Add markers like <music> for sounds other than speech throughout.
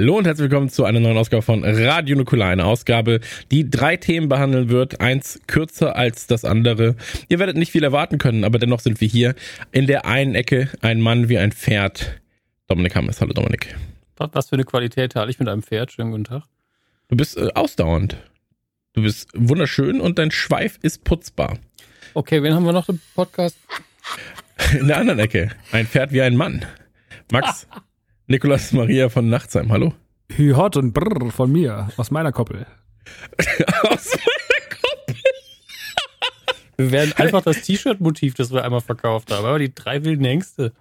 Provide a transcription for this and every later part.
Hallo und herzlich willkommen zu einer neuen Ausgabe von Radio Nukular. Eine Ausgabe, die drei Themen behandeln wird. Eins kürzer als das andere. Ihr werdet nicht viel erwarten können, aber dennoch sind wir hier. In der einen Ecke ein Mann wie ein Pferd. Dominik Hammes. Hallo Dominik. Was für eine Qualität habe ich mit einem Pferd? Schönen guten Tag. Du bist äh, ausdauernd. Du bist wunderschön und dein Schweif ist putzbar. Okay, wen haben wir noch im Podcast? In der anderen Ecke ein Pferd wie ein Mann. Max. <laughs> Nikolas Maria von Nachtsheim, hallo. Hü hot und brrr von mir, aus meiner Koppel. <laughs> Aus meiner Koppel. Wir werden einfach das T-Shirt-Motiv, das wir einmal verkauft haben, aber die drei wilden Hengste.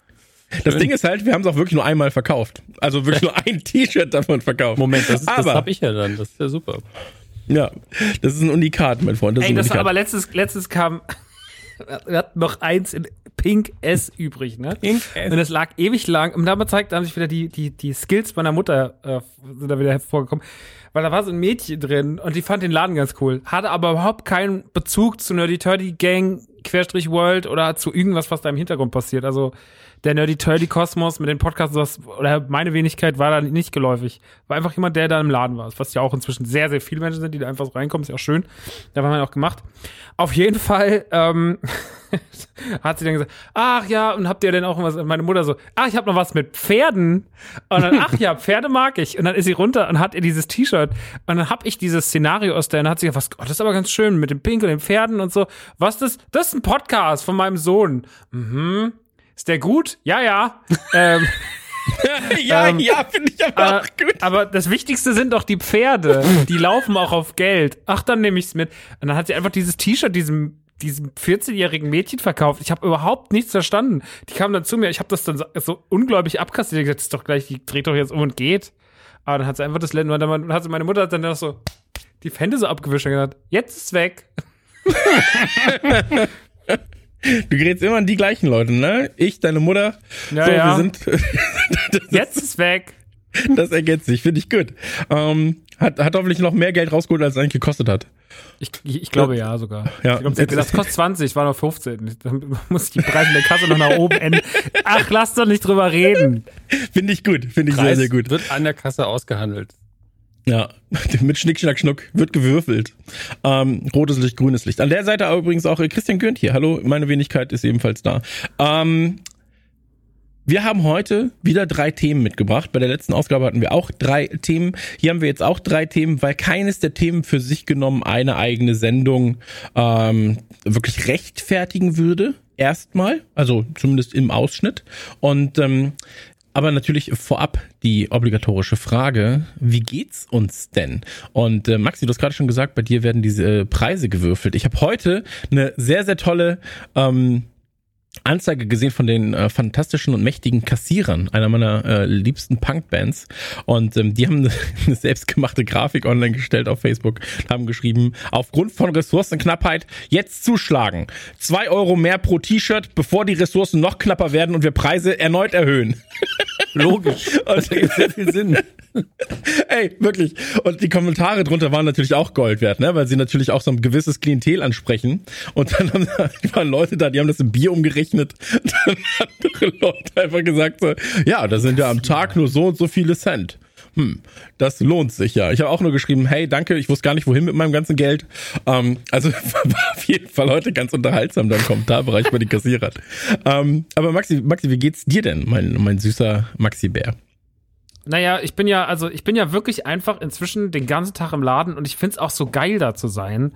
Das Ding ist halt, wir haben es auch wirklich nur einmal verkauft. Also wirklich nur ein T-Shirt davon verkauft. Moment, das, ist, das Aber- habe ich ja dann. Das ist ja super. Ja, das ist ein Unikat, mein Freund. Das ist Ey, ein das war Unikat. aber letztes, letztes kam, wir hatten noch eins in Pink S übrig, ne? Pink S. Und das lag ewig lang. Und damals zeigt, da haben sich wieder die, die, die Skills meiner Mutter äh, sind da wieder hervorgekommen. Weil da war so ein Mädchen drin und die fand den Laden ganz cool. Hatte aber überhaupt keinen Bezug zu Nerdy Turdy Gang, Querstrich World oder zu irgendwas, was da im Hintergrund passiert. Also der Nerdy Turdy Kosmos mit den Podcasts, was, oder meine Wenigkeit war da nicht geläufig. War einfach jemand, der da im Laden war. Was ja auch inzwischen sehr, sehr viele Menschen sind, die da einfach so reinkommen. Ist ja auch schön. Da war man auch gemacht. Auf jeden Fall ähm, <laughs> hat sie dann gesagt, ach ja, und habt ihr denn auch was? Meine Mutter so, ach, ich habe noch was mit Pferden. Und dann, ach ja, Pferde mag ich. Und dann ist sie runter und hat ihr dieses T-Shirt. Und dann hab ich dieses Szenario aus der, und dann hat sie gesagt, oh, das ist aber ganz schön mit dem Pink und den Pferden und so. Was das? Das ist ein Podcast von meinem Sohn. Mhm. Ist der gut? Ja, ja. <laughs> ähm, <laughs> ja, Ähm, ja, finde ich aber aber, auch gut. aber das Wichtigste sind doch die Pferde. Die laufen auch auf Geld. Ach, dann nehme ich's mit. Und dann hat sie einfach dieses T-Shirt diesem diesem 14-jährigen Mädchen verkauft. Ich habe überhaupt nichts verstanden. Die kam dann zu mir. Ich habe das dann so, so unglaublich abkassiert. Ich gesagt, das ist doch gleich, die dreht doch jetzt um und geht. Aber dann hat sie einfach das Länden. Und dann hat sie meine Mutter hat dann noch so die Hände so abgewischt und gesagt, jetzt ist weg. <laughs> Du gerätst immer an die gleichen Leute, ne? Ich, deine Mutter. Ja, so, ja. wir sind. <laughs> Jetzt ist weg. das ergänzt sich, finde ich gut. Ähm, hat, hat hoffentlich noch mehr Geld rausgeholt, als es eigentlich gekostet hat. Ich, ich, ich glaube ja sogar. Ja. Ich glaub, sie hat gesagt, das kostet 20, war noch 15. Dann muss ich die Preise in der Kasse noch nach oben enden. Ach, lass doch nicht drüber reden. Finde ich gut, finde ich sehr, Preis sehr gut. wird an der Kasse ausgehandelt. Ja, <laughs> mit Schnick, Schnack, Schnuck wird gewürfelt. Ähm, rotes Licht, grünes Licht. An der Seite übrigens auch äh, Christian Gürnt hier. Hallo, meine Wenigkeit ist ebenfalls da. Ähm, wir haben heute wieder drei Themen mitgebracht. Bei der letzten Ausgabe hatten wir auch drei Themen. Hier haben wir jetzt auch drei Themen, weil keines der Themen für sich genommen eine eigene Sendung ähm, wirklich rechtfertigen würde. Erstmal, also zumindest im Ausschnitt. Und ähm, aber natürlich vorab die obligatorische Frage, wie geht's uns denn? Und äh, Maxi, du hast gerade schon gesagt, bei dir werden diese äh, Preise gewürfelt. Ich habe heute eine sehr, sehr tolle ähm, Anzeige gesehen von den äh, fantastischen und mächtigen Kassierern, einer meiner äh, liebsten Punkbands. Und ähm, die haben eine, <laughs> eine selbstgemachte Grafik online gestellt auf Facebook, haben geschrieben, aufgrund von Ressourcenknappheit jetzt zuschlagen. Zwei Euro mehr pro T-Shirt, bevor die Ressourcen noch knapper werden und wir Preise erneut erhöhen. Logisch. <laughs> Das ergibt sehr viel Sinn. <laughs> Ey, wirklich. Und die Kommentare drunter waren natürlich auch Gold wert, ne? Weil sie natürlich auch so ein gewisses Klientel ansprechen. Und dann haben, waren Leute da, die haben das im Bier umgerechnet. <laughs> Dann haben andere Leute einfach gesagt so, ja, da sind ja am Tag nur so und so viele Cent. Hm, das lohnt sich ja. Ich habe auch nur geschrieben, hey, danke, ich wusste gar nicht, wohin mit meinem ganzen Geld. Ähm, also <laughs> war auf jeden Fall heute ganz unterhaltsam, dein Kommentarbereich bei den Kassierern. Ähm, aber Maxi, Maxi, wie geht's dir denn, mein, mein süßer Maxi-Bär? Naja, ich bin ja, also ich bin ja wirklich einfach inzwischen den ganzen Tag im Laden und ich find's auch so geil, da zu sein.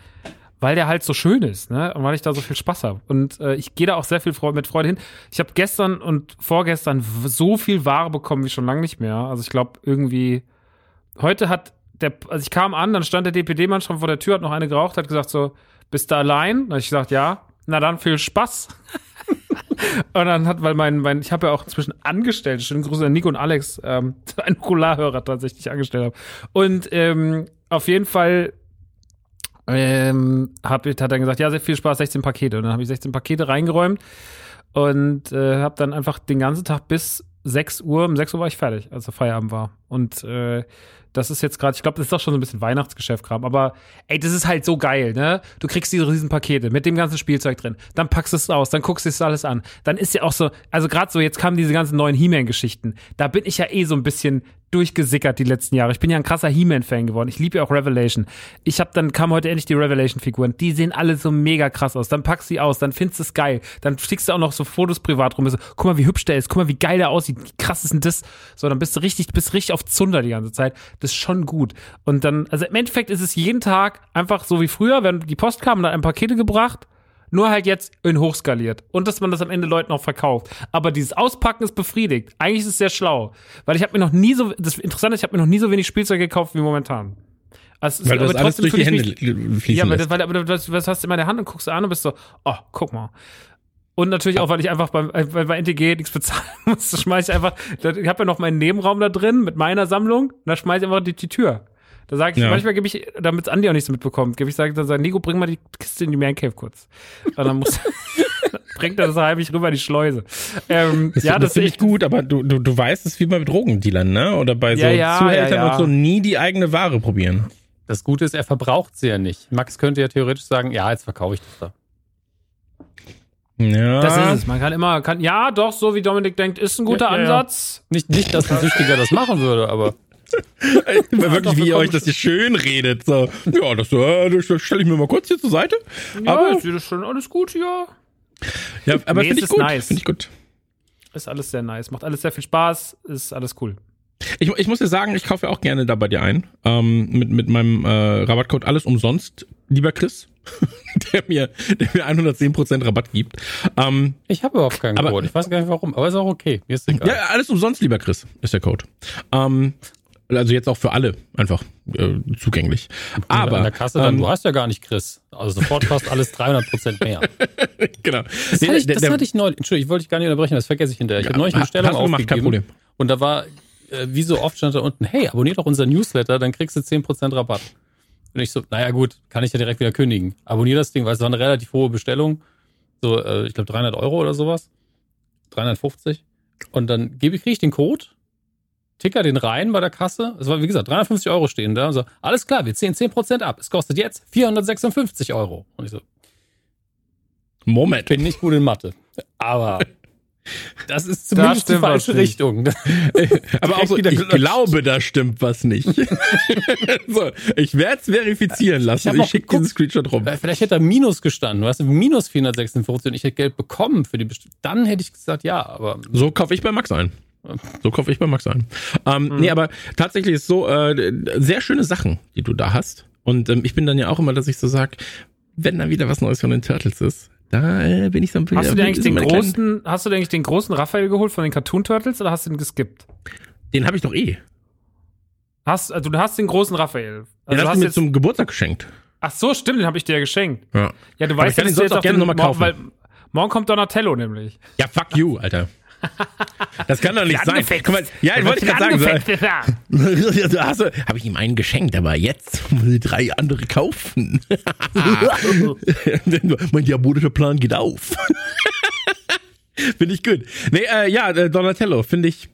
Weil der halt so schön ist, ne? Und weil ich da so viel Spaß habe. Und äh, ich gehe da auch sehr viel Freude, mit Freude hin. Ich habe gestern und vorgestern so viel Ware bekommen wie schon lange nicht mehr. Also ich glaube irgendwie heute hat der, also ich kam an, dann stand der DPD-Mann schon vor der Tür, hat noch eine geraucht, hat gesagt so, bist du allein? Hab ich gesagt, ja. Na dann viel Spaß. <laughs> und dann hat, weil mein, mein ich habe ja auch inzwischen Angestellte, schönen Gruß an Nico und Alex, ähm, <laughs> einen Okularhörer tatsächlich angestellt habe. Und ähm, auf jeden Fall ähm, hab, hat er gesagt, ja, sehr viel Spaß, 16 Pakete. Und dann habe ich 16 Pakete reingeräumt und äh, habe dann einfach den ganzen Tag bis 6 Uhr, um 6 Uhr war ich fertig, als der Feierabend war. Und äh, das ist jetzt gerade, ich glaube, das ist doch schon so ein bisschen Weihnachtsgeschäft gerade. Aber ey, das ist halt so geil, ne? Du kriegst diese riesen Pakete mit dem ganzen Spielzeug drin, dann packst du es aus, dann guckst du es alles an. Dann ist ja auch so, also gerade so, jetzt kamen diese ganzen neuen He-Man-Geschichten. Da bin ich ja eh so ein bisschen durchgesickert die letzten Jahre. Ich bin ja ein krasser He-Man-Fan geworden. Ich liebe ja auch Revelation. Ich habe dann kam heute endlich die Revelation-Figuren. Die sehen alle so mega krass aus. Dann packst du sie aus, dann findest du es geil. Dann schickst du auch noch so Fotos privat rum. So, guck mal, wie hübsch der ist. Guck mal, wie geil der aussieht. Wie krass ist denn das? So, dann bist du richtig, bist richtig auf Zunder die ganze Zeit. Das ist schon gut. Und dann, also im Endeffekt ist es jeden Tag einfach so wie früher, wenn die Post kam, dann ein Pakete gebracht. Nur halt jetzt in hochskaliert. Und dass man das am Ende Leuten auch verkauft. Aber dieses Auspacken ist befriedigt. Eigentlich ist es sehr schlau. Weil ich habe mir noch nie so, das Interessante ist, ich habe mir noch nie so wenig Spielzeug gekauft wie momentan. Also, Weil du aber das alles trotzdem durch die Hände ich mich- fließen ja, das, weil, aber das, das hast du immer in der Hand und guckst an und bist so, oh, guck mal. Und natürlich auch, weil ich einfach beim, äh, weil bei NTG nichts bezahlen <laughs> muss, schmeiß ich einfach, ich habe ja noch meinen Nebenraum da drin mit meiner Sammlung, da schmeiß ich einfach die, die Tür. Da sage ich, Ja. manchmal gebe ich, damit Andi auch nichts mitbekommt, gebe ich, sage dann sag, Nico, bring mal die Kiste in die Man Cave kurz. Und dann muss, <laughs> bringt er das heimlich rüber in die Schleuse. Ähm, Das, ja, das das, finde ist ich gut, aber du, du, du weißt es wie bei Drogendealern, ne? Oder bei so Ja, ja, Zuhältern ja, ja. und so nie die eigene Ware probieren. Das Gute ist, er verbraucht sie ja nicht. Max könnte ja theoretisch sagen, ja, jetzt verkaufe ich das da. Ja. Das ist es. Man kann immer, kann, ja, doch, so wie Dominik denkt, ist ein guter Ja, ja, ja. Ansatz. Nicht, nicht, dass ein Süchtiger das machen würde, aber <laughs> wirklich, wie ihr euch das hier schön redet. So, ja, das, äh, das stelle ich mir mal kurz hier zur Seite. Ja, Aber- ist wieder schon alles gut hier. Ja, aber Nee, finde ich gut. nice. Finde ich gut. Ist alles sehr nice. Macht alles sehr viel Spaß. Ist alles cool. Ich, ich muss dir sagen, ich kaufe auch gerne da bei dir ein. Ähm, mit, mit meinem äh, Rabattcode alles umsonst, lieber Chris, <laughs> der mir, der mir 110% Rabatt gibt. Ähm, ich habe überhaupt keinen Aber- Code. Ich weiß gar nicht warum, aber ist auch okay. Mir ist egal. ja, alles umsonst, lieber Chris, ist der Code. Ähm, also jetzt auch für alle einfach äh, zugänglich. Aber an der Kasse dann, ähm, du hast ja gar nicht Chris. Also sofort kostet alles 300 Prozent mehr. <laughs> genau. Das, hatte ich, das hatte ich neulich. Entschuldigung, ich wollte dich gar nicht unterbrechen, das vergesse ich hinterher. Ich habe neulich eine du gemacht, kein aufgegeben. Problem. Und da war, äh, wie so oft stand da unten, hey, abonnier doch unser Newsletter, dann kriegst du 10% Rabatt. Und ich so, naja gut, kann ich ja direkt wieder kündigen. Abonnier das Ding, weil es war eine relativ hohe Bestellung. So, äh, ich glaube 300 Euro oder sowas. 350. Und dann gebe ich, kriege ich den Code, ticker den rein bei der Kasse. Es war, wie gesagt, 350 Euro stehen da. Und so, alles klar, wir ziehen 10% ab. Es kostet jetzt 456 Euro. Und ich so, Moment. bin nicht gut in Mathe. Aber <laughs> das ist zumindest die stimmt was falsche. Richtung. <laughs> Aber auch so, ich glaube, da stimmt was nicht. <laughs> so, ich werde es verifizieren Ich lassen. Ich, auch schicke diesen Screenshot rum. Vielleicht hätte da Minus gestanden, weißt du, minus 456 und ich hätte Geld bekommen für die Bestimmung. Dann hätte ich gesagt, ja, aber So kaufe ich bei Max ein. So kaufe ich bei Max ein. Ähm, Nee, aber tatsächlich ist so, äh, sehr schöne Sachen, die du da hast. Und ähm, ich bin dann ja auch immer, dass ich so sag, wenn da wieder was Neues von den Turtles ist, da äh, bin ich so ein bisschen. Hast du dir eigentlich den großen, hast du dir eigentlich den großen Raphael geholt von den Cartoon Turtles oder hast du den geskippt? Den habe ich doch eh. Hast, also du hast den großen Raphael. Den Also du hast du mir jetzt, zum Geburtstag geschenkt. ach so, stimmt, den habe ich dir ja geschenkt. Ja. Ja, du Aber weißt ich kann den sonst auch gerne den- noch mal mor- kaufen. Weil morgen kommt Donatello nämlich. Ja, fuck you, Alter. Das kann doch nicht sein. Guck mal, ja, ich wollte gerade sagen. So, hast du, habe ich ihm einen geschenkt, aber jetzt muss ich drei andere kaufen. <laughs> mein diabolischer Plan geht auf. <laughs> finde ich gut. Nee, äh, ja, äh, Donatello finde ich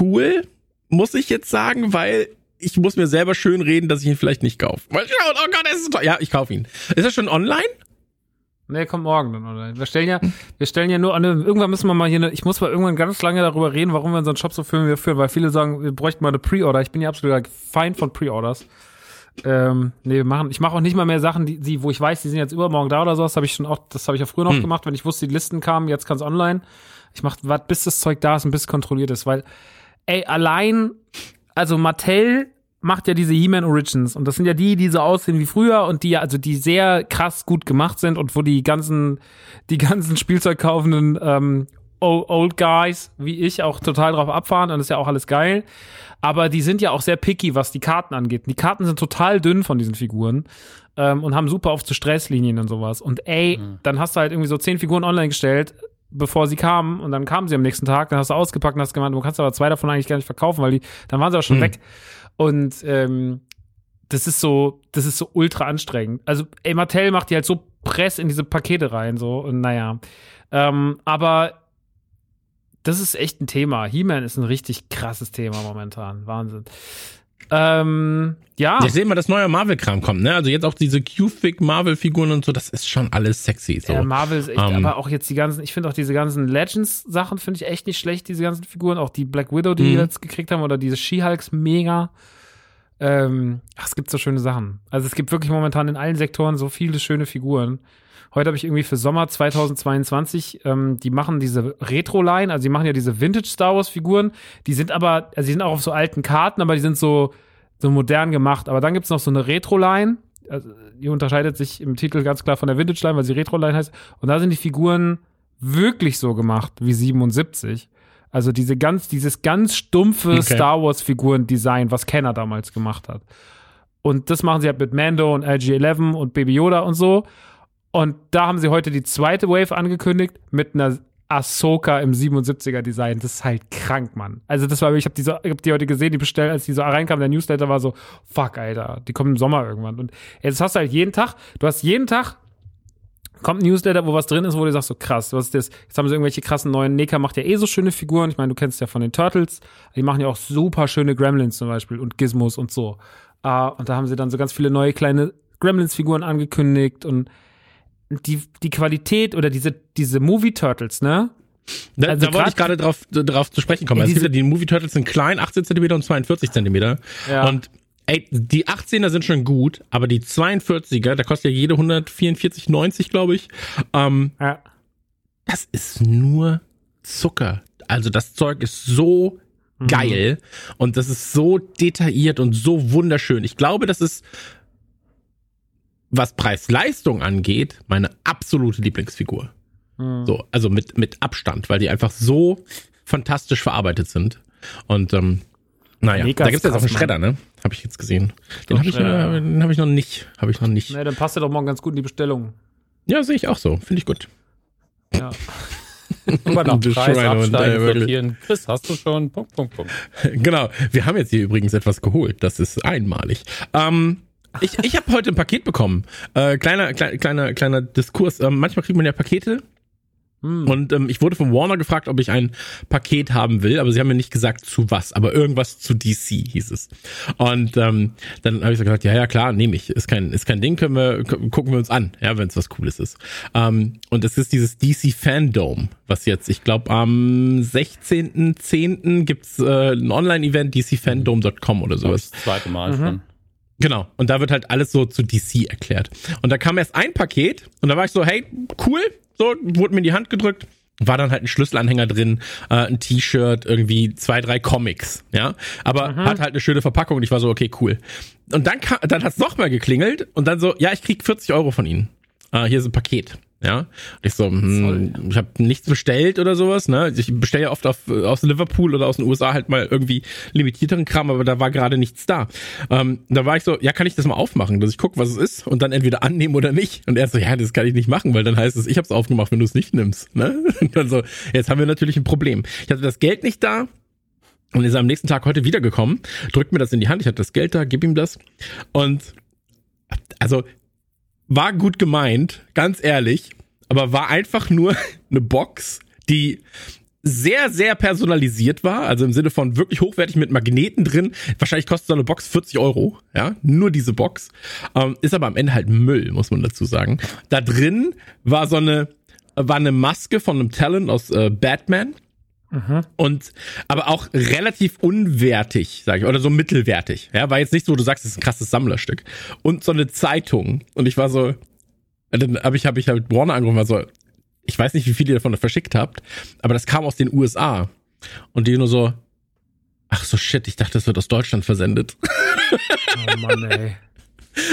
cool, muss ich jetzt sagen, weil ich muss mir selber schön reden, dass ich ihn vielleicht nicht kaufe. Weil, oh Gott, das ist toll. Ja, ich kaufe ihn. Ist er schon online? Nee, kommt morgen dann, oder? Wir stellen ja, wir stellen ja nur an, irgendwann müssen wir mal hier, eine, ich muss mal irgendwann ganz lange darüber reden, warum wir unseren Shop so führen, wie wir führen, weil viele sagen, wir bräuchten mal eine Pre-Order. Ich bin ja absoluter Feind von Pre-Orders. Ähm, nee, wir machen, ich mache auch nicht mal mehr Sachen, die, die, wo ich weiß, die sind jetzt übermorgen da oder so. Das habe ich schon auch, das habe ich ja früher noch gemacht, wenn ich wusste, die Listen kamen, jetzt kann's online. Ich mache, bis das Zeug da ist und bis es kontrolliert ist, weil, ey, allein, also Mattel macht ja diese He-Man Origins und das sind ja die, die so aussehen wie früher und die ja, also die sehr krass gut gemacht sind und wo die ganzen, die ganzen Spielzeugkaufenden ähm, Old Guys wie ich auch total drauf abfahren und das ist ja auch alles geil. Aber die sind ja auch sehr picky, was die Karten angeht. Die Karten sind total dünn von diesen Figuren ähm, und haben super oft so Stresslinien und sowas. Und ey, dann hast du halt irgendwie so zehn Figuren online gestellt, bevor sie kamen und dann kamen sie am nächsten Tag, dann hast du ausgepackt und hast gemeint, du kannst aber zwei davon eigentlich gar nicht verkaufen, weil die, dann waren sie auch schon Hm. weg. Und ähm, das ist so, das ist so ultra anstrengend. Also, ey, Mattel macht die halt so Press in diese Pakete rein, so, und naja. Ähm, aber das ist echt ein Thema. He-Man ist ein richtig krasses Thema momentan. Wahnsinn. Ähm, ja. Ich sehe mal, dass neuer Marvel-Kram kommt, ne? Also jetzt auch diese Q-Fig-Marvel-Figuren und so, das ist schon alles sexy. So. Ja, Marvel ist echt, Ähm. aber auch jetzt die ganzen, ich finde auch diese ganzen Legends-Sachen finde ich echt nicht schlecht, diese ganzen Figuren. Auch die Black Widow, die Mhm. die jetzt gekriegt haben, oder diese She-Hulks, mega. Ähm, ach, es gibt so schöne Sachen. Also es gibt wirklich momentan in allen Sektoren so viele schöne Figuren. Heute habe ich irgendwie für Sommer 2022, ähm, die machen diese Retro-Line, also die machen ja diese Vintage-Star Wars-Figuren, die sind aber, also die sind auch auf so alten Karten, aber die sind so, so modern gemacht. Aber dann gibt's noch so eine Retro-Line, also die unterscheidet sich im Titel ganz klar von der Vintage-Line, weil sie Retro-Line heißt. Und da sind die Figuren wirklich so gemacht wie 77. Also diese ganz, dieses ganz stumpfe Okay. Star Wars-Figuren-Design, was Kenner damals gemacht hat. Und das machen sie halt mit Mando und LG-11 und Baby Yoda und so. Und da haben sie heute die zweite Wave angekündigt mit einer Ahsoka im 77er Design. Das ist halt krank, Mann. Also das war, ich habe die, so, hab die heute gesehen, die bestellt, als die so reinkam, der Newsletter war so, fuck, Alter, die kommen im Sommer irgendwann. Und jetzt hast du halt jeden Tag, du hast jeden Tag kommt ein Newsletter, wo was drin ist, wo du sagst, so krass, was ist das? Jetzt haben sie irgendwelche krassen neuen, Neka macht ja eh so schöne Figuren. Ich meine, du kennst ja von den Turtles. Die machen ja auch super schöne Gremlins zum Beispiel und Gizmos und so. Ah, und da haben sie dann so ganz viele neue kleine Gremlins-Figuren angekündigt und die, die Qualität oder diese, diese Movie Turtles, ne? Da, Also da wollte ich gerade drauf, drauf zu sprechen kommen. Ja die Movie Turtles sind klein, 18 Zentimeter und 42 Zentimeter. Ja. Und ey, die 18er sind schon gut, aber die 42er, da kostet ja jede 144,90, glaube ich. Ähm, Ja. das ist nur Zucker. Also das Zeug ist so geil und das ist so detailliert und so wunderschön. Ich glaube, das ist, was Preis-Leistung angeht, meine absolute Lieblingsfigur. Hm. So, also mit, mit Abstand, weil die einfach so fantastisch verarbeitet sind. Und ähm, naja, Mega da gibt's jetzt auch einen Schredder, ne? Habe ich jetzt gesehen. Den habe ich, äh, den hab ich noch nicht. Habe ich noch nicht. Ne, dann passt ja doch morgen ganz gut in die Bestellung. Ja, sehe ich auch so. Finde ich gut. Ja. <laughs> Nach Das Preis absteigen, sortieren. Chris, hast du schon? Punkt, Punkt, Punkt. <laughs> Genau. Wir haben jetzt hier übrigens etwas geholt. Das ist einmalig. Ähm, ich ich habe heute ein Paket bekommen. Äh, kleiner, kleiner, kleiner, kleiner Diskurs. Ähm, manchmal kriegt man ja Pakete. Hm. Und ähm, ich wurde von Warner gefragt, ob ich ein Paket haben will, aber sie haben mir nicht gesagt zu was, aber irgendwas zu DC hieß es. Und ähm, dann habe ich so gesagt, ja, ja, klar, nehme ich. Ist kein, ist kein Ding, können wir, gu- gucken wir uns an, ja, wenn es was Cooles ist. Ähm, und es ist dieses DC Fandom, was jetzt, ich glaube, am 16.10. gibt's äh, ein Online-Event, dcfandom.com oder Das sowas. ist das zweite Mal Mhm. schon. Genau. Und da wird halt alles so zu DC erklärt. Und da kam erst ein Paket und da war ich so, hey, cool. So, wurde mir in die Hand gedrückt. War dann halt ein Schlüsselanhänger drin, äh, ein T-Shirt, irgendwie zwei, drei Comics, ja. Aber hat halt eine schöne Verpackung und ich war so, okay, cool. Und dann, kam, dann hat's noch mal geklingelt und dann so, ja, ich krieg 40 Euro von Ihnen. Äh, hier ist ein Paket. Ja, und ich so, hm, ich habe nichts bestellt oder sowas, ne? Ich bestelle ja oft auf, aus Liverpool oder aus den USA halt mal irgendwie limitierteren Kram, aber da war gerade nichts da. Ähm, da war ich so, ja, kann ich das mal aufmachen, dass ich gucke, was es ist und dann entweder annehmen oder nicht. Und er so, ja, das kann ich nicht machen, weil dann heißt es, ich habe es aufgemacht, wenn du es nicht nimmst. Ne? <laughs> Und dann so, jetzt haben wir natürlich ein Problem. Ich hatte das Geld nicht da, und ist am nächsten Tag heute wiedergekommen, drückt mir das in die Hand, ich hatte das Geld da, gib ihm das. Und also war gut gemeint, ganz ehrlich, aber war einfach nur <laughs> eine Box, die sehr, sehr personalisiert war, also im Sinne von wirklich hochwertig mit Magneten drin. Wahrscheinlich kostet so eine Box 40 Euro, ja, nur diese Box. Ähm, ist aber am Ende halt Müll, muss man dazu sagen. Da drin war so eine, war eine Maske von einem Talent aus äh, Batman. Und aber auch relativ unwertig, sage ich, oder so mittelwertig. Ja, war jetzt nicht so, du sagst, es ist ein krasses Sammlerstück. Und so eine Zeitung. Und ich war so, dann habe ich, hab ich halt Warner angerufen, war so, ich weiß nicht, wie viele ihr davon verschickt habt, aber das kam aus den USA. Und die nur so, Ach so, shit, ich dachte, das wird aus Deutschland versendet. <laughs> Oh Mann, ey.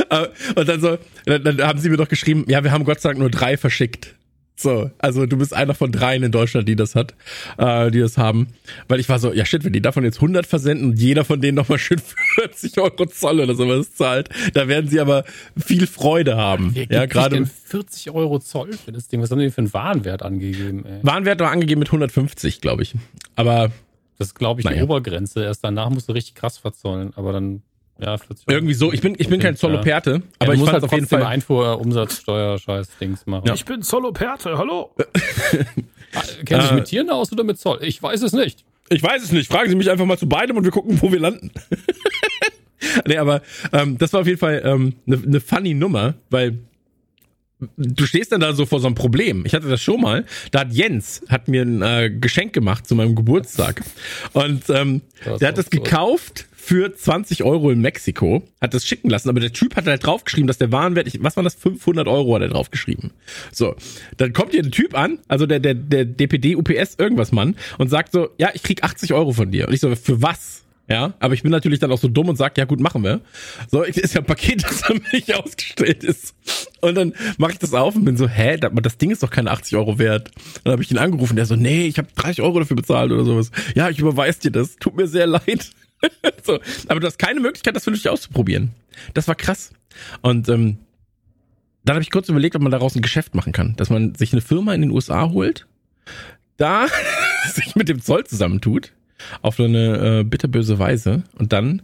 Äh, Und dann so, dann, dann haben sie mir doch geschrieben, ja, wir haben Gott sei Dank nur drei verschickt. So, also du bist einer von dreien in Deutschland, die das hat, äh, die das haben. Weil ich war so, ja shit, wenn die davon jetzt 100 versenden und jeder von denen nochmal schön <laughs> 40 Euro Zoll oder sowas zahlt, da werden sie aber viel Freude haben. Wer ja, gerade denn 40 Euro Zoll für das Ding? Was haben die für einen Warenwert angegeben? Ey? Warenwert war angegeben mit 150, glaube ich. Aber Das ist, glaube ich, die Naja. Obergrenze. Erst danach musst du richtig krass verzollen. Aber dann, ja, 40 Euro. irgendwie so, ich bin, ich bin kein Zolloperte, Ja, aber du ich fand halt auf jeden Fall. Einfuhr, Umsatzsteuer, Scheiß, Dings machen. Ja. Ich bin Soloperte, hallo. Ah, Kennen Sie sich Äh. mit Tieren aus oder mit Zoll? Ich weiß es nicht. Ich weiß es nicht. Fragen Sie mich einfach mal zu beidem und wir gucken, wo wir landen. <laughs> nee, aber ähm, das war auf jeden Fall ähm, eine ne funny Nummer, weil du stehst dann da so vor so einem Problem. Ich hatte das schon mal. Da hat Jens hat mir ein äh, Geschenk gemacht zu meinem Geburtstag und ähm, der hat das gekauft für 20 Euro in Mexiko, hat das schicken lassen, aber der Typ hat halt draufgeschrieben, dass der Warenwert, ich, was war das, 500 Euro hat er draufgeschrieben. So, dann kommt hier der Typ an, also der, der, der DPD, UPS, irgendwas Mann, und sagt so, ja, ich krieg 80 Euro von dir. Und ich so, für was? Ja, aber ich bin natürlich dann auch so dumm und sag, ja gut, machen wir. So, <laughs> ist ja ein Paket, das für mich ausgestellt ist. Und dann mache ich das auf und bin so, hä, das, Ding ist doch keine 80 Euro wert. Dann habe ich ihn angerufen, der so, nee, ich habe 30 Euro dafür bezahlt oder sowas. Ja, ich überweis dir das, tut mir sehr leid. <laughs> so, aber du hast keine Möglichkeit, das vernünftig auszuprobieren. Das war krass. Und ähm, dann habe ich kurz überlegt, ob man daraus ein Geschäft machen kann, dass man sich eine Firma in den USA holt, da <laughs> sich mit dem Zoll zusammentut, auf so eine äh, bitterböse Weise und dann,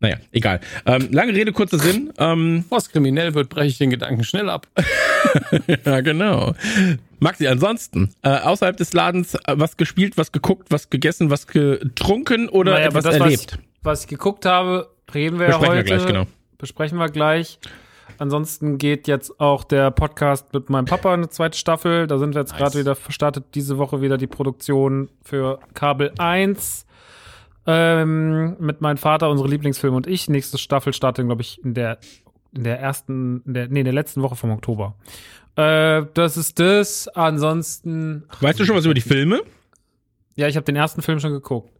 naja, egal. Ähm, lange Rede, kurzer Sinn. Ähm, Was kriminell wird, breche ich den Gedanken schnell ab. <laughs> ja, genau. Maxi, ansonsten, äh, außerhalb des Ladens äh, was gespielt, was geguckt, was gegessen, was getrunken oder Naja, etwas das, erlebt? Was, was ich geguckt habe, reden wir ja Besprechen wir heute. gleich, genau. Besprechen wir gleich. Ansonsten geht jetzt auch der Podcast mit meinem Papa eine zweite Staffel. Da sind wir jetzt Nice. gerade wieder verstartet. Diese Woche wieder die Produktion für Kabel 1. Ähm, mit meinem Vater, unsere Lieblingsfilme und ich. Nächste Staffel startet, glaube ich, in der, in der ersten, in der, nee, in der letzten Woche vom Oktober. Äh, das ist das. Ansonsten, Weißt du schon was über die Filme? ja, ich habe den ersten Film schon geguckt.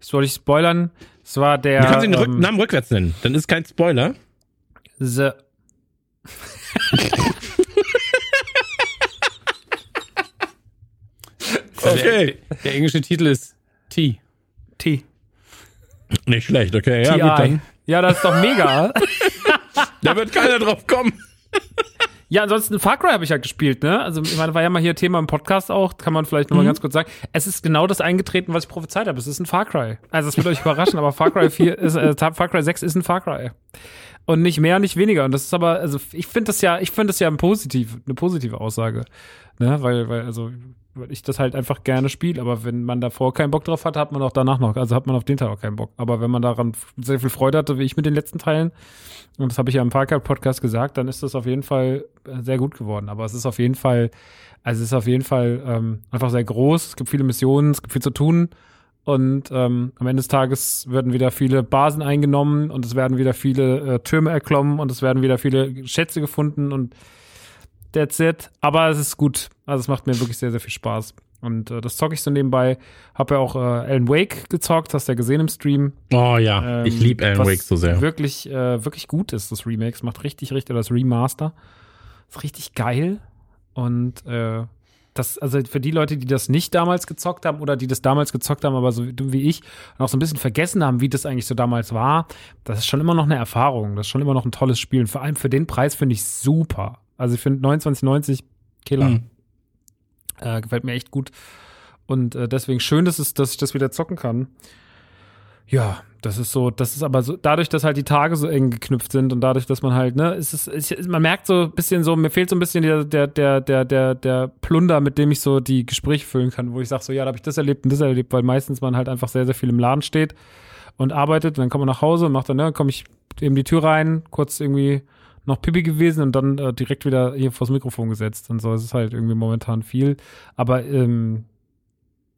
Das wollte ich spoilern. Es war der. Du kannst den ähm, Namen rückwärts nennen, dann ist kein Spoiler. The <laughs> Okay. Der, der englische Titel ist T. T. Nicht schlecht, okay. Ja, gut, dann. Ja, das ist doch mega. <laughs> Da wird keiner drauf kommen. <laughs> ja, ansonsten Far Cry habe ich halt gespielt, ne? Also, ich meine, war ja mal hier Thema im Podcast auch, kann man vielleicht nochmal ganz kurz sagen. Es ist genau das eingetreten, was ich prophezeit habe. Es ist ein Far Cry. Also, es wird euch überraschen, aber Far Cry 4 ist, äh, Far Cry 6 ist ein Far Cry. Und nicht mehr, nicht weniger. Und das ist aber, also, ich finde das ja, ich finde das ja ein positiv, eine positive Aussage. Ne? Weil, weil, also, weil ich das halt einfach gerne spiele. Aber wenn man davor keinen Bock drauf hat, hat man auch danach noch, also hat man auf den Teil auch keinen Bock. Aber wenn man daran sehr viel Freude hatte, wie ich mit den letzten Teilen, und das habe ich ja im Parker-Podcast gesagt, dann ist das auf jeden Fall äh, sehr gut geworden. Aber es ist auf jeden Fall, also es ist auf jeden Fall ähm, einfach sehr groß. Es gibt viele Missionen, es gibt viel zu tun. Und ähm, am Ende des Tages werden wieder viele Basen eingenommen und es werden wieder viele äh, Türme erklommen und es werden wieder viele Schätze gefunden und that's it. Aber es ist gut. Also es macht mir wirklich sehr, sehr viel Spaß. Und äh, das zocke ich so nebenbei. Hab ja auch äh, Alan Wake gezockt, hast du ja gesehen im Stream. Oh ja, Ähm, ich liebe Alan Wake so sehr. Wirklich, äh, wirklich gut ist, das Remake. Es macht richtig, richtig, oder das Remaster. Ist richtig geil. Und äh, das, also für die Leute, die das nicht damals gezockt haben oder die das damals gezockt haben, aber so wie- wie ich, auch so ein bisschen vergessen haben, wie das eigentlich so damals war, das ist schon immer noch eine Erfahrung. Das ist schon immer noch ein tolles Spiel. Und vor allem für den Preis finde ich super. Also ich finde 29,90 Killer. Mhm. Äh, gefällt mir echt gut. Und äh, deswegen schön, dass, es, dass ich das wieder zocken kann. Ja, das ist so, das ist aber so, dadurch, dass halt die Tage so eng geknüpft sind und dadurch, dass man halt, ne, ist es, ist, man merkt so ein bisschen so, mir fehlt so ein bisschen der, der, der, der, der, der Plunder, mit dem ich so die Gespräche füllen kann, wo ich sage, so, ja, da habe ich das erlebt und das erlebt, weil meistens man halt einfach sehr, sehr viel im Laden steht und arbeitet und dann kommt man nach Hause und macht dann, ne, komme ich eben die Tür rein, kurz irgendwie noch Pipi gewesen und dann äh, direkt wieder hier vors Mikrofon gesetzt und so. Es ist halt irgendwie momentan viel. Aber ähm,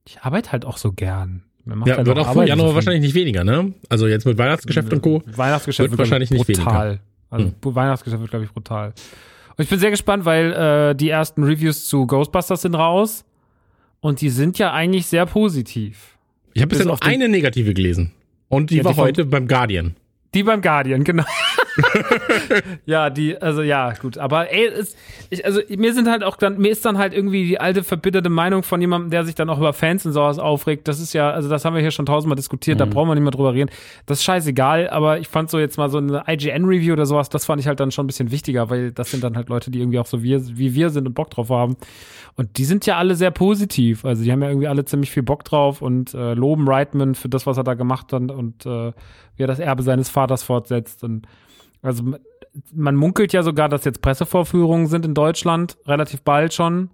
ich arbeite halt auch so gern. Mir macht Ja, halt wird auch vor Arbeit Januar wahrscheinlich nicht weniger, ne? Also jetzt mit Weihnachtsgeschäft und Co. Weihnachtsgeschäft Wird wird, wahrscheinlich nicht brutal. Also Weihnachtsgeschäft wird, glaube ich, brutal. Und ich bin sehr gespannt, weil äh, die ersten Reviews zu Ghostbusters sind raus und die sind ja eigentlich sehr positiv. Ich habe bisher Bis noch eine negative gelesen. Und die Ja, war die heute beim Guardian. Die beim Guardian, genau. <laughs> ja, die, also ja, gut. Aber ey, es, ich, also mir sind halt auch dann, mir ist dann halt irgendwie die alte verbitterte Meinung von jemandem, der sich dann auch über Fans und sowas aufregt. Das ist ja, also das haben wir hier schon tausendmal diskutiert, da brauchen wir nicht mehr drüber reden. Das ist scheißegal, aber ich fand so jetzt mal so eine IGN-Review oder sowas, das fand ich halt dann schon ein bisschen wichtiger, weil das sind dann halt Leute, die irgendwie auch so wie, wie wir sind und Bock drauf haben. Und die sind ja alle sehr positiv. Also die haben ja irgendwie alle ziemlich viel Bock drauf und äh, loben Reitman für das, was er da gemacht hat und äh, wie er das Erbe seines Vaters fortsetzt. Und also man munkelt ja sogar, dass jetzt Pressevorführungen sind in Deutschland, relativ bald schon.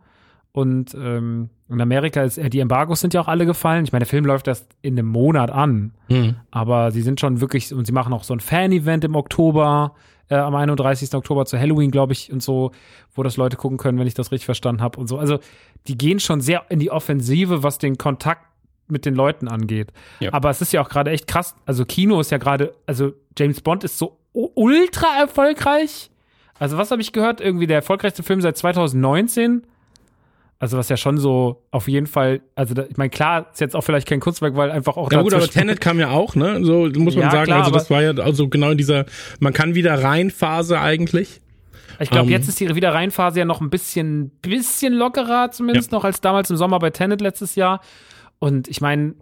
Und ähm, in Amerika ist, äh, die Embargos sind ja auch alle gefallen. Ich meine, der Film läuft erst in einem Monat an. Hm. Aber sie sind schon wirklich, und sie machen auch so ein Fan-Event im Oktober, äh, am 31. Oktober zu Halloween, glaube ich, und so, wo das Leute gucken können, wenn ich das richtig verstanden habe und so. Also die gehen schon sehr in die Offensive, was den Kontakt mit den Leuten angeht. Ja. Aber es ist ja auch gerade echt krass. Also Kino ist ja gerade, also James Bond ist so ultra erfolgreich. Also was habe ich gehört? Irgendwie der erfolgreichste Film seit 2019. Also was ja schon so auf jeden Fall, also da, ich meine, klar, ist jetzt auch vielleicht kein Kunstwerk, weil einfach auch Ja gut, aber Tenet kam ja auch, ne? So muss man Ja, sagen. klar, also das war ja also genau in dieser, man kann wieder rein Phase eigentlich. Ich glaube, Ähm, jetzt ist die Wiederreinphase ja noch ein bisschen, bisschen lockerer, zumindest noch als damals im Sommer bei Tenet letztes Jahr. Und ich meine,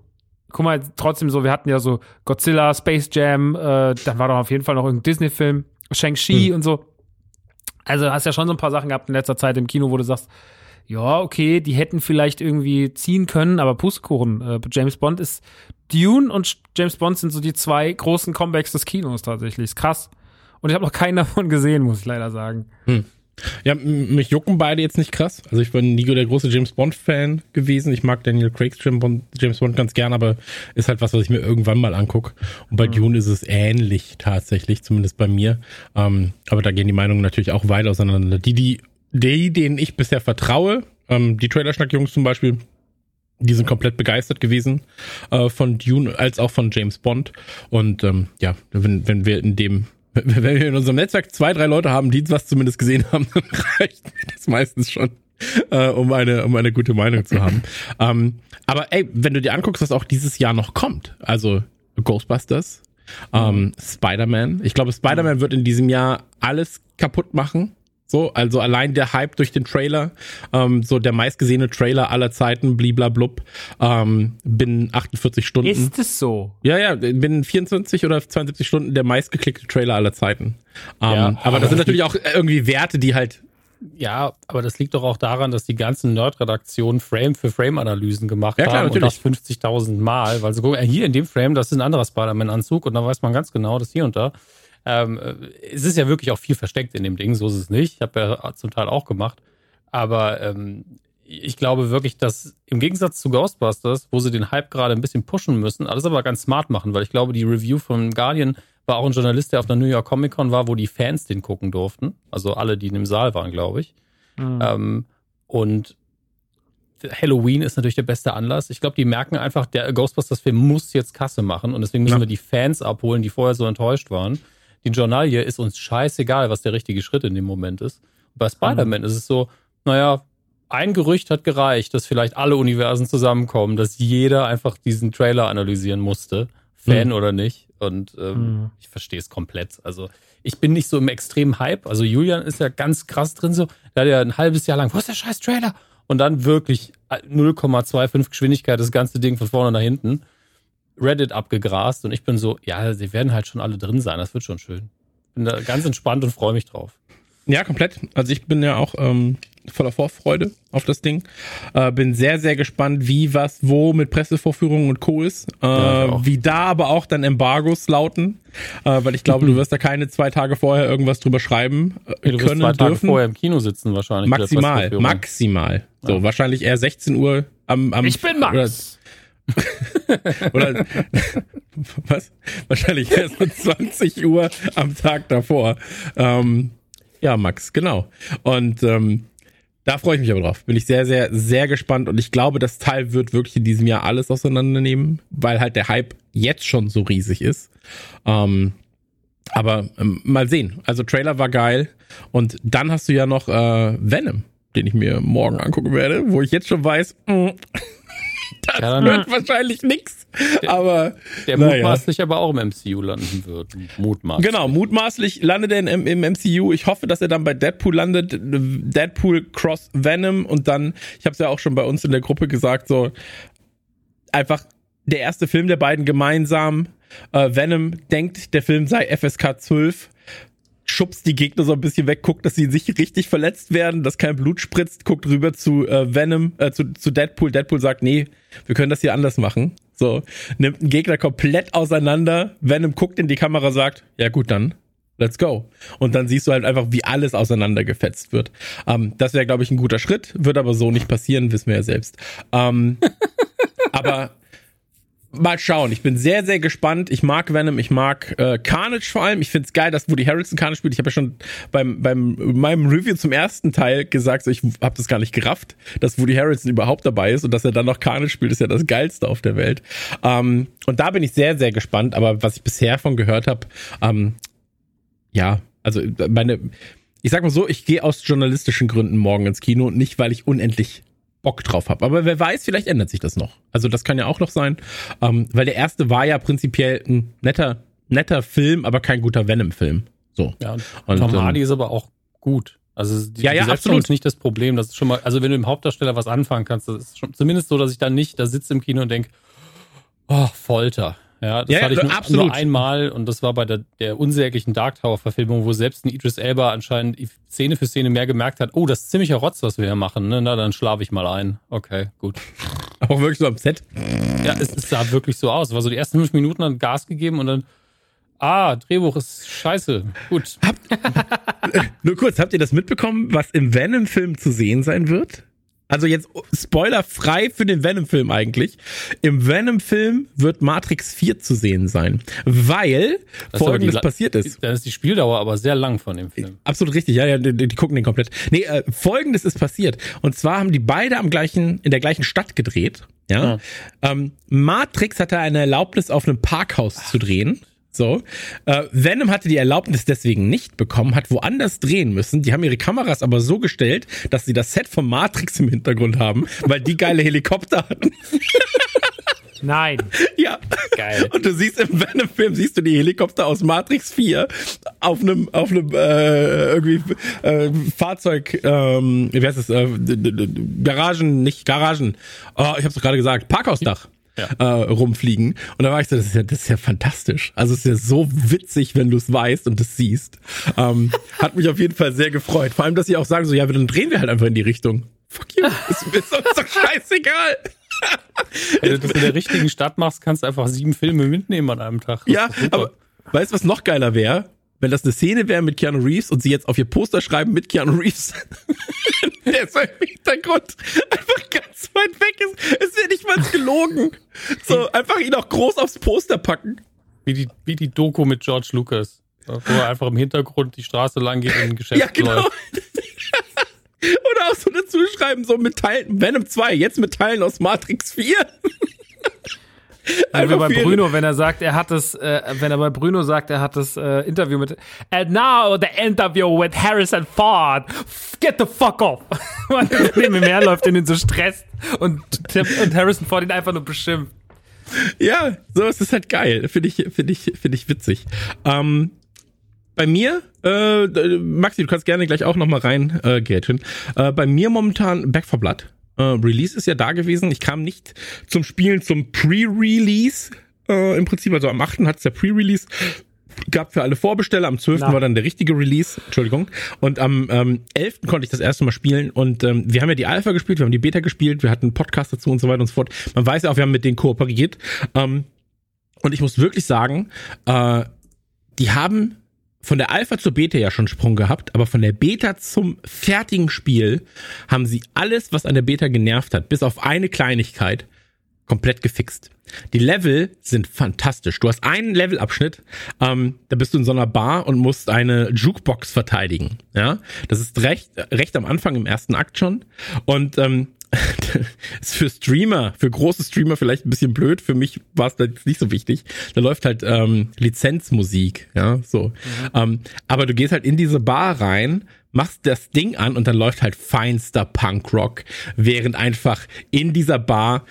guck mal, trotzdem so, wir hatten ja so Godzilla, Space Jam, äh, dann war doch auf jeden Fall noch irgendein Disney-Film, Shang-Chi Hm. und so. Also du hast ja schon so ein paar Sachen gehabt in letzter Zeit im Kino, wo du sagst, ja, okay, die hätten vielleicht irgendwie ziehen können, aber Pustekuchen. Äh, James Bond ist Dune und James Bond sind so die zwei großen Comebacks des Kinos tatsächlich. Ist krass. Und ich habe noch keinen <laughs> davon gesehen, muss ich leider sagen. Ja, mich jucken beide jetzt nicht krass. Also ich bin nie der große James Bond Fan gewesen. Ich mag Daniel Craig's James Bond, ganz gern, aber ist halt was, was ich mir irgendwann mal anguck. Und bei Dune ist es ähnlich tatsächlich, zumindest bei mir. Ähm, aber da gehen die Meinungen natürlich auch weit auseinander. Die, die, die, denen ich bisher vertraue, ähm, die Trailerschnack-Jungs zum Beispiel, die sind komplett begeistert gewesen äh, von Dune als auch von James Bond. Und ähm, ja, wenn, wenn wir in dem, wenn wir in unserem Netzwerk zwei, drei Leute haben, die was zumindest gesehen haben, dann <laughs> reicht mir das meistens schon, äh, um eine, um eine gute Meinung zu haben. <laughs> ähm, aber ey, wenn du dir anguckst, was auch dieses Jahr noch kommt, also Ghostbusters, ähm, Spider-Man. Ich glaube, Spider-Man wird in diesem Jahr alles kaputt machen. So, also allein der Hype durch den Trailer, ähm, so der meistgesehene Trailer aller Zeiten, bliblablub, ähm, binnen 48 Stunden. Ist es so? ja, ja, binnen 24 oder 72 Stunden der meistgeklickte Trailer aller Zeiten. Ähm, Ja, aber das sind natürlich auch irgendwie Werte, die halt Ja, aber das liegt doch auch daran, dass die ganzen Nerd-Redaktionen Frame für Frame-Analysen gemacht Ja, klar, haben natürlich. und das 50.000 Mal, weil sie gucken, äh, hier in dem Frame, das ist ein anderer Spider-Man-Anzug und dann weiß man ganz genau, das hier und da. Ähm, äh, es ist ja wirklich auch viel versteckt in dem Ding, so ist es nicht. Ich habe ja zum Teil auch gemacht. Aber ähm, ich glaube wirklich, dass im Gegensatz zu Ghostbusters, wo sie den Hype gerade ein bisschen pushen müssen, alles aber ganz smart machen, weil ich glaube, die Review von Guardian war auch ein Journalist, der auf der New York Comic Con war, wo die Fans den gucken durften. Also alle, die in dem Saal waren, glaube ich. Ähm, und Halloween ist natürlich der beste Anlass. Ich glaube, die merken einfach, der Ghostbusters-Film muss jetzt Kasse machen und deswegen müssen Ja. wir die Fans abholen, die vorher so enttäuscht waren. Die Journalie ist uns scheißegal, was der richtige Schritt in dem Moment ist. Und bei Spider-Man ist es so, naja, ein Gerücht hat gereicht, dass vielleicht alle Universen zusammenkommen, dass jeder einfach diesen Trailer analysieren musste, Fan Mhm. oder nicht. Und ähm, Mhm. ich verstehe es komplett. Also ich bin nicht so im extremen Hype. Also Julian ist ja ganz krass drin so. Der hat ja ein halbes Jahr lang, wo ist der scheiß Trailer? Und dann wirklich 0,25 Geschwindigkeit das ganze Ding von vorne nach hinten. Reddit abgegrast und ich bin so, ja, sie werden halt schon alle drin sein. Das wird schon schön. Bin da ganz entspannt und freue mich drauf. Ja, komplett. Also ich bin ja auch ähm, voller Vorfreude auf das Ding. Äh, bin sehr, sehr gespannt, wie, was, wo mit Pressevorführungen und Co. ist. Äh, Ja, wie da aber auch dann Embargos lauten. Äh, weil ich glaube, du wirst da keine zwei Tage vorher irgendwas drüber schreiben äh, Du wirst können zwei Tage dürfen. vorher im Kino sitzen wahrscheinlich. Maximal, maximal. So, wahrscheinlich eher 16 Uhr am, am Ich bin Max. Oder, was? Wahrscheinlich erst um 20 Uhr am Tag davor. Ähm, ja, Max, genau. Und ähm, da freue ich mich aber drauf. Bin ich sehr, sehr, sehr gespannt. Und ich glaube, das Teil wird wirklich in diesem Jahr alles auseinandernehmen, weil halt der Hype jetzt schon so riesig ist. Ähm, aber ähm, mal sehen. Also Trailer war geil. Und dann hast du ja noch äh, Venom, den ich mir morgen angucken werde, wo ich jetzt schon weiß, mm, das Ja, wird wahrscheinlich nix. aber Der mutmaßlich aber auch im MCU landen wird. Mutmaßlich. Genau, mutmaßlich landet er in, im MCU. Ich hoffe, dass er dann bei Deadpool landet. Deadpool cross Venom und dann, ich habe es ja auch schon bei uns in der Gruppe gesagt, so einfach der erste Film der beiden gemeinsam. Äh, Venom denkt, der Film sei FSK 12 schubst die Gegner so ein bisschen weg, guckt, dass sie sich richtig verletzt werden, dass kein Blut spritzt, guckt rüber zu äh, Venom, äh, zu, zu Deadpool. Deadpool sagt, nee, wir können das hier anders machen. So, nimmt einen Gegner komplett auseinander. Venom guckt in die Kamera, sagt, ja gut, dann let's go. Und dann siehst du halt einfach, wie alles auseinandergefetzt wird. Ähm, das wäre, glaube ich, ein guter Schritt, wird aber so nicht passieren, wissen wir ja selbst. Ähm, <laughs> aber mal schauen. Ich bin sehr, sehr gespannt. Ich mag Venom, ich mag äh, Carnage vor allem. Ich find's geil, dass Woody Harrelson Carnage spielt. Ich habe ja schon beim, beim meinem Review zum ersten Teil gesagt, so, ich habe das gar nicht gerafft, dass Woody Harrelson überhaupt dabei ist und dass er dann noch Carnage spielt, ist ja das Geilste auf der Welt. Ähm, und da bin ich sehr, sehr gespannt. Aber was ich bisher von gehört habe, ähm, ja, also meine, ich sag mal so, ich gehe aus journalistischen Gründen morgen ins Kino, nicht weil ich unendlich Bock drauf habe. Aber wer weiß, vielleicht ändert sich das noch. Also das kann ja auch noch sein, ähm, weil der erste war ja prinzipiell ein netter, netter Film, aber kein guter Venom-Film. So. Ja, und, Und, Tom ähm, Hardy ist aber auch gut. Also die, Ja, ja, die absolut. ist nicht das Problem. Das ist schon mal, also wenn du im Hauptdarsteller was anfangen kannst, das ist schon zumindest so, dass ich dann nicht da sitze im Kino und denk, oh, Folter. Ja, das Ja, hatte ich nur, absolut. nur einmal und das war bei der, der unsäglichen Dark Tower Verfilmung, wo selbst ein Idris Elba anscheinend Szene für Szene mehr gemerkt hat, oh, das ist ziemlicher Rotz, was wir hier machen, ne? Na, dann schlafe ich mal ein. Okay, gut. <laughs> Auch wirklich so am Set. Ja, es, es sah wirklich so aus. War so die ersten fünf Minuten dann Gas gegeben und dann, ah, Drehbuch ist scheiße. Gut. <laughs> Nur kurz, habt ihr das mitbekommen, was im Venom-Film zu sehen sein wird? Also jetzt spoilerfrei für den Venom-Film eigentlich. Im Venom-Film wird Matrix 4 zu sehen sein, weil Das die folgendes La- passiert ist. Dann ist die Spieldauer aber sehr lang von dem Film. Absolut richtig, ja, ja, die, die gucken den komplett. Nee, äh, folgendes ist passiert. Und zwar haben die beide am gleichen, in der gleichen Stadt gedreht. Ja. Ähm, Matrix hatte eine Erlaubnis, auf einem Parkhaus zu drehen. So. Äh, Venom hatte die Erlaubnis deswegen nicht bekommen, hat woanders drehen müssen. Die haben ihre Kameras aber so gestellt, dass sie das Set von Matrix im Hintergrund haben, weil die geile Helikopter hatten. <laughs> Nein. Ja. Geil. Und du siehst im Venom-Film, siehst du die Helikopter aus Matrix 4 auf einem, auf einem, äh, irgendwie, äh, Fahrzeug, ähm, wie heißt es, äh, Garagen, nicht Garagen, oh, ich hab's doch gerade gesagt, Parkhausdach. Ja. Äh, rumfliegen und da war ich so, das ist ja, das ist ja fantastisch. Also es ist ja so witzig, wenn du es weißt und es siehst. Ähm, <laughs> hat mich auf jeden Fall sehr gefreut. Vor allem, dass sie auch sagen so, ja, dann drehen wir halt einfach in die Richtung. Fuck you, <laughs> ist mir so, ist doch scheißegal. Wenn du das in der richtigen Stadt machst, kannst du einfach sieben Filme mitnehmen an einem Tag. Das Ja, aber weißt du, was noch geiler wäre? Wenn das eine Szene wäre mit Keanu Reeves und sie jetzt auf ihr Poster schreiben mit Keanu Reeves. <laughs> Der so im Hintergrund einfach ganz weit weg ist. Es wäre nicht mal gelogen. So, einfach ihn auch groß aufs Poster packen. Wie die, wie die Doku mit George Lucas. Wo er einfach im Hintergrund die Straße lang geht und ein Geschäft Ja, genau. läuft. <laughs> Oder auch so dazu schreiben, so mit Teilen, Venom 2, jetzt mit Teilen aus Matrix 4. Also wie bei Bruno, wenn er sagt, er hat das, äh, wenn er bei Bruno sagt, er hat das äh, Interview mit And now the interview with Harrison Ford. Get the fuck off. <laughs> Und er neben ihm herläuft und ihn so stresst und, und Harrison Ford ihn einfach nur beschimpft. Ja, so ist es halt geil. Finde ich, finde ich, finde ich witzig. Ähm, bei mir, äh, Maxi, du kannst gerne gleich auch nochmal rein, äh, Gätchen. Äh, bei mir momentan Back for Blood. Äh, Release ist ja da gewesen. Ich kam nicht zum Spielen zum Pre-Release. Äh, Im Prinzip, also am 8. hat es der Pre-Release. Gab für alle Vorbesteller, am 12. Na. war dann der richtige Release, Entschuldigung. Und am ähm, 11. konnte ich das erste Mal spielen. Und ähm, wir haben ja die Alpha gespielt, wir haben die Beta gespielt, wir hatten einen Podcast dazu und so weiter und so fort. Man weiß ja auch, wir haben mit denen kooperiert. Ähm, und ich muss wirklich sagen, äh, die haben von der Alpha zur Beta ja schon Sprung gehabt, aber von der Beta zum fertigen Spiel haben sie alles, was an der Beta genervt hat, bis auf eine Kleinigkeit, komplett gefixt. Die Level sind fantastisch. Du hast einen Levelabschnitt, ähm, da bist du in so einer Bar und musst eine Jukebox verteidigen. Ja, das ist recht, recht am Anfang im ersten Akt schon. Und ähm, <laughs> ist für Streamer, für große Streamer vielleicht ein bisschen blöd. Für mich war es da jetzt nicht so wichtig. Da läuft halt ähm, Lizenzmusik, ja, so. Ähm, aber du gehst halt in diese Bar rein, machst das Ding an und dann läuft halt feinster Punkrock, während einfach in dieser Bar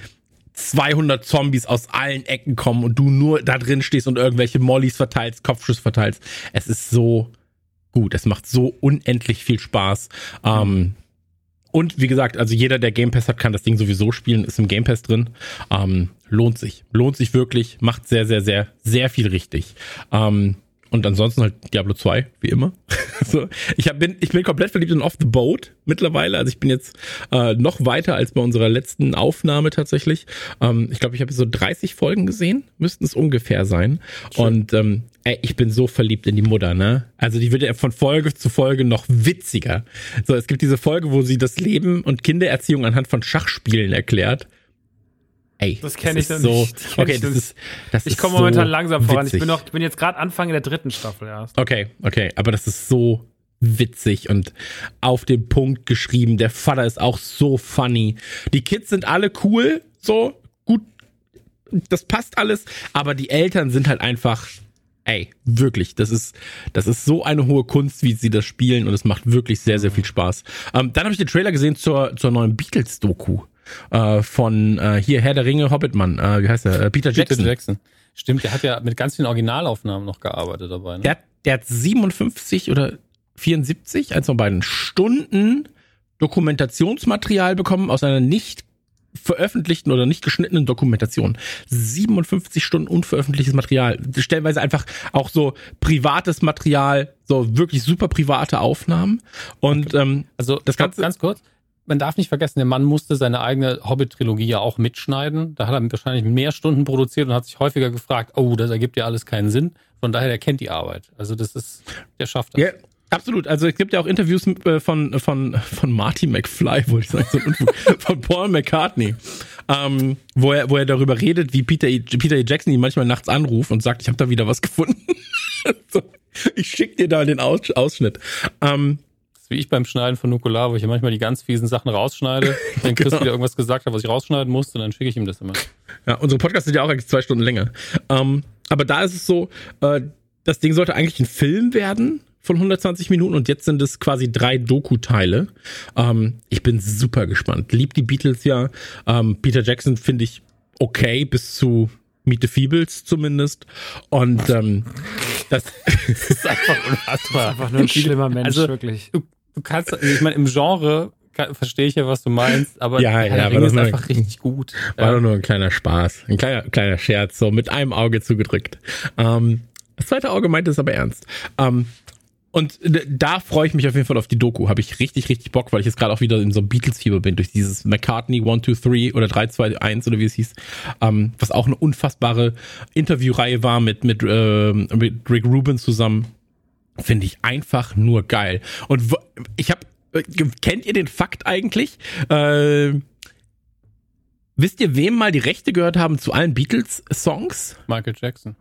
200 Zombies aus allen Ecken kommen und du nur da drin stehst und irgendwelche Mollys verteilst, Kopfschuss verteilst. Es ist so gut. Es macht so unendlich viel Spaß. Ähm, und wie gesagt, also jeder, der Game Pass hat, kann das Ding sowieso spielen, ist im Game Pass drin. Ähm, lohnt sich. Lohnt sich wirklich. Macht sehr, sehr, sehr, sehr viel richtig. Ähm, und ansonsten halt Diablo 2, wie immer. <laughs> so, ich hab, bin, ich bin komplett verliebt in Off the Boat mittlerweile. Also ich bin jetzt äh, noch weiter als bei unserer letzten Aufnahme tatsächlich. Ähm, ich glaube, ich habe so 30 Folgen gesehen, müssten es ungefähr sein. Schön. Und ähm, ey, ich bin so verliebt in die Mutter, ne? Also die wird ja von Folge zu Folge noch witziger. So, es gibt diese Folge, wo sie das Leben und Kindererziehung anhand von Schachspielen erklärt. Ey, das kenne ich dann so, nicht. Okay, ich das ist, das ich komme so momentan langsam voran. witzig. Ich bin, noch, ich bin jetzt gerade Anfang in der dritten Staffel erst. Okay, okay, aber das ist so witzig und auf den Punkt geschrieben. Der Vater ist auch so funny. Die Kids sind alle cool, so gut. Das passt alles, aber die Eltern sind halt einfach ey, wirklich, das ist, das ist so eine hohe Kunst, wie sie das spielen und es macht wirklich sehr, sehr viel Spaß. Ähm, dann habe ich den Trailer gesehen zur, zur neuen Beatles-Doku äh, von äh, hier Herr der Ringe, Hobbitmann, äh, wie heißt er? Äh, Peter Jackson. Peter Jackson. Stimmt, der hat ja mit ganz vielen Originalaufnahmen noch gearbeitet dabei. Ne? Der, hat- der hat 57 oder 74, eins von beiden Stunden Dokumentationsmaterial bekommen aus einer nicht veröffentlichten oder nicht geschnittenen Dokumentation. 57 Stunden unveröffentlichtes Material. Stellenweise einfach auch so privates Material, so wirklich super private Aufnahmen. Und ähm, Also Das ganz, Ganze- ganz kurz, man darf nicht vergessen, der Mann musste seine eigene Hobbit-Trilogie ja auch mitschneiden. Da hat er wahrscheinlich mehr Stunden produziert und hat sich häufiger gefragt, oh, das ergibt ja alles keinen Sinn. Von daher, der kennt die Arbeit. Also das ist, der schafft das. Ja, absolut. Also es gibt ja auch Interviews äh, von, von, von Marty McFly, wollte ich sagen, so <laughs> von Paul McCartney, ähm, wo, er, wo er darüber redet, wie Peter, E- Peter E. Jackson ihn manchmal nachts anruft und sagt, ich habe da wieder was gefunden. <laughs> so, ich schick dir da den Aus Ausschnitt. Ähm, Das ist wie ich beim Schneiden von Nukular, wo ich ja manchmal die ganz fiesen Sachen rausschneide, <laughs> wenn Chris Genau. wieder irgendwas gesagt hat, was ich rausschneiden musste, dann schicke ich ihm das immer. Ja, unsere Podcasts sind ja auch eigentlich zwei Stunden länger. Ähm, aber da ist es so, äh, das Ding sollte eigentlich ein Film werden von 120 Minuten und jetzt sind es quasi drei Doku-Teile. Ähm, ich bin super gespannt. Lieb die Beatles ja. Ähm, Peter Jackson finde ich okay bis zu Meet the Feebles zumindest. Und ähm, das <laughs> Das ist einfach <laughs> unfassbar. Einfach nur ein schlimmer Mensch, Also, wirklich. Du, du kannst, ich meine, im Genre verstehe ich ja, was du meinst, aber Ja, ja, der aber das ist einfach richtig gut. War Ja. doch nur ein kleiner Spaß. Ein kleiner, kleiner Scherz, so mit einem Auge zugedrückt. Ähm, das zweite Auge meinte es aber ernst. Ähm, und d- da freue ich mich auf jeden Fall auf die Doku. Habe ich richtig, richtig Bock, weil ich jetzt gerade auch wieder in so einem Beatles-Fieber bin, durch dieses McCartney 1, 2, 3 oder 3, 2, 1 oder wie es hieß. Ähm, was auch eine unfassbare Interviewreihe war mit, mit, ähm, mit Rick Rubin zusammen. Finde ich einfach nur geil. Und ich habe, kennt ihr den Fakt eigentlich? Äh, wisst ihr, wem mal die Rechte gehört haben zu allen Beatles-Songs? Michael Jackson.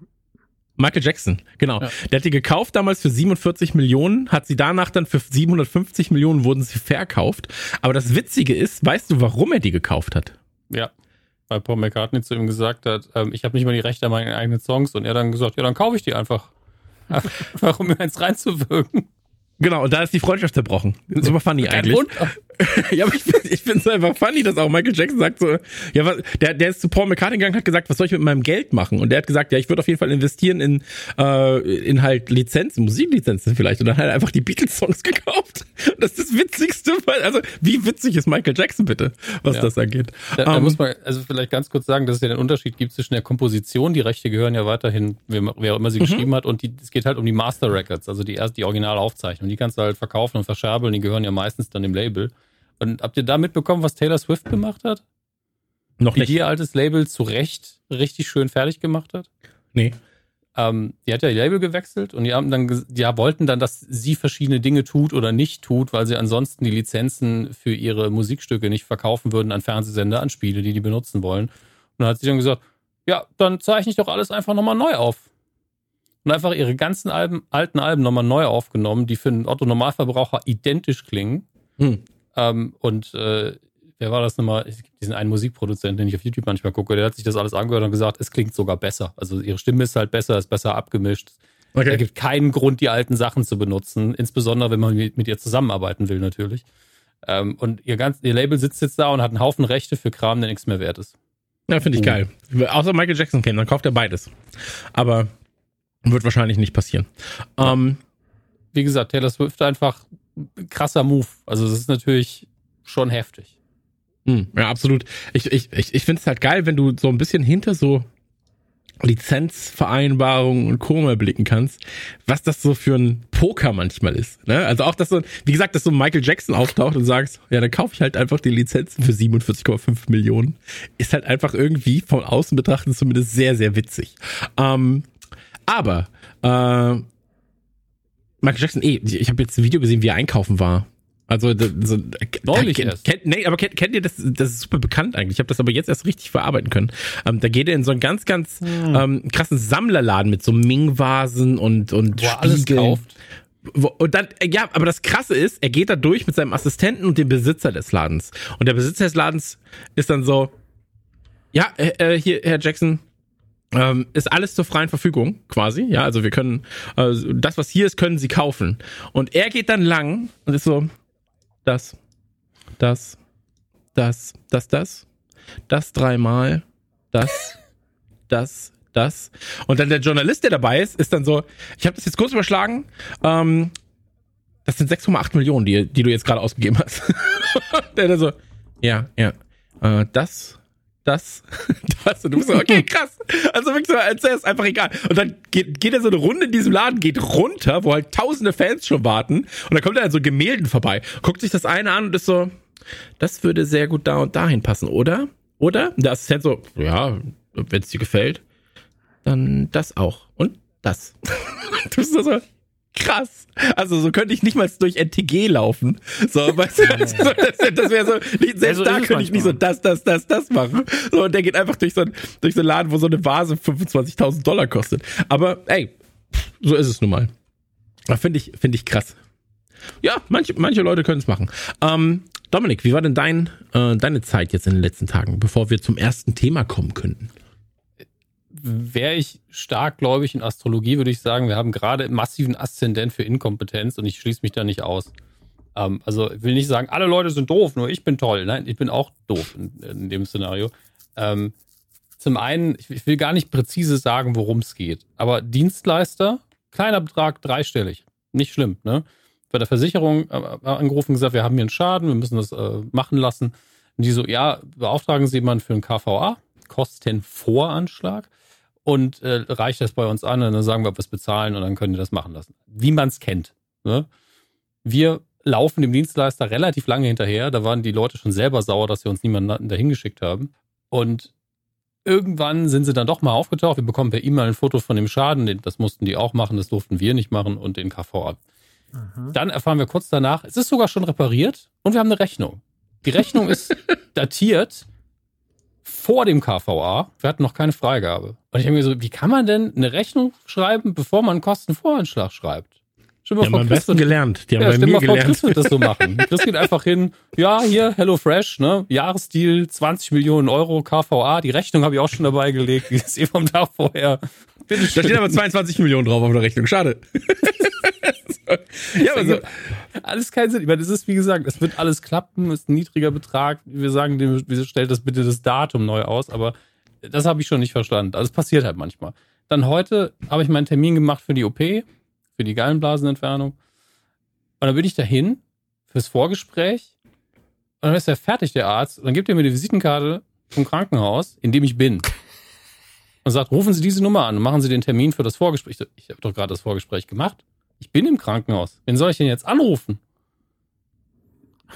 Michael Jackson, genau. Ja. Der hat die gekauft damals für 47 Millionen, hat sie danach dann für 750 Millionen wurden sie verkauft. Aber das Witzige ist, weißt du, warum er die gekauft hat? Ja. Weil Paul McCartney zu ihm gesagt hat, ähm, ich habe nicht mal die Rechte an meinen eigenen Songs und er dann gesagt, ja, dann kaufe ich die einfach. <laughs> Warum mir eins reinzuwirken? Genau, und da ist die Freundschaft zerbrochen. Super funny Kein eigentlich. Wunder. <laughs> ja, aber ich, find- ich finde es einfach funny, dass auch Michael Jackson sagt so, ja, was, der, der ist zu Paul McCartney gegangen, hat gesagt, was soll ich mit meinem Geld machen? Und der hat gesagt, ja, ich würde auf jeden Fall investieren in, äh, in halt Lizenzen, Musiklizenzen vielleicht. Und dann hat er einfach die Beatles-Songs <laughs> gekauft. Das ist das Witzigste, weil, also, wie witzig ist Michael Jackson bitte, was Ja. das angeht? Da, da Ähm, muss man also vielleicht ganz kurz sagen, dass es ja den Unterschied gibt zwischen der Komposition, die Rechte gehören ja weiterhin, wer, wer auch immer Mhm. sie geschrieben hat, und die, es geht halt um die Master Records, also die erst die Originalaufzeichnung. Die kannst du halt verkaufen und verscherbeln, die gehören ja meistens dann dem Label. Und habt ihr da mitbekommen, was Taylor Swift gemacht hat? noch Wie nicht. die ihr altes Label zu Recht richtig schön fertig gemacht hat? Nee. Ähm, die hat ja ihr Label gewechselt und die haben dann, die wollten dann, dass sie verschiedene Dinge tut oder nicht tut, weil sie ansonsten die Lizenzen für ihre Musikstücke nicht verkaufen würden an Fernsehsender, an Spiele, die die benutzen wollen. Und dann hat sie dann gesagt, ja, dann zeichne ich doch alles einfach nochmal neu auf. Und einfach ihre ganzen Alben, alten Alben nochmal neu aufgenommen, die für einen Otto-Normalverbraucher identisch klingen. Hm. Ähm, und äh, wer war das nochmal? Es gibt diesen einen Musikproduzenten, den ich auf YouTube manchmal gucke, der hat sich das alles angehört und gesagt, es klingt sogar besser. Also ihre Stimme ist halt besser, ist besser abgemischt. Es Okay. gibt keinen Grund, die alten Sachen zu benutzen, insbesondere wenn man mit, ihr zusammenarbeiten will, natürlich. Ähm, und ihr, ganz, ihr Label sitzt jetzt da und hat einen Haufen Rechte für Kram, der nichts mehr wert ist. Ja, finde ich Oh. geil. Außer Michael Jackson käme, dann kauft er beides. Aber wird wahrscheinlich nicht passieren. Ähm, Wie gesagt, Taylor Swift einfach krasser Move. Also das ist natürlich schon heftig. Hm, Ja, absolut. Ich, ich, ich, ich finde es halt geil, wenn du so ein bisschen hinter so Lizenzvereinbarungen und Co. blicken kannst, was das so für ein Poker manchmal ist. Ne? Also auch, dass so, wie gesagt, dass so Michael Jackson auftaucht und sagst, ja, dann kaufe ich halt einfach die Lizenzen für 47,5 Millionen, ist halt einfach irgendwie von außen betrachtet zumindest sehr, sehr witzig. Ähm, aber äh, Michael Jackson, eh, ich habe jetzt ein Video gesehen, wie er einkaufen war. Also so, Neulich kennt, erst. Kennt, nee, aber kennt, kennt ihr das? Das ist super bekannt eigentlich. Ich habe das aber jetzt erst richtig verarbeiten können. Ähm, da geht er in so einen ganz, ganz Hm. ähm, krassen Sammlerladen mit so Ming-Vasen und und er alles kauft. Und dann, äh, ja, aber das Krasse ist, er geht da durch mit seinem Assistenten und dem Besitzer des Ladens. Und der Besitzer des Ladens ist dann so, ja, äh, äh, hier, Herr Jackson, ähm, ist alles zur freien Verfügung, quasi. Ja, also wir können, äh, das, was hier ist, können Sie kaufen. Und er geht dann lang und ist so, das, das, das, das, das, das dreimal, das, <laughs> das, das. Und dann der Journalist, der dabei ist, ist dann so, ich habe das jetzt kurz überschlagen, ähm, das sind 6,8 Millionen, die, die du jetzt gerade ausgegeben hast. <laughs> der dann so, ja, ja, äh, das, das, <laughs> das. Und du bist so, okay, krass. Also wirklich so, als wäre es einfach egal. Und dann geht, geht er so eine Runde in diesem Laden, geht runter, wo halt tausende Fans schon warten. Und dann kommt er an so Gemälden vorbei, guckt sich das eine an und ist so, das würde sehr gut da und dahin passen, oder? Oder? Und der Assistent so, ja, wenn es dir gefällt, dann das auch. Und das. <laughs> du bist so, so, krass. Also so könnte ich nicht mal durch NTG laufen. So, weißt du, also, <laughs> das, das wäre so, nicht, selbst so da könnte ich nicht so das, das, das, das machen. So, und der geht einfach durch so, ein, durch so einen Laden, wo so eine Vase 25.000 Dollar kostet. Aber ey, so ist es nun mal. Finde ich, finde ich krass. Ja, manche, manche Leute können es machen. Ähm, Dominik, wie war denn dein, äh, deine Zeit jetzt in den letzten Tagen, bevor wir zum ersten Thema kommen könnten? Wäre ich stark gläubig in Astrologie, würde ich sagen, wir haben gerade massiven Aszendent für Inkompetenz und ich schließe mich da nicht aus. Ähm, also ich will nicht sagen, alle Leute sind doof, nur ich bin toll. Nein, ich bin auch doof in, in dem Szenario. Ähm, zum einen, ich, ich will gar nicht präzise sagen, worum es geht, aber Dienstleister, kleiner Betrag, dreistellig. Nicht schlimm, ne? Bei der Versicherung äh, angerufen und gesagt, wir haben hier einen Schaden, wir müssen das äh, machen lassen. Und die so, ja, beauftragen Sie jemanden für einen KVA, Kostenvoranschlag und äh, reicht das bei uns an und dann sagen wir, ob wir es bezahlen und dann können die das machen lassen. Wie man es kennt. Ne? Wir laufen dem Dienstleister relativ lange hinterher. Da waren die Leute schon selber sauer, dass wir uns niemanden dahin geschickt haben. Und irgendwann sind sie dann doch mal aufgetaucht. Wir bekommen per E-Mail ein Foto von dem Schaden. Den- Das mussten die auch machen, das durften wir nicht machen und den KVA. Dann erfahren wir kurz danach, es ist sogar schon repariert und wir haben eine Rechnung. Die Rechnung ist <laughs> datiert vor dem KVA. Wir hatten noch keine Freigabe. Und ich habe mir so, wie kann man denn eine Rechnung schreiben, bevor man einen Kostenvoranschlag schreibt? Dir Die haben vor, am Chris besten wird- gelernt. Die haben ja, bei mir mal vor, gelernt. Chris wird das so machen. <laughs> Chris geht einfach hin, ja, hier, Hello Fresh, ne? Jahresdeal, 20 Millionen Euro, KVA, die Rechnung habe ich auch schon dabei gelegt, die ist eh vom Tag vorher. Bitte Da steht aber 22 Millionen drauf auf der Rechnung. Schade. <laughs> ja, aber so, alles keinen Sinn. Ich meine, es ist, wie gesagt, es wird alles klappen, ist ein niedriger Betrag. Wir sagen dem, stellt das bitte das Datum neu aus, aber das habe ich schon nicht verstanden. Also es passiert halt manchmal. Dann heute habe ich meinen Termin gemacht für die OP, für die Gallenblasenentfernung. Und dann bin ich dahin fürs Vorgespräch. Und dann ist er fertig, der Arzt. Und dann gibt er mir die Visitenkarte vom Krankenhaus, in dem ich bin. Und sagt, rufen Sie diese Nummer an und machen Sie den Termin für das Vorgespräch. Ich habe doch gerade das Vorgespräch gemacht. Ich bin im Krankenhaus. Wen soll ich denn jetzt anrufen?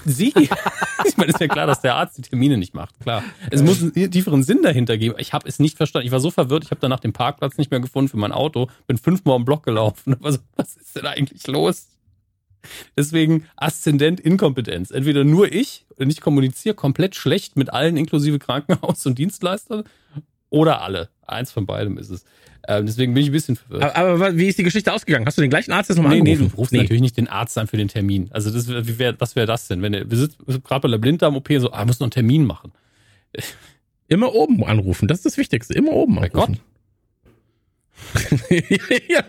Sie? <laughs> ich meine, ist ja klar, dass der Arzt die Termine nicht macht. Klar. Es muss einen tieferen Sinn dahinter geben. Ich habe es nicht verstanden. Ich war so verwirrt. Ich habe danach den Parkplatz nicht mehr gefunden für mein Auto. Bin fünfmal im Block gelaufen. Aber so, was ist denn eigentlich los? Deswegen Aszendent Inkompetenz. Entweder nur ich und ich kommuniziere komplett schlecht mit allen, inklusive Krankenhaus und Dienstleister, oder alle. Eins von beidem ist es. Ähm, deswegen bin ich ein bisschen verwirrt. aber, aber wie ist die Geschichte ausgegangen? Hast du den gleichen Arzt jetzt nochmal Nee, nee, angerufen? du rufst natürlich nicht den Arzt an für den Termin. Also das, wie wär, was wäre das denn? Wenn er, wir sind gerade bei der Blinddarm-OP so, ah, muss noch einen Termin machen. <laughs> Immer oben anrufen, das ist das Wichtigste. Immer oben Bei anrufen. <laughs> ja,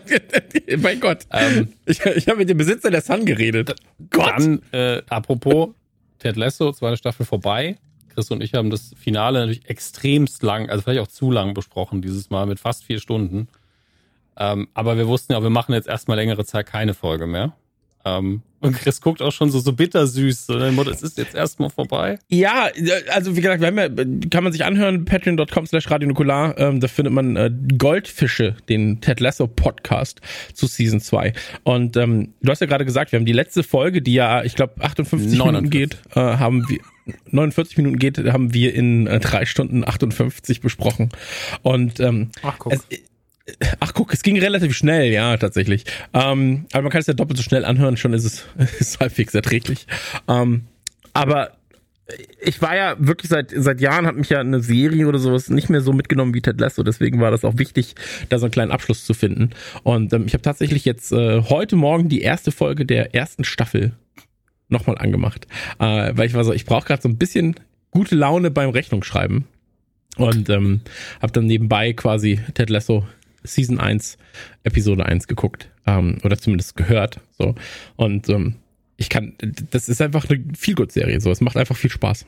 mein Gott. Ähm, Ich, ich habe mit dem Besitzer der Sun geredet. Gott. Dann, äh, apropos, Ted Lasso, zweite Staffel vorbei. Chris und ich haben das Finale natürlich extremst lang, also vielleicht auch zu lang besprochen dieses Mal mit fast vier Stunden. Ähm, aber wir wussten ja, wir machen jetzt erstmal längere Zeit keine Folge mehr. Ähm, und Chris guckt auch schon so, so bittersüß. So, Motto, es ist jetzt erstmal vorbei. Ja, also wie gesagt, wir haben ja, kann man sich anhören, patreon.com slash radionukular. Ähm, da findet man äh, Goldfische, den Ted Lasso Podcast zu Season 2. Und ähm, du hast ja gerade gesagt, wir haben die letzte Folge, die ja, ich glaube, 58 49. Minuten geht, äh, haben wir 49 Minuten geht, haben wir in äh, drei Stunden 58 besprochen. Und ähm, Ach, guck. es, Ach guck, es ging relativ schnell, ja, tatsächlich. Ähm, aber man kann es ja doppelt so schnell anhören, schon ist es <laughs> ist halbwegs erträglich. Ähm, aber ich war ja wirklich seit seit Jahren hat mich ja eine Serie oder sowas nicht mehr so mitgenommen wie Ted Lasso, deswegen war das auch wichtig, da so einen kleinen Abschluss zu finden. Und ähm, ich habe tatsächlich jetzt äh, heute Morgen die erste Folge der ersten Staffel nochmal angemacht, äh, weil ich war so, ich brauche gerade so ein bisschen gute Laune beim Rechnungsschreiben und ähm, habe dann nebenbei quasi Ted Lasso Season 1, Episode 1 geguckt. Ähm, oder zumindest gehört. So. Und ähm, ich kann, das ist einfach eine Feelgood-Serie. So. Es macht einfach viel Spaß.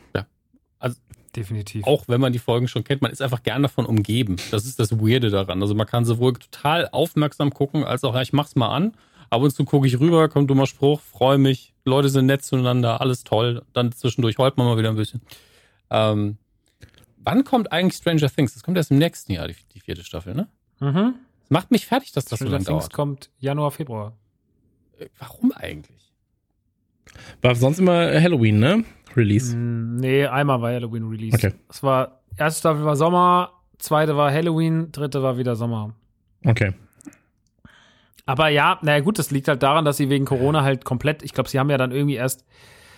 Definitiv. Auch wenn man die Folgen schon kennt, man ist einfach gern davon umgeben. Das ist das Weirde daran. Also man kann sowohl total aufmerksam gucken, als auch, ja, ich mach's mal an. Ab und zu gucke ich rüber, kommt dummer Spruch, freue mich, Leute sind nett zueinander, alles toll. Dann zwischendurch heult man mal wieder ein bisschen. Ähm, wann kommt eigentlich Stranger Things? Das kommt erst im nächsten Jahr, die, die vierte Staffel, ne? Mhm. Das macht mich fertig, dass das so Stranger lange Things dauert. kommt Januar, Februar. Äh, Warum eigentlich? War sonst immer Halloween, ne? Release. Mm, Nee, einmal war Halloween Release. Okay. Es war, erste Staffel war Sommer, zweite war Halloween, dritte war wieder Sommer. Okay. Aber ja, naja gut, das liegt halt daran, dass sie wegen Corona halt komplett, ich glaube, sie haben ja dann irgendwie erst,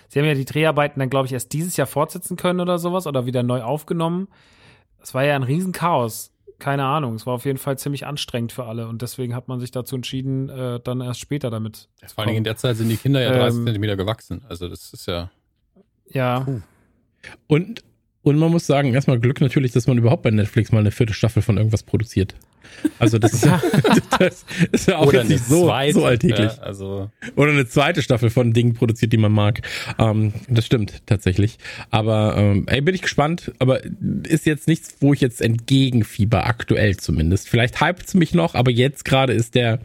sie haben ja die Dreharbeiten dann, glaube ich, erst dieses Jahr fortsetzen können oder sowas oder wieder neu aufgenommen. Es war ja ein Riesenchaos. Keine Ahnung. Es war auf jeden Fall ziemlich anstrengend für alle und deswegen hat man sich dazu entschieden, äh, dann erst später damit. Vor allen Dingen in der Zeit sind die Kinder ja 30 Ähm, Zentimeter gewachsen. Also das ist ja. Ja, Und, und man muss sagen, erstmal Glück natürlich, dass man überhaupt bei Netflix mal eine vierte Staffel von irgendwas produziert. Also das ist ja, <laughs> <laughs> das ist ja auch jetzt nicht so, so alltäglich. Ja, also Oder eine zweite Staffel von Dingen produziert, die man mag. Ähm, das stimmt tatsächlich. Aber ähm, ey, bin ich gespannt. Aber ist jetzt nichts, wo ich jetzt entgegenfieber, aktuell zumindest. Vielleicht hypt's mich noch, aber jetzt gerade ist der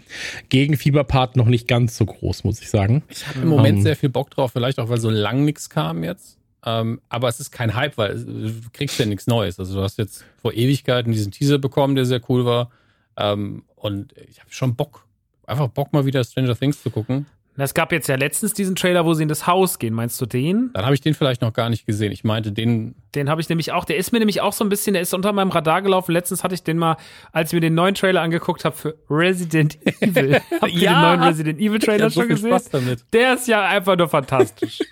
Gegenfieber-Part noch nicht ganz so groß, muss ich sagen. ich habe im Moment Ähm. sehr viel Bock drauf, vielleicht auch, weil so lang nichts kam jetzt. Ähm, aber es ist kein Hype, weil äh, du kriegst ja nichts Neues. Also du hast jetzt vor Ewigkeiten diesen Teaser bekommen, der sehr cool war. Ähm, und ich habe schon Bock. Einfach Bock mal wieder Stranger Things zu gucken. es gab jetzt ja letztens diesen Trailer, wo sie in das Haus gehen. Meinst du den? Dann habe ich den vielleicht noch gar nicht gesehen. Ich meinte den. Den habe ich nämlich auch. Der ist mir nämlich auch so ein bisschen, der ist unter meinem Radar gelaufen. Letztens hatte ich den mal, als ich mir den neuen Trailer angeguckt habe für Resident <laughs> Evil. Habt ihr Ja. den neuen Resident Evil Trailer so schon gesehen? Der ist ja einfach nur fantastisch. <laughs>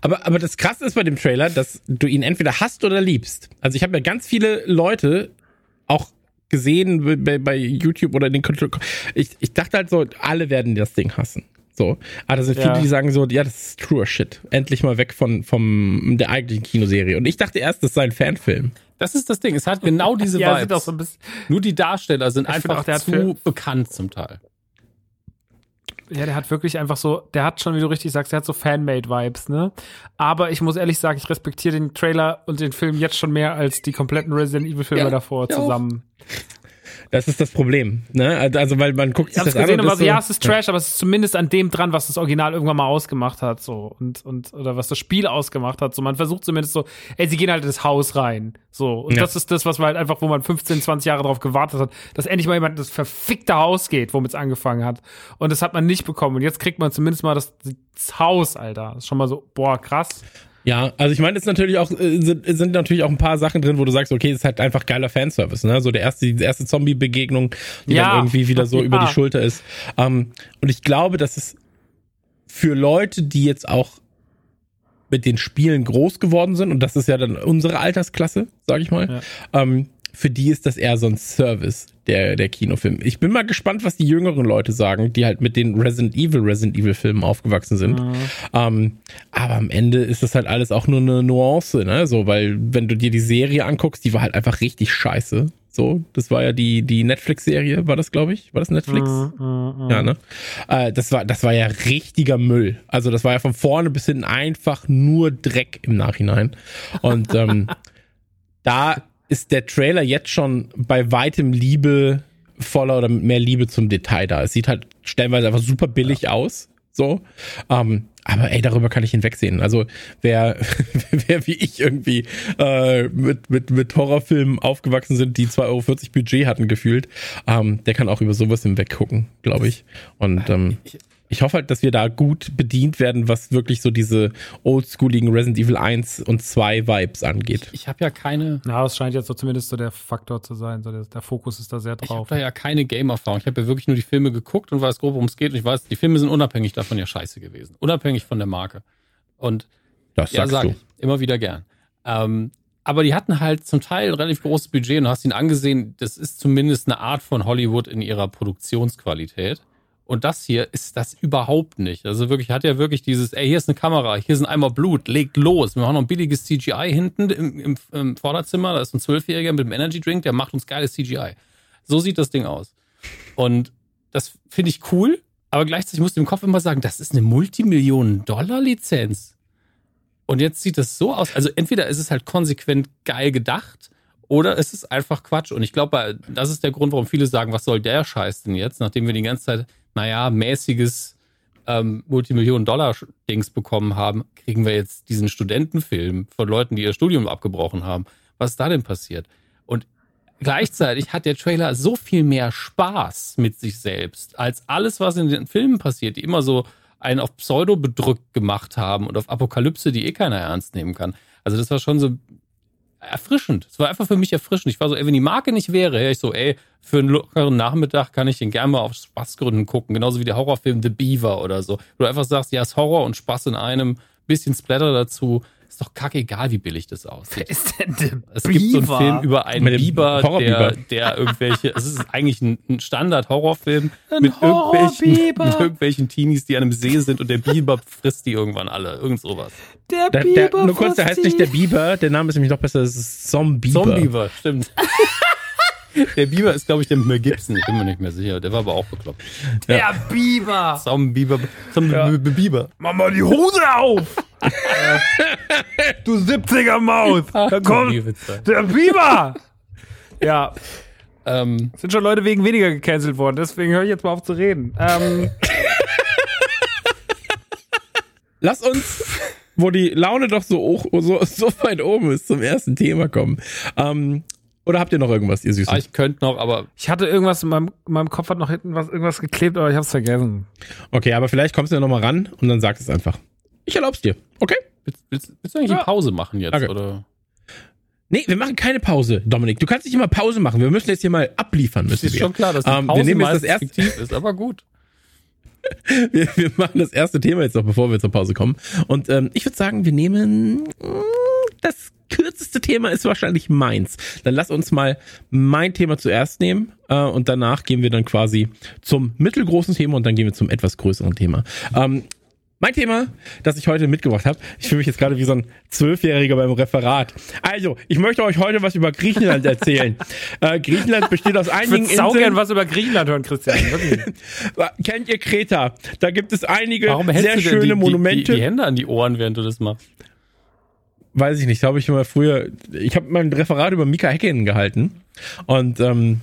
Aber, aber das Krasse ist bei dem Trailer, dass du ihn entweder hast oder liebst. Also ich habe ja ganz viele Leute auch gesehen bei, bei YouTube oder in den Kontro ich, ich dachte halt so, alle werden das Ding hassen. So. Aber da sind viele, Ja. die sagen so, ja, das ist truer Shit. Endlich mal weg von vom der eigentlichen Kinoserie. Und ich dachte erst, das sei ein Fanfilm. Das ist das Ding. Es hat genau <laughs> diese ja, Vibes. so ein bisschen. Nur die Darsteller sind Ich einfach auch, zu bekannt zum Teil. Ja, der hat wirklich einfach so, der hat schon, wie du richtig sagst, der hat so Fanmade-Vibes, ne? Aber ich muss ehrlich sagen, ich respektiere den Trailer und den Film jetzt schon mehr als die kompletten Resident Evil-Filme Ja, davor ja auch. Das ist das Problem. Ne? Also, weil man guckt Ich sich das an gesehen und und so, so, ja, es ist Trash, aber es ist zumindest an dem dran, was das Original irgendwann mal ausgemacht hat, so. Und, und, oder was das Spiel ausgemacht hat. So, man versucht zumindest so, ey, sie gehen halt in das Haus rein. So. Und Ja. das ist das, was man halt einfach, wo man 15, 20 Jahre drauf gewartet hat, dass endlich mal jemand in das verfickte Haus geht, womit es angefangen hat. Und das hat man nicht bekommen. Und jetzt kriegt man zumindest mal das, das Haus, Alter. Das ist schon mal so, boah, krass. Ja, also ich meine, es ist natürlich auch äh, sind, sind natürlich auch ein paar Sachen drin, wo du sagst, okay, es ist halt einfach geiler Fanservice, ne? So der erste die erste Zombie Begegnung, die Ja. dann irgendwie wieder so Ja. über die Schulter ist. Ähm, und ich glaube, dass es für Leute, die jetzt auch mit den Spielen groß geworden sind und das ist ja dann unsere Altersklasse, sag ich mal. Ähm, für die ist das eher so ein Service, der, der Kinofilm. Ich bin mal gespannt, was die jüngeren Leute sagen, die halt mit den Resident Evil, Resident Evil Filmen aufgewachsen sind. Ähm, aber am Ende ist das halt alles auch nur eine Nuance, ne? So, weil wenn du dir die Serie anguckst, die war halt einfach richtig scheiße. So, das war ja die, die Netflix-Serie, war das, glaube ich? War das Netflix? Mhm, Ja, ne? Äh, das war, das war ja richtiger Müll. Also das war ja von vorne bis hinten einfach nur Dreck im Nachhinein. Und ähm, <laughs> da ist der Trailer jetzt schon bei weitem liebevoller oder mit mehr Liebe zum Detail da. Es sieht halt stellenweise einfach super billig aus. So. Ähm, aber ey, darüber kann ich hinwegsehen. Also wer, <laughs> wer wie ich irgendwie äh, mit, mit, mit Horrorfilmen aufgewachsen sind, die 2,40 Euro Budget hatten gefühlt, ähm, der kann auch über sowas hinweg gucken, glaube ich. Und ähm, ich hoffe halt, dass wir da gut bedient werden, was wirklich so diese oldschooligen Resident Evil 1 und 2 Vibes angeht. Ich habe ja keine, Na, es scheint jetzt so zumindest so der Faktor zu sein. So der, der Fokus ist da sehr ich habe drauf. da ja keine Game-Erfahrung. Ich habe ja wirklich nur die Filme geguckt und weiß grob, worum es geht. Und ich weiß, die Filme sind unabhängig davon ja scheiße gewesen. Unabhängig von der Marke. Und Das ja, sagst sag du. ich. Immer wieder gern. Ähm, aber die hatten halt zum Teil ein relativ großes Budget und du hast ihn angesehen, das ist zumindest eine Art von Hollywood in ihrer Produktionsqualität. Und das hier ist das überhaupt nicht. Also wirklich, hat ja wirklich dieses, ey, hier ist eine Kamera, hier ist ein Eimer Blut, legt los. Wir machen noch ein billiges CGI hinten im, im, im Vorderzimmer. Da ist ein Zwölfjähriger mit einem Energy Drink, der macht uns geiles CGI. So sieht das Ding aus. Und das finde ich cool, aber gleichzeitig musst du im Kopf immer sagen, das ist eine Multimillionen-Dollar-Lizenz. Und jetzt sieht das so aus. Also entweder ist es halt konsequent geil gedacht oder es ist einfach Quatsch. Und ich glaube, das ist der Grund, warum viele sagen, was soll der Scheiß denn jetzt, nachdem wir die ganze Zeit, naja, mäßiges ähm, Multimillionen-Dollar-Dings bekommen haben, kriegen wir jetzt diesen Studentenfilm von Leuten, die ihr Studium abgebrochen haben. Was ist da denn passiert? Und gleichzeitig hat der Trailer so viel mehr Spaß mit sich selbst als alles, was in den Filmen passiert, die immer so einen auf Pseudo bedrückt gemacht haben und auf Apokalypse, die eh keiner ernst nehmen kann. Also das war schon so erfrischend. Es war einfach für mich erfrischend. Ich war so, ey, wenn die Marke nicht wäre, wäre ich so, ey, für einen lockeren Nachmittag kann ich den gerne mal auf Spaßgründen gucken. Genauso wie der Horrorfilm The Beaver oder so. Wo du einfach sagst, ja, ist Horror und Spaß in einem, bisschen Splatter dazu. Ist doch kackegal, wie billig das aussieht. ist denn der Es gibt so einen Film über einen Mit Biber, der, der irgendwelche, es ist eigentlich ein, ein Standard-Horrorfilm Ein mit irgendwelchen, Horrorbiber. mit irgendwelchen Teenies, die an einem See sind und der Biber frisst die irgendwann alle. Irgend sowas. Der Der, der, nur kurz, der heißt nicht der Biber, der Name ist nämlich noch besser, das ist Zombie. Zombieber, stimmt. <laughs> der Biber ist, glaube ich, der Mel Gibson, ich bin mir nicht mehr sicher. Der war aber auch bekloppt. Der Biber. Zombieber, Zombieber. Mach mal die Hose auf. <laughs> du 70er Maus. Da kommt Witze. der Biber. Ja, Ähm, sind schon Leute wegen weniger gecancelt worden. Deswegen höre ich jetzt mal auf zu reden. Ähm, <laughs> Lass uns, wo die Laune doch so, hoch, so, so weit oben ist, zum ersten Thema kommen. Ähm, oder habt ihr noch irgendwas, ihr Süßen? ah, ich könnte noch, aber ich hatte irgendwas in meinem, in meinem Kopf hat noch hinten was irgendwas geklebt, aber ich habe es vergessen. Okay, aber vielleicht kommst du ja noch mal ran und dann sagst es einfach. Ich erlaub's dir. Okay? willst, willst, willst du eigentlich Ja. eine Pause machen jetzt? Okay. Oder? Nee, wir machen keine Pause, Dominik. Du kannst nicht immer Pause machen. Wir müssen jetzt hier mal abliefern. Müssen ist wir. schon klar, dass die Ähm, Pause wir nehmen jetzt das erste, fiktiv ist, aber gut. <laughs> wir, wir machen das erste Thema jetzt noch, bevor wir zur Pause kommen. Und ähm, ich würde sagen, wir nehmen das kürzeste Thema ist wahrscheinlich meins. Dann lass uns mal mein Thema zuerst nehmen äh, und danach gehen wir dann quasi zum mittelgroßen Thema und dann gehen wir zum etwas größeren Thema. Ähm, mein Thema, das ich heute mitgebracht habe, ich fühle mich jetzt gerade wie so ein Zwölfjähriger beim Referat. Also, ich möchte euch heute was über Griechenland erzählen. <laughs> äh, Griechenland besteht aus Ich einigen sau Inseln. gern was über Griechenland hören, Christian. Wirklich. <laughs> Kennt ihr Kreta? Da gibt es einige Warum sehr schöne die, die, Monumente. Die, die Hände an die Ohren, während du das machst? Weiß ich nicht, habe ich mal früher. Ich habe mein Referat über Mika Häkkinen gehalten und ähm,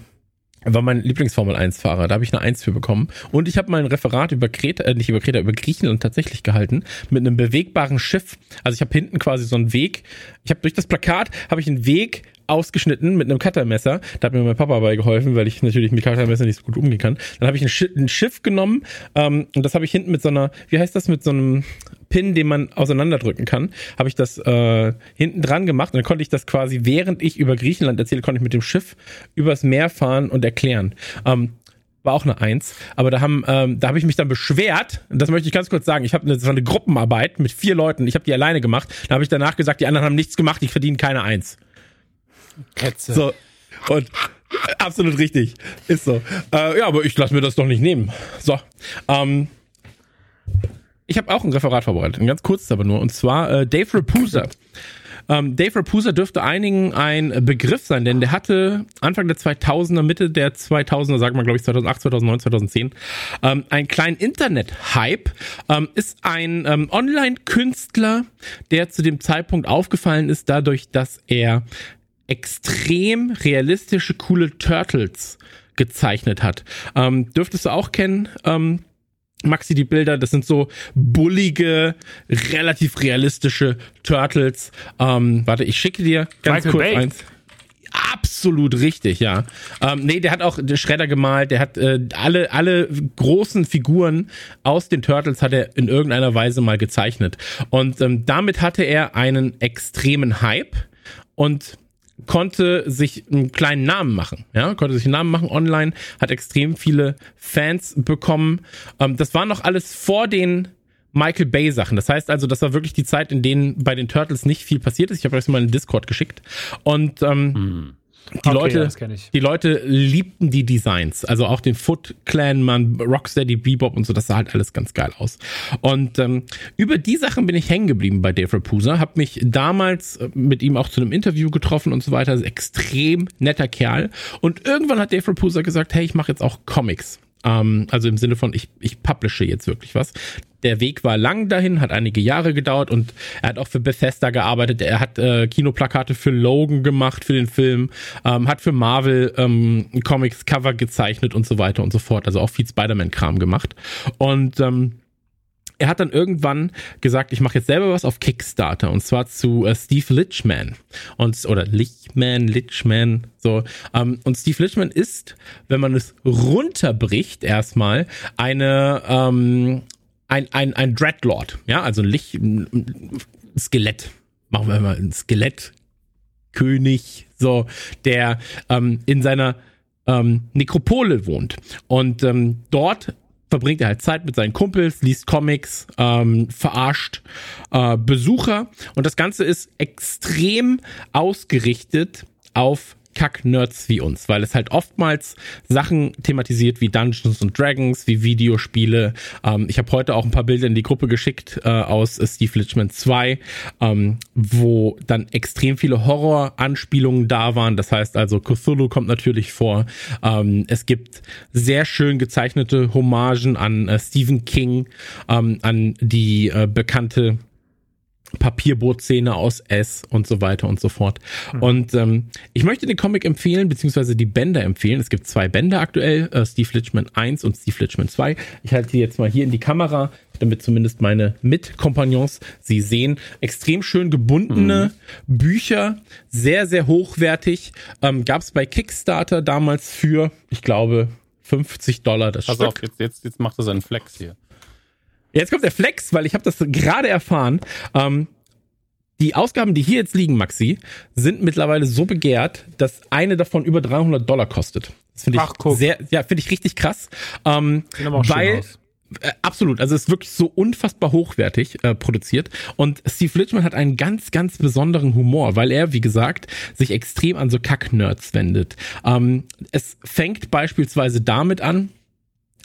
war mein Lieblingsformel-1-Fahrer. Da habe ich eine Eins für bekommen. Und ich habe mein Referat über Kreta, äh, nicht über Kreta, über Griechenland tatsächlich gehalten mit einem bewegbaren Schiff. Also ich habe hinten quasi so einen Weg. Ich habe durch das Plakat habe ich einen Weg ausgeschnitten mit einem Cuttermesser. Da hat mir mein Papa dabei geholfen, weil ich natürlich mit Cuttermesser nicht so gut umgehen kann. Dann habe ich ein, Schi ein Schiff genommen ähm, und das habe ich hinten mit so einer, wie heißt das, mit so einem Pin, den man auseinanderdrücken kann, habe ich das äh, hinten dran gemacht und dann konnte ich das quasi, während ich über Griechenland erzähle, konnte ich mit dem Schiff übers Meer fahren und erklären. Ähm, war auch eine Eins, aber da haben, ähm, da habe ich mich dann beschwert. Das möchte ich ganz kurz sagen. Ich habe eine, eine Gruppenarbeit mit vier Leuten. Ich habe die alleine gemacht. Da habe ich danach gesagt, die anderen haben nichts gemacht. Ich verdiene keine Eins. Ketze. So und äh, absolut richtig, ist so. Äh, ja, aber ich lasse mir das doch nicht nehmen. So, ähm, ich habe auch ein Referat vorbereitet, ein ganz kurzes aber nur. Und zwar äh, Dave Rapusa Ähm, Dave Rapusa dürfte einigen ein Begriff sein, denn der hatte Anfang der 2000er, Mitte der 2000er, sagen wir glaube ich 2008, 2009, 2010, ähm, einen kleinen Internet-Hype. Ähm, ist ein ähm, Online-Künstler, der zu dem Zeitpunkt aufgefallen ist, dadurch, dass er extrem realistische, coole Turtles gezeichnet hat. Ähm, dürftest du auch kennen, ähm, Maxi, die Bilder, das sind so bullige, relativ realistische Turtles. Ähm, warte, ich schicke dir ganz Michael kurz Bay. eins. Absolut richtig, ja. Ähm, nee, der hat auch der Schredder gemalt, der hat äh, alle, alle großen Figuren aus den Turtles hat er in irgendeiner Weise mal gezeichnet. Und ähm, damit hatte er einen extremen Hype und konnte sich einen kleinen Namen machen, ja, konnte sich einen Namen machen online, hat extrem viele Fans bekommen. Ähm, das war noch alles vor den Michael Bay Sachen. Das heißt also, das war wirklich die Zeit, in denen bei den Turtles nicht viel passiert ist. Ich habe euch mal in den Discord geschickt und ähm, die Okay, Leute, ja, die Leute liebten die Designs, also auch den Foot Clan, man, Rocksteady, Bebop und so, das sah halt alles ganz geil aus. Und ähm, über die Sachen bin ich hängen geblieben bei Dave Rapusa, habe mich damals äh, mit ihm auch zu einem Interview getroffen und so weiter. Ist extrem netter Kerl. Und irgendwann hat Dave Rapusa gesagt, hey, ich mache jetzt auch Comics. Ähm, also im Sinne von, ich, ich publische jetzt wirklich was. Der Weg war lang dahin, hat einige Jahre gedauert und er hat auch für Bethesda gearbeitet. Er hat äh, Kinoplakate für Logan gemacht, für den Film, ähm, hat für Marvel ähm, Comics Cover gezeichnet und so weiter und so fort. Also auch viel Spider-Man-Kram gemacht. Und ähm, er hat dann irgendwann gesagt, ich mache jetzt selber was auf Kickstarter und zwar zu äh, Steve Litchman und oder Lichman, Litchman, so. Ähm, und Steve Litchman ist, wenn man es runterbricht, erstmal eine ähm, ein ein ein Dreadlord, ja, also ein Lich, ein, Skelett. Machen wir mal ein Skelett. König, so, der ähm, in seiner ähm, Nekropole wohnt. Und ähm, dort verbringt er halt Zeit mit seinen Kumpels, liest Comics, ähm, verarscht äh, Besucher. Und das Ganze ist extrem ausgerichtet auf Kack-Nerds wie uns, weil es halt oftmals Sachen thematisiert wie Dungeons and Dragons, wie Videospiele. Ähm, ich habe heute auch ein paar Bilder in die Gruppe geschickt äh, aus Steve Litchman 2, ähm, wo dann extrem viele Horror-Anspielungen da waren. Das heißt also, Cthulhu kommt natürlich vor. Ähm, es gibt sehr schön gezeichnete Hommagen an äh, Stephen King, ähm, an die äh, bekannte Papierbootszene aus S und so weiter und so fort. Und ähm, ich möchte den Comic empfehlen, beziehungsweise die Bänder empfehlen. Es gibt zwei Bänder aktuell, äh, Steve Litchman 1 und Steve Litchman 2. Ich halte die jetzt mal hier in die Kamera, damit zumindest meine Mitkompagnons sie sehen. Extrem schön gebundene Bücher, sehr, sehr hochwertig. Ähm, Gab es bei Kickstarter damals für, ich glaube, 50 Dollar das Pass Stück. auf, jetzt, jetzt, jetzt macht er seinen Flex hier. Jetzt kommt der Flex, weil ich habe das gerade erfahren. Ähm, die Ausgaben, die hier jetzt liegen, Maxi, sind mittlerweile so begehrt, dass eine davon über 300 Dollar kostet. Das finde ich Ach, guck. sehr, ja, finde ich richtig krass. Ähm, weil äh, absolut, also es ist wirklich so unfassbar hochwertig äh, produziert und Steve Litchman hat einen ganz, ganz besonderen Humor, weil er, wie gesagt, sich extrem an so Kack-Nerds wendet. Ähm, es fängt beispielsweise damit an,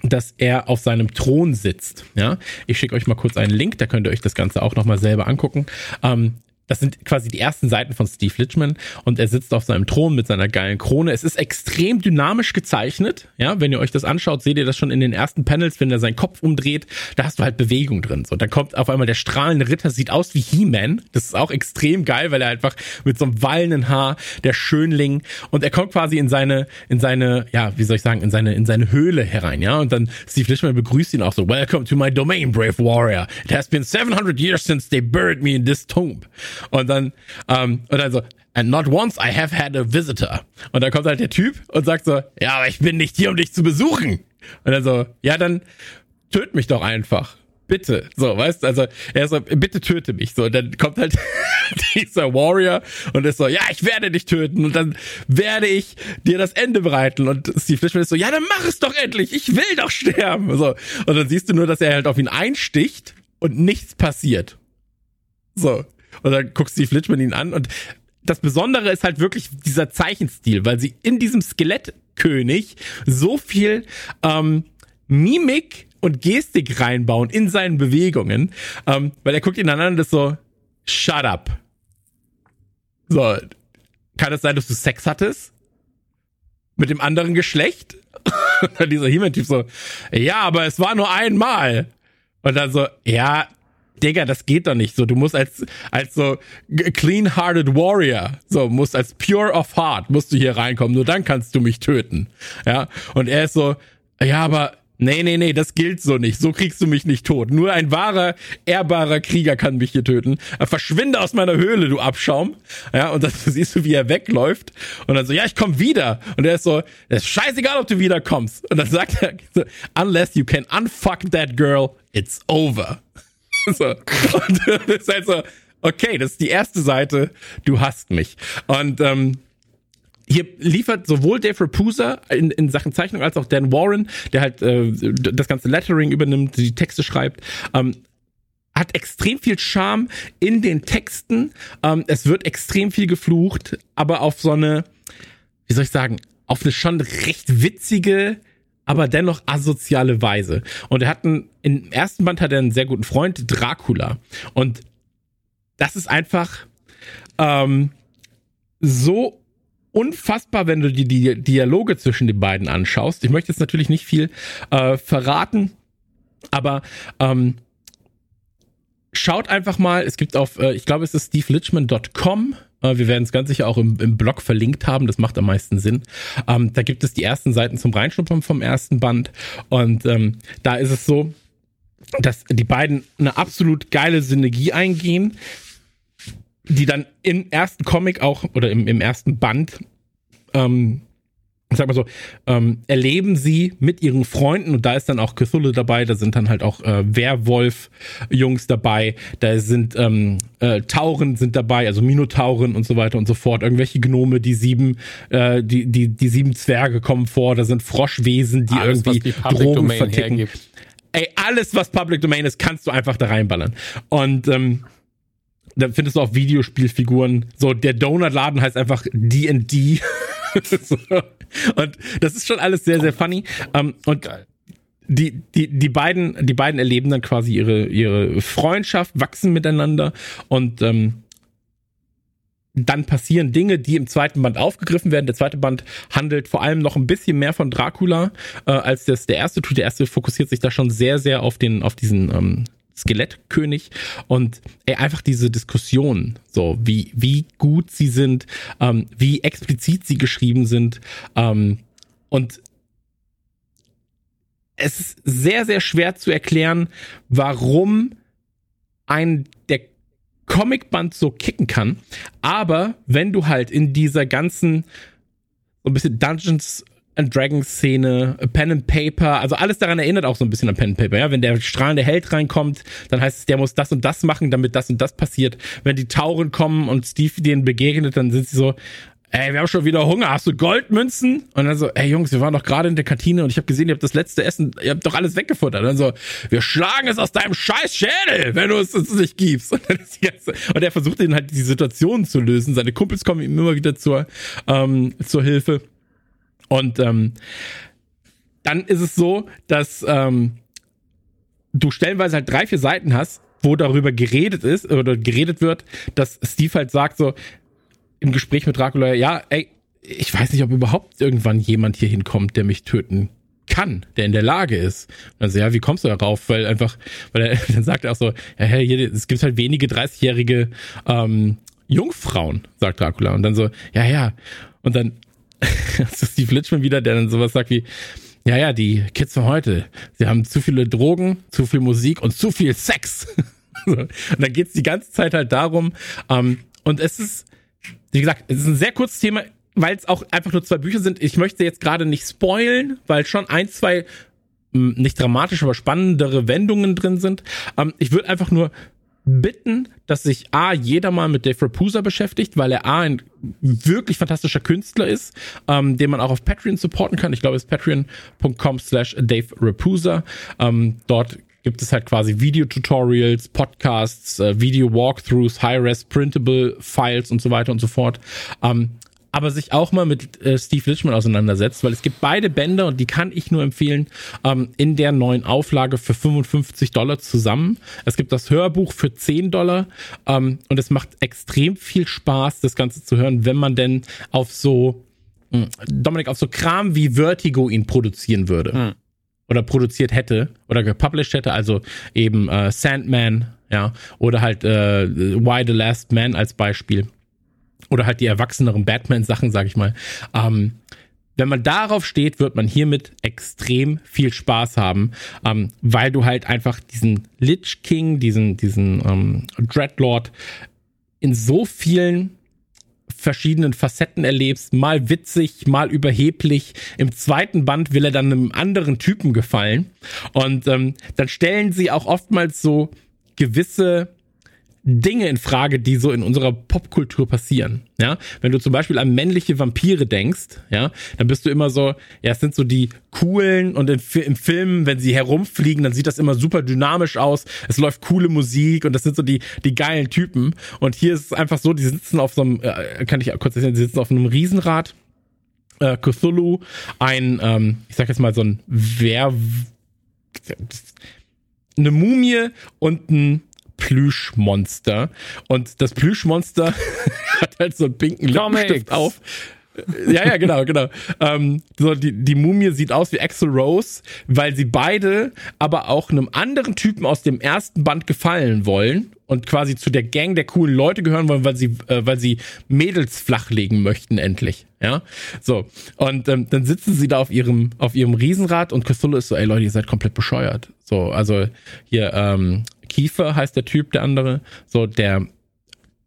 dass er auf seinem Thron sitzt. Ja, ich schicke euch mal kurz einen Link, da könnt ihr euch das Ganze auch nochmal selber angucken. Ähm, das sind quasi die ersten Seiten von Steve Litchman und er sitzt auf seinem Thron mit seiner geilen Krone. Es ist extrem dynamisch gezeichnet. Ja, wenn ihr euch das anschaut, seht ihr das schon in den ersten Panels, wenn er seinen Kopf umdreht, da hast du halt Bewegung drin. So, da kommt auf einmal der strahlende Ritter, sieht aus wie He-Man. Das ist auch extrem geil, weil er einfach mit so einem wallenden Haar, der Schönling und er kommt quasi in seine, in seine, ja, wie soll ich sagen, in seine, in seine Höhle herein, ja. Und dann Steve Litchman begrüßt ihn auch so, Welcome to my domain, brave warrior. It has been 700 years since they buried me in this tomb. Und dann, ähm, und dann so, and not once I have had a visitor. Und dann kommt halt der Typ und sagt so, ja, aber ich bin nicht hier, um dich zu besuchen. Und dann so, ja, dann töt mich doch einfach. Bitte. So, weißt du, also er ist so, bitte töte mich. So, und dann kommt halt <laughs> dieser Warrior und ist so, ja, ich werde dich töten und dann werde ich dir das Ende bereiten. Und Steve Fishman ist so, ja, dann mach es doch endlich, ich will doch sterben. So. Und dann siehst du nur, dass er halt auf ihn einsticht und nichts passiert. So. Und dann guckt Steve Litchman ihn an und das Besondere ist halt wirklich dieser Zeichenstil, weil sie in diesem Skelettkönig so viel ähm, Mimik und Gestik reinbauen in seinen Bewegungen, ähm, weil er guckt ihn an und ist so, shut up. So, kann es sein, dass du Sex hattest? Mit dem anderen Geschlecht? Und <laughs> dann dieser He-Man-Typ so, ja, aber es war nur einmal. Und dann so, ja, Digga, das geht doch nicht so. Du musst als, als so clean-hearted Warrior, so, musst als pure of heart, musst du hier reinkommen. Nur dann kannst du mich töten. Ja. Und er ist so, ja, aber Nee, nee, nee, das gilt so nicht. So kriegst du mich nicht tot. Nur ein wahrer, ehrbarer Krieger kann mich hier töten. Verschwinde aus meiner Höhle, du Abschaum. Ja, und dann <laughs> siehst du, wie er wegläuft. Und dann so, ja, ich komm wieder. Und er ist so, es ist scheißegal, ob du wiederkommst. Und dann sagt er, <laughs> unless you can unfuck that girl, it's over. <laughs> so. Und das ist halt so, okay, das ist die erste Seite, du hast mich. Und ähm, hier liefert sowohl Dave Rapusa in, in Sachen Zeichnung als auch Dan Warren, der halt äh, das ganze Lettering übernimmt, die Texte schreibt, ähm, hat extrem viel Charme in den Texten. Ähm, es wird extrem viel geflucht, aber auf so eine, wie soll ich sagen, auf eine schon recht witzige, aber dennoch asoziale Weise. Und er hat einen, im ersten Band hat er einen sehr guten Freund, Dracula. Und das ist einfach ähm, so unfassbar, wenn du die, die Dialoge zwischen den beiden anschaust. Ich möchte jetzt natürlich nicht viel äh, verraten, aber ähm, schaut einfach mal, es gibt auf, äh, ich glaube, es ist stevelichman.com. Äh, wir werden es ganz sicher auch im, im Blog verlinkt haben, das macht am meisten Sinn. Ähm, da gibt es die ersten Seiten zum Reinschnuppern vom ersten Band. Und ähm, da ist es so, dass die beiden eine absolut geile Synergie eingehen die dann im ersten Comic auch oder im, im ersten Band, ähm, sag mal so, ähm, erleben sie mit ihren Freunden und da ist dann auch Cthulhu dabei, da sind dann halt auch äh, Werwolf-Jungs dabei, da sind ähm, äh, Tauren sind dabei, also Minotauren und so weiter und so fort, irgendwelche Gnome, die sieben, äh, die, die, die sieben Zwerge kommen vor, da sind Froschwesen, die Alles, irgendwie die Drogen Domain verticken. hergibt. Ey, alles, was Public Domain ist, kannst du einfach da reinballern. Und ähm, da findest du auch Videospielfiguren. So, der Donutladen heißt einfach D&D. <laughs> <laughs> so. Und das ist schon alles sehr, sehr funny. Ähm, und Geil. die, die, die beiden, die beiden erleben dann quasi ihre, ihre Freundschaft, wachsen miteinander und ähm, dann passieren Dinge, die im zweiten Band aufgegriffen werden. Der zweite Band handelt vor allem noch ein bisschen mehr von Dracula, äh, als das der erste tut. Der erste fokussiert sich da schon sehr, sehr auf den, auf diesen ähm, Skelettkönig und ey, einfach diese Diskussion, so wie, wie gut sie sind, ähm, wie explizit sie geschrieben sind ähm, und es ist sehr, sehr schwer zu erklären, warum ein der Comicband so kicken kann. Aber wenn du halt in dieser ganzen so ein bisschen Dungeons and Dragons Szene, Pen and Paper, also alles daran erinnert auch so ein bisschen an Pen and Paper, ja. Wenn der strahlende Held reinkommt, dann heißt es, der muss das und das machen, damit das und das passiert. Wenn die Tauren kommen und Steve denen begegnet, dann sind sie so, ey, wir haben schon wieder Hunger, hast du Goldmünzen? Und dann so, ey Jungs, wir waren doch gerade in der Kantine und ich habe gesehen, ihr habt das letzte Essen, ihr habt doch alles weggefuttert. Und dann so, wir schlagen es aus deinem scheiß Schädel, wenn du es uns nicht gibst. Und, dann ist ganze, und er versucht ihn halt die Situation zu lösen. Seine Kumpels kommen ihm immer wieder zur, ähm, zur Hilfe. Und ähm, dann ist es so, dass ähm, du stellenweise halt drei, vier Seiten hast, wo darüber geredet ist oder geredet wird, dass Steve halt sagt so im Gespräch mit Dracula, ja, ey, ich weiß nicht, ob überhaupt irgendwann jemand hier hinkommt, der mich töten kann, der in der Lage ist. Und dann so, ja, wie kommst du darauf? Weil einfach, weil er, <laughs> dann sagt er auch so, ja, hey, hier, es gibt halt wenige 30-jährige ähm, Jungfrauen, sagt Dracula. Und dann so, ja, ja. Und dann <laughs> das ist Steve Litchman wieder, der dann sowas sagt wie, ja, ja, die Kids von heute, sie haben zu viele Drogen, zu viel Musik und zu viel Sex. <laughs> Und dann geht's die ganze Zeit halt darum, ähm, und es ist, wie gesagt, es ist ein sehr kurzes Thema, weil es auch einfach nur zwei Bücher sind. Ich möchte jetzt gerade nicht spoilen, weil schon ein, zwei mh, nicht dramatisch, aber spannendere Wendungen drin sind. Ähm, ich würde einfach nur bitten, dass sich A, jeder mal mit Dave Rapusa beschäftigt, weil er A, ein wirklich fantastischer Künstler ist, ähm, den man auch auf Patreon supporten kann. Ich glaube, es ist patreon.com slash Dave Rapusa. Ähm, dort gibt es halt quasi Video-Tutorials, Podcasts, äh, Video-Walkthroughs, High-Res, Printable Files und so weiter und so fort. Ähm, aber sich auch mal mit äh, Steve Litchman auseinandersetzt, weil es gibt beide Bände und die kann ich nur empfehlen, ähm, in der neuen Auflage für 55 Dollar zusammen. Es gibt das Hörbuch für 10 Dollar ähm, und es macht extrem viel Spaß, das Ganze zu hören, wenn man denn auf so, mh, Dominik, auf so Kram wie Vertigo ihn produzieren würde. Hm. Oder produziert hätte oder gepublished hätte, also eben äh, Sandman, ja, oder halt äh, Why the Last Man als Beispiel oder halt die erwachseneren Batman-Sachen, sag ich mal. Ähm, wenn man darauf steht, wird man hiermit extrem viel Spaß haben, ähm, weil du halt einfach diesen Lich King, diesen, diesen ähm, Dreadlord in so vielen verschiedenen Facetten erlebst, mal witzig, mal überheblich. Im zweiten Band will er dann einem anderen Typen gefallen. Und ähm, dann stellen sie auch oftmals so gewisse Dinge in Frage, die so in unserer Popkultur passieren. Ja, wenn du zum Beispiel an männliche Vampire denkst, ja, dann bist du immer so, ja, es sind so die coolen und in, im Film, wenn sie herumfliegen, dann sieht das immer super dynamisch aus. Es läuft coole Musik und das sind so die die geilen Typen. Und hier ist es einfach so, die sitzen auf so einem, äh, kann ich kurz erzählen, sie sitzen auf einem Riesenrad. Äh, Cthulhu, ein, ähm, ich sag jetzt mal so ein Wer, eine Mumie und ein Plüschmonster. Und das Plüschmonster <laughs> hat halt so einen pinken Lippenstift Comics. auf. ja, ja, genau, genau. Ähm, so die, die Mumie sieht aus wie Axel Rose, weil sie beide aber auch einem anderen Typen aus dem ersten Band gefallen wollen und quasi zu der Gang der coolen Leute gehören wollen, weil sie, äh, weil sie Mädels flachlegen möchten endlich. Ja, so und ähm, dann sitzen sie da auf ihrem auf ihrem Riesenrad und Cthulhu ist so, ey Leute, ihr seid komplett bescheuert. So, also hier ähm, Kiefer heißt der Typ, der andere, so der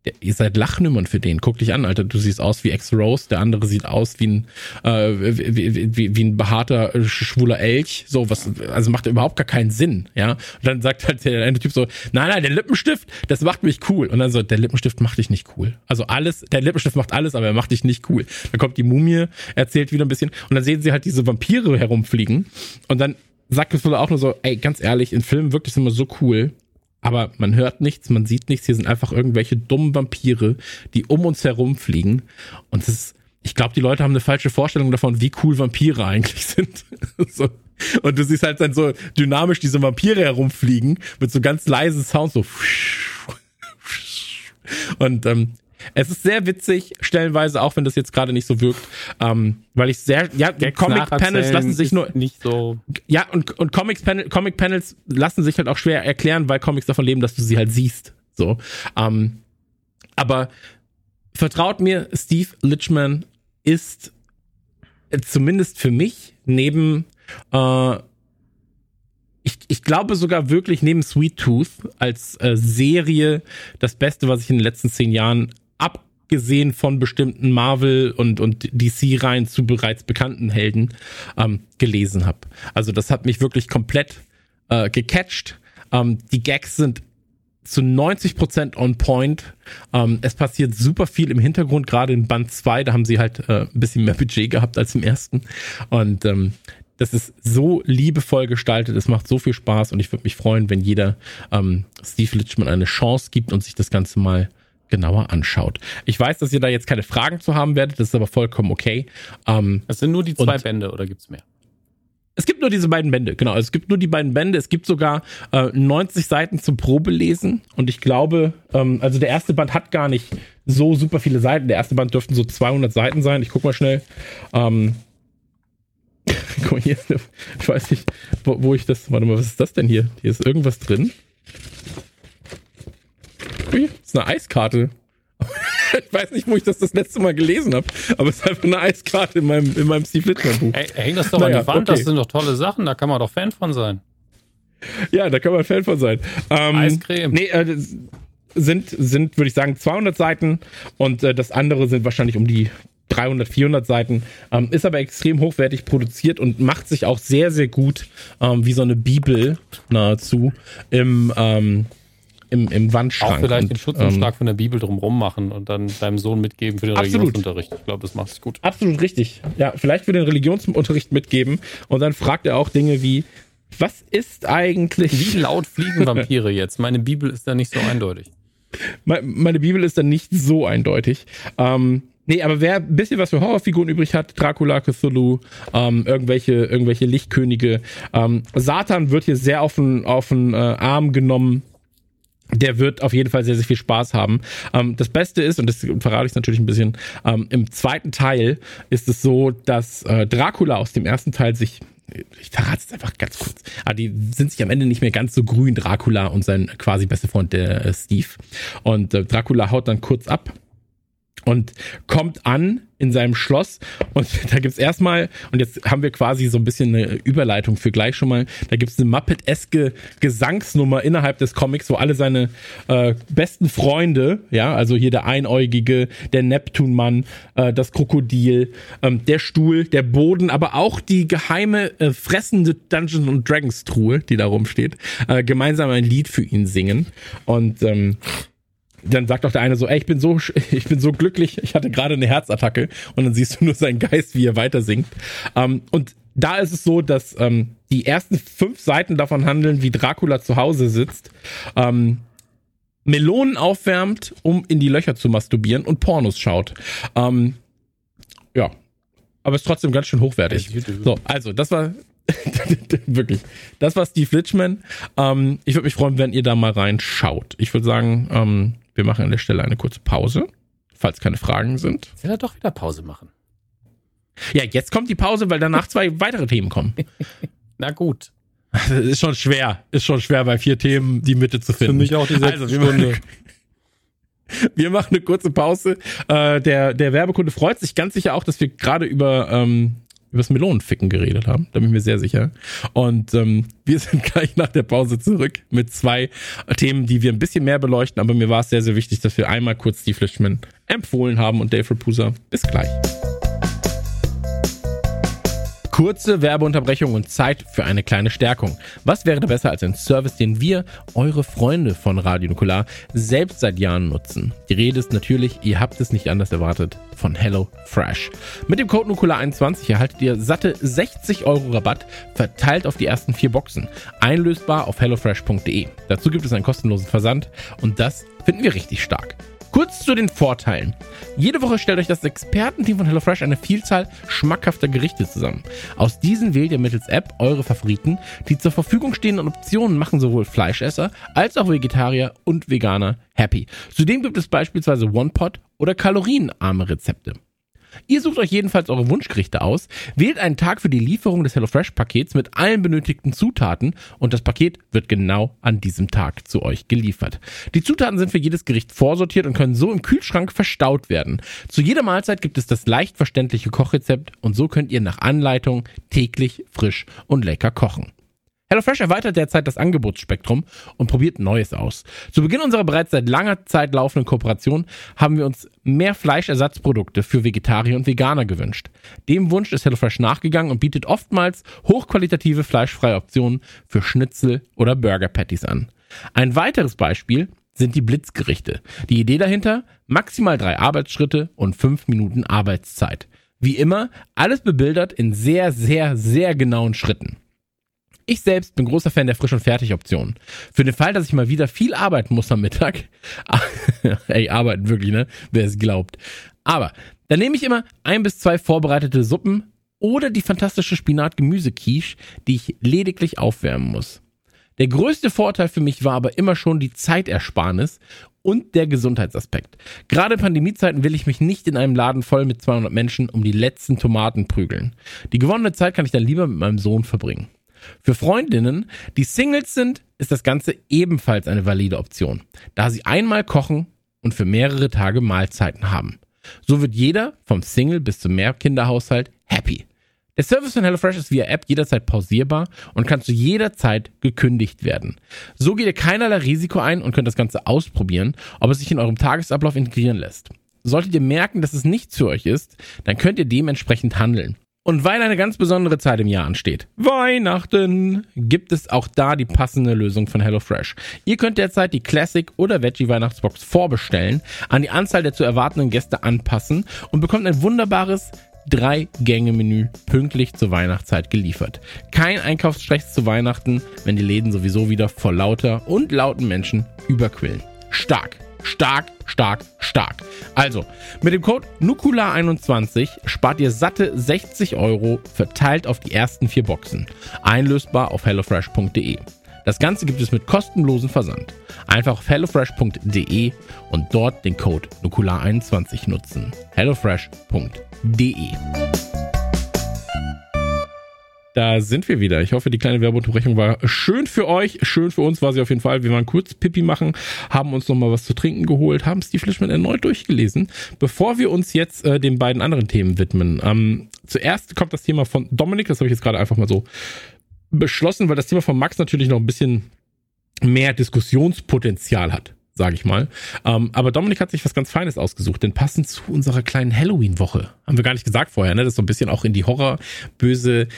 der, ihr seid Lachnummern für den. Guck dich an, Alter. Du siehst aus wie Ex-Rose, der andere sieht aus wie ein, äh, wie, wie, wie ein behaarter, äh, schwuler Elch. So, was, also macht überhaupt gar keinen Sinn, ja. Und dann sagt halt der eine Typ so, nein, nein, der Lippenstift, das macht mich cool. Und dann so, der Lippenstift macht dich nicht cool. Also alles, der Lippenstift macht alles, aber er macht dich nicht cool. Dann kommt die Mumie, erzählt wieder ein bisschen und dann sehen sie halt diese Vampire herumfliegen und dann sagt Cthulhu auch nur so, ey, ganz ehrlich, in Filmen wirklich sind wir so cool, aber man hört nichts, man sieht nichts. Hier sind einfach irgendwelche dummen Vampire, die um uns herumfliegen. Und das ist, ich glaube, die Leute haben eine falsche Vorstellung davon, wie cool Vampire eigentlich sind. <laughs> so. Und du siehst halt dann so dynamisch diese Vampire herumfliegen mit so ganz leisen Sounds, so. Und ähm, es ist sehr witzig, stellenweise, auch wenn das jetzt gerade nicht so wirkt, ähm, weil ich sehr, ja, Comic-Panels lassen sich nur, nicht so. ja, und, und Comics Panel, Comic Panels lassen sich halt auch schwer erklären, weil Comics davon leben, dass du sie halt siehst. So. Ähm, aber vertraut mir, Steve Litchman ist äh, zumindest für mich neben äh, ich, ich glaube sogar wirklich neben Sweet Tooth als äh, Serie das Beste, was ich in den letzten zehn Jahren abgesehen von bestimmten Marvel und, und DC-Reihen zu bereits bekannten Helden ähm, gelesen habe. Also das hat mich wirklich komplett äh, gecatcht. Ähm, die Gags sind zu 90% on point. Ähm, es passiert super viel im Hintergrund, gerade in Band 2, da haben sie halt äh, ein bisschen mehr Budget gehabt als im ersten. Und ähm, das ist so liebevoll gestaltet, es macht so viel Spaß und ich würde mich freuen, wenn jeder ähm, Steve Litchman eine Chance gibt und sich das Ganze mal genauer anschaut. Ich weiß, dass ihr da jetzt keine Fragen zu haben werdet, das ist aber vollkommen okay. Ähm, Das sind nur die zwei Bände oder gibt's mehr? es gibt nur diese beiden Bände, genau. Es gibt nur die beiden Bände. Es gibt sogar äh, 90 Seiten zum Probelesen. Und ich glaube, ähm, also der erste Band hat gar nicht so super viele Seiten. Der erste Band dürften so 200 Seiten sein. Ich guck mal schnell. Ähm, <laughs> guck mal hier. Ich weiß nicht, wo, wo ich das. Warte mal, was ist das denn hier? Hier ist irgendwas drin. Ui, das ist eine Eiskarte. <laughs> ich weiß nicht, wo ich das das letzte Mal gelesen habe, aber es ist einfach eine Eiskarte in meinem, in meinem Steve Littman Buch. Ey, häng das doch Naja, an die Wand, das okay. sind doch tolle Sachen, da kann man doch Fan von sein. Ja, da kann man Fan von sein. Ähm, Eiscreme. Nee, äh, das sind, sind würde ich sagen, 200 Seiten und äh, das andere sind wahrscheinlich um die 300, 400 Seiten. Ähm, ist aber extrem hochwertig produziert und macht sich auch sehr, sehr gut ähm, wie so eine Bibel nahezu im, ähm, im, im Wandschrank. Auch vielleicht Und, den Schutzumschlag ähm, von der Bibel drumrum machen und dann deinem Sohn mitgeben für den Absolut. Religionsunterricht. Ich glaube, das macht sich gut. Absolut richtig. Ja, vielleicht für den Religionsunterricht mitgeben und dann fragt er auch Dinge wie, was ist eigentlich... Wie laut fliegen Vampire jetzt? Meine Bibel ist da nicht so eindeutig. <laughs> Me- meine Bibel ist dann nicht so eindeutig. Ähm, Nee, aber wer ein bisschen was für Horrorfiguren übrig hat, Dracula, Cthulhu, ähm, irgendwelche, irgendwelche Lichtkönige, ähm, Satan wird hier sehr auf den, auf den äh, Arm genommen. Der wird auf jeden Fall sehr, sehr viel Spaß haben. Ähm, das Beste ist, und das verrate ich natürlich ein bisschen, ähm, im zweiten Teil ist es so, dass äh, Dracula aus dem ersten Teil sich ich verrate es einfach ganz kurz. Aber die sind sich am Ende nicht mehr ganz so grün, Dracula und sein quasi bester Freund, der äh, Steve. Und äh, Dracula haut dann kurz ab und kommt an in seinem Schloss und <laughs> da gibt's erstmal, und jetzt haben wir quasi so ein bisschen eine Überleitung für gleich schon mal, da gibt's eine Muppet-eske Gesangsnummer innerhalb des Comics, wo alle seine äh, besten Freunde, ja, also hier der Einäugige, der Neptunmann, äh, das Krokodil, ähm, der Stuhl, der Boden, aber auch die geheime äh, fressende Dungeons and Dragons Truhe, die da rumsteht, äh, gemeinsam ein Lied für ihn singen. Und ähm, dann sagt auch der eine so, ey, ich bin so, <laughs> ich bin so glücklich, ich hatte gerade eine Herzattacke und dann siehst du nur seinen Geist, wie er weiter singt. Ähm, und da ist es so, dass ähm, die ersten fünf Seiten davon handeln, wie Dracula zu Hause sitzt, ähm, Melonen aufwärmt, um in die Löcher zu masturbieren und Pornos schaut. Ähm, ja, aber ist trotzdem ganz schön hochwertig. So, also das war <laughs> wirklich, das war Steve Litchman. Ähm, ich würde mich freuen, wenn ihr da mal reinschaut. Ich würde sagen, ähm, wir machen an der Stelle eine kurze Pause, falls keine Fragen sind. Ich will er doch wieder Pause machen. Ja, jetzt kommt die Pause, weil danach zwei <laughs> weitere Themen kommen. Na gut. Das ist schon schwer. Ist schon schwer, bei vier Themen die Mitte zu finden. Für mich auch die sechste also, wir Stunde. Machen, <laughs> wir machen eine kurze Pause. Äh, der, der Werbekunde freut sich ganz sicher auch, dass wir gerade über ähm, über das Melonenficken geredet haben. Da bin ich mir sehr sicher. Und ähm, wir <laughs> sind gleich nach der Pause zurück mit zwei Themen, die wir ein bisschen mehr beleuchten. Aber mir war es sehr, sehr wichtig, dass wir einmal kurz Steve Flishman empfohlen haben und Dave Rapusa. Bis gleich. Kurze Werbeunterbrechung und Zeit für eine kleine Stärkung. Was wäre da besser als ein Service, den wir, eure Freunde von Radio Nukular, selbst seit Jahren nutzen? Die Rede ist natürlich, ihr habt es nicht anders erwartet, von Hello Fresh. Mit dem Code Nukular21 erhaltet ihr satte 60 Euro Rabatt, verteilt auf die ersten vier Boxen. Einlösbar auf hellofresh.de. Dazu gibt es einen kostenlosen Versand und das finden wir richtig stark. Kurz zu den Vorteilen. Jede Woche stellt euch das Expertenteam von HelloFresh eine Vielzahl schmackhafter Gerichte zusammen. Aus diesen wählt ihr mittels App eure Favoriten. Die zur Verfügung stehenden Optionen machen sowohl Fleischesser als auch Vegetarier und Veganer happy. Zudem gibt es beispielsweise One-Pot oder kalorienarme Rezepte. Ihr sucht euch jedenfalls eure Wunschgerichte aus, wählt einen Tag für die Lieferung des HelloFresh-Pakets mit allen benötigten Zutaten und das Paket wird genau an diesem Tag zu euch geliefert. Die Zutaten sind für jedes Gericht vorsortiert und können so im Kühlschrank verstaut werden. Zu jeder Mahlzeit gibt es das leicht verständliche Kochrezept und so könnt ihr nach Anleitung täglich frisch und lecker kochen. HelloFresh erweitert derzeit das Angebotsspektrum und probiert Neues aus. Zu Beginn unserer bereits seit langer Zeit laufenden Kooperation haben wir uns mehr Fleischersatzprodukte für Vegetarier und Veganer gewünscht. Dem Wunsch ist HelloFresh nachgegangen und bietet oftmals hochqualitative fleischfreie Optionen für Schnitzel oder Burger Patties an. Ein weiteres Beispiel sind die Blitzgerichte. Die Idee dahinter? Maximal drei Arbeitsschritte und fünf Minuten Arbeitszeit. Wie immer, alles bebildert in sehr, sehr, sehr genauen Schritten. Ich selbst bin großer Fan der Frisch- und Fertig-Option. Für den Fall, dass ich mal wieder viel arbeiten muss am Mittag. <laughs> Ey, arbeiten wirklich, ne? Wer es glaubt. Aber dann nehme ich immer ein bis zwei vorbereitete Suppen oder die fantastische Spinat-Gemüse-Quiche, die ich lediglich aufwärmen muss. Der größte Vorteil für mich war aber immer schon die Zeitersparnis und der Gesundheitsaspekt. Gerade in Pandemiezeiten will ich mich nicht in einem Laden voll mit 200 Menschen um die letzten Tomaten prügeln. Die gewonnene Zeit kann ich dann lieber mit meinem Sohn verbringen. Für Freundinnen, die Singles sind, ist das Ganze ebenfalls eine valide Option, da sie einmal kochen und für mehrere Tage Mahlzeiten haben. So wird jeder, vom Single bis zum Mehrkinderhaushalt, happy. Der Service von HelloFresh ist via App jederzeit pausierbar und kann zu jeder Zeit gekündigt werden. So geht ihr keinerlei Risiko ein und könnt das Ganze ausprobieren, ob es sich in eurem Tagesablauf integrieren lässt. Solltet ihr merken, dass es nichts für euch ist, dann könnt ihr dementsprechend handeln. Und weil eine ganz besondere Zeit im Jahr ansteht, Weihnachten, gibt es auch da die passende Lösung von HelloFresh. Ihr könnt derzeit die Classic oder Veggie Weihnachtsbox vorbestellen, an die Anzahl der zu erwartenden Gäste anpassen und bekommt ein wunderbares Drei-Gänge-Menü pünktlich zur Weihnachtszeit geliefert. Kein Einkaufsstress zu Weihnachten, wenn die Läden sowieso wieder vor lauter und lauten Menschen überquillen. Stark! Stark, stark, stark. Also, mit dem Code NUKULA21 spart ihr satte 60 Euro verteilt auf die ersten vier Boxen. Einlösbar auf hellofresh.de. Das Ganze gibt es mit kostenlosen Versand. Einfach auf hellofresh.de und dort den Code NUKULA21 nutzen. hellofresh.de da sind wir wieder. Ich hoffe, die kleine Werbeunterbrechung war schön für euch. Schön für uns war sie auf jeden Fall. Wir waren kurz Pipi machen, haben uns nochmal was zu trinken geholt, haben Steve Flishman erneut durchgelesen. Bevor wir uns jetzt äh, den beiden anderen Themen widmen. Ähm, zuerst kommt das Thema von Dominik. Das habe ich jetzt gerade einfach mal so beschlossen, weil das Thema von Max natürlich noch ein bisschen mehr Diskussionspotenzial hat sage ich mal. Ähm, aber Dominik hat sich was ganz Feines ausgesucht, denn passend zu unserer kleinen Halloween-Woche, haben wir gar nicht gesagt vorher, ne? Das ist so ein bisschen auch in die Horror-böse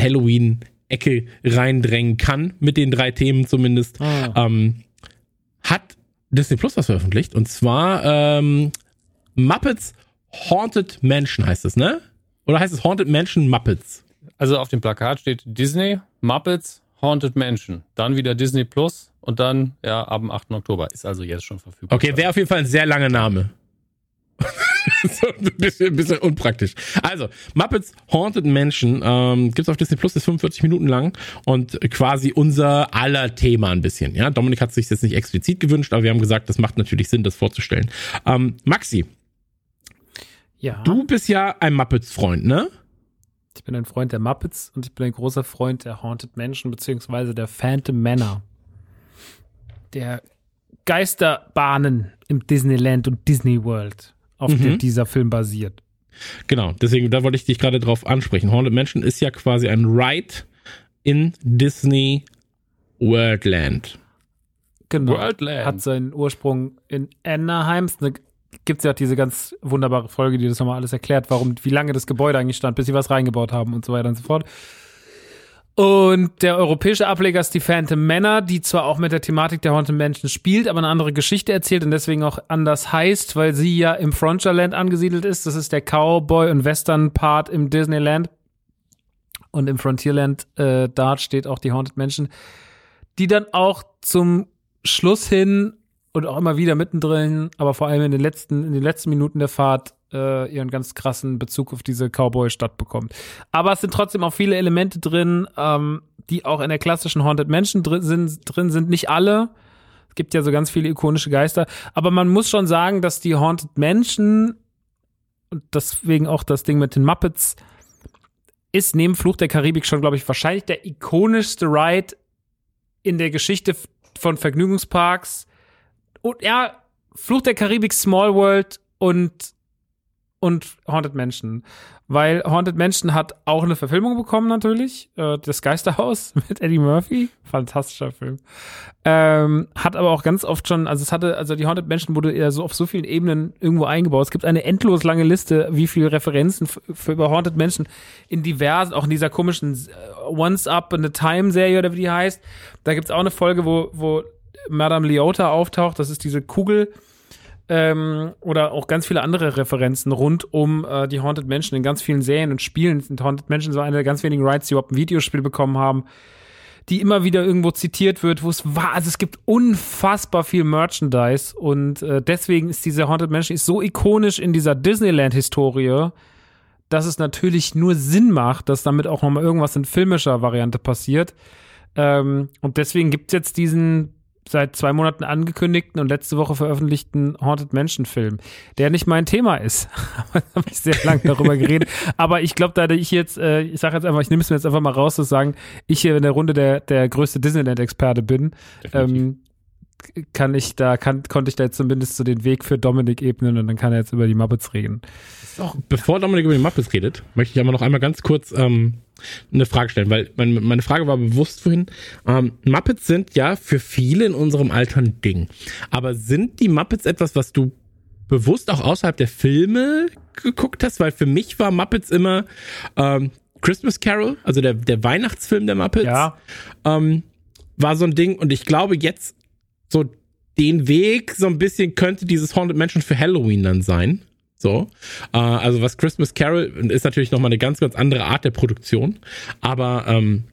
Halloween-Ecke reindrängen kann, mit den drei Themen zumindest, ah. ähm, hat Disney Plus was veröffentlicht. Und zwar ähm, Muppets Haunted Mansion heißt es, ne? Oder heißt es Haunted Mansion Muppets? Also auf dem Plakat steht Disney, Muppets, Haunted Mansion. Dann wieder Disney Plus und dann, ja, ab dem 8. Oktober. Ist also jetzt schon verfügbar. Okay, wäre auf jeden Fall ein sehr langer Name. <laughs> so ein bisschen, ein bisschen unpraktisch. Also, Muppets Haunted Mansion ähm, gibt's auf Disney Plus, ist 45 Minuten lang und quasi unser aller Thema ein bisschen. Ja, Dominik hat sich jetzt nicht explizit gewünscht, aber wir haben gesagt, das macht natürlich Sinn, das vorzustellen. Ähm, Maxi, ja. du bist ja ein Muppets-Freund, ne? Ich bin ein Freund der Muppets und ich bin ein großer Freund der Haunted Mansion beziehungsweise der Phantom Manor. Der Geisterbahnen im Disneyland und Disney World auf mhm. der dieser Film basiert. Genau, deswegen, da wollte ich dich gerade drauf ansprechen. Haunted Mansion ist ja quasi ein Ride in Disney Worldland. Genau. Worldland. Hat seinen Ursprung in Anaheim. Da gibt es ja diese ganz wunderbare Folge, die das nochmal alles erklärt, warum, wie lange das Gebäude eigentlich stand, bis sie was reingebaut haben und so weiter und so fort. Und der europäische Ableger ist die Phantom Manor, die zwar auch mit der Thematik der Haunted Mansion spielt, aber eine andere Geschichte erzählt und deswegen auch anders heißt, weil sie ja im Frontierland angesiedelt ist. Das ist der Cowboy- und Western-Part im Disneyland. Und im Frontierland, äh, da steht auch die Haunted Mansion, die dann auch zum Schluss hin und auch immer wieder mittendrin, aber vor allem in den letzten, in den letzten Minuten der Fahrt äh, ihren ganz krassen Bezug auf diese Cowboy-Stadt bekommt. Aber es sind trotzdem auch viele Elemente drin, ähm, die auch in der klassischen Haunted Mansion drin sind, drin sind. Nicht alle. Es gibt ja so ganz viele ikonische Geister. Aber man muss schon sagen, dass die Haunted Mansion und deswegen auch das Ding mit den Muppets ist neben Fluch der Karibik schon, glaube ich, wahrscheinlich der ikonischste Ride in der Geschichte von Vergnügungsparks. Und ja, Fluch der Karibik, Small World und und Haunted Mansion. Weil Haunted Mansion hat auch eine Verfilmung bekommen, natürlich. Äh, das Geisterhaus <laughs> mit Eddie Murphy. Fantastischer Film. Ähm, hat aber auch ganz oft schon, also es hatte, also die Haunted Mansion wurde eher so auf so vielen Ebenen irgendwo eingebaut. Es gibt eine endlos lange Liste, wie viele Referenzen für über Haunted Mansion in diversen, auch in dieser komischen äh, Once Up in a Time Serie oder wie die heißt. Da gibt es auch eine Folge, wo, wo Madame Leota auftaucht. Das ist diese Kugel, ähm, oder auch ganz viele andere Referenzen rund um äh, die Haunted Mansion in ganz vielen Serien und Spielen. Sind Haunted Mansion so eine der ganz wenigen Rights, die überhaupt ein Videospiel bekommen haben, die immer wieder irgendwo zitiert wird, wo es war. Also es gibt unfassbar viel Merchandise und äh, deswegen ist diese Haunted Mansion ist so ikonisch in dieser Disneyland-Historie, dass es natürlich nur Sinn macht, dass damit auch nochmal irgendwas in filmischer Variante passiert. Ähm, und deswegen gibt es jetzt diesen seit zwei Monaten angekündigten und letzte Woche veröffentlichten Haunted Mansion Film, der nicht mein Thema ist. <laughs> da habe ich sehr lange darüber geredet. Aber ich glaube, da ich jetzt, äh, ich sage jetzt einfach, ich nehme es mir jetzt einfach mal raus, zu sagen, ich hier in der Runde der, der größte Disneyland-Experte bin, ähm, kann ich da, kann, konnte ich da jetzt zumindest so den Weg für Dominik ebnen und dann kann er jetzt über die Muppets reden. Auch, bevor Dominik über die Muppets redet, möchte ich aber noch einmal ganz kurz ähm, eine Frage stellen, weil meine, meine Frage war bewusst vorhin. Ähm, Muppets sind ja für viele in unserem Alter ein Ding. Aber sind die Muppets etwas, was du bewusst auch außerhalb der Filme geguckt hast? Weil für mich war Muppets immer ähm, Christmas Carol, also der, der Weihnachtsfilm der Muppets. Ja. Ähm, war so ein Ding und ich glaube jetzt so den Weg so ein bisschen könnte dieses Haunted Mansion für Halloween dann sein. So. Äh, also was Christmas Carol ist natürlich nochmal eine ganz, ganz andere Art der Produktion. Aber ähm,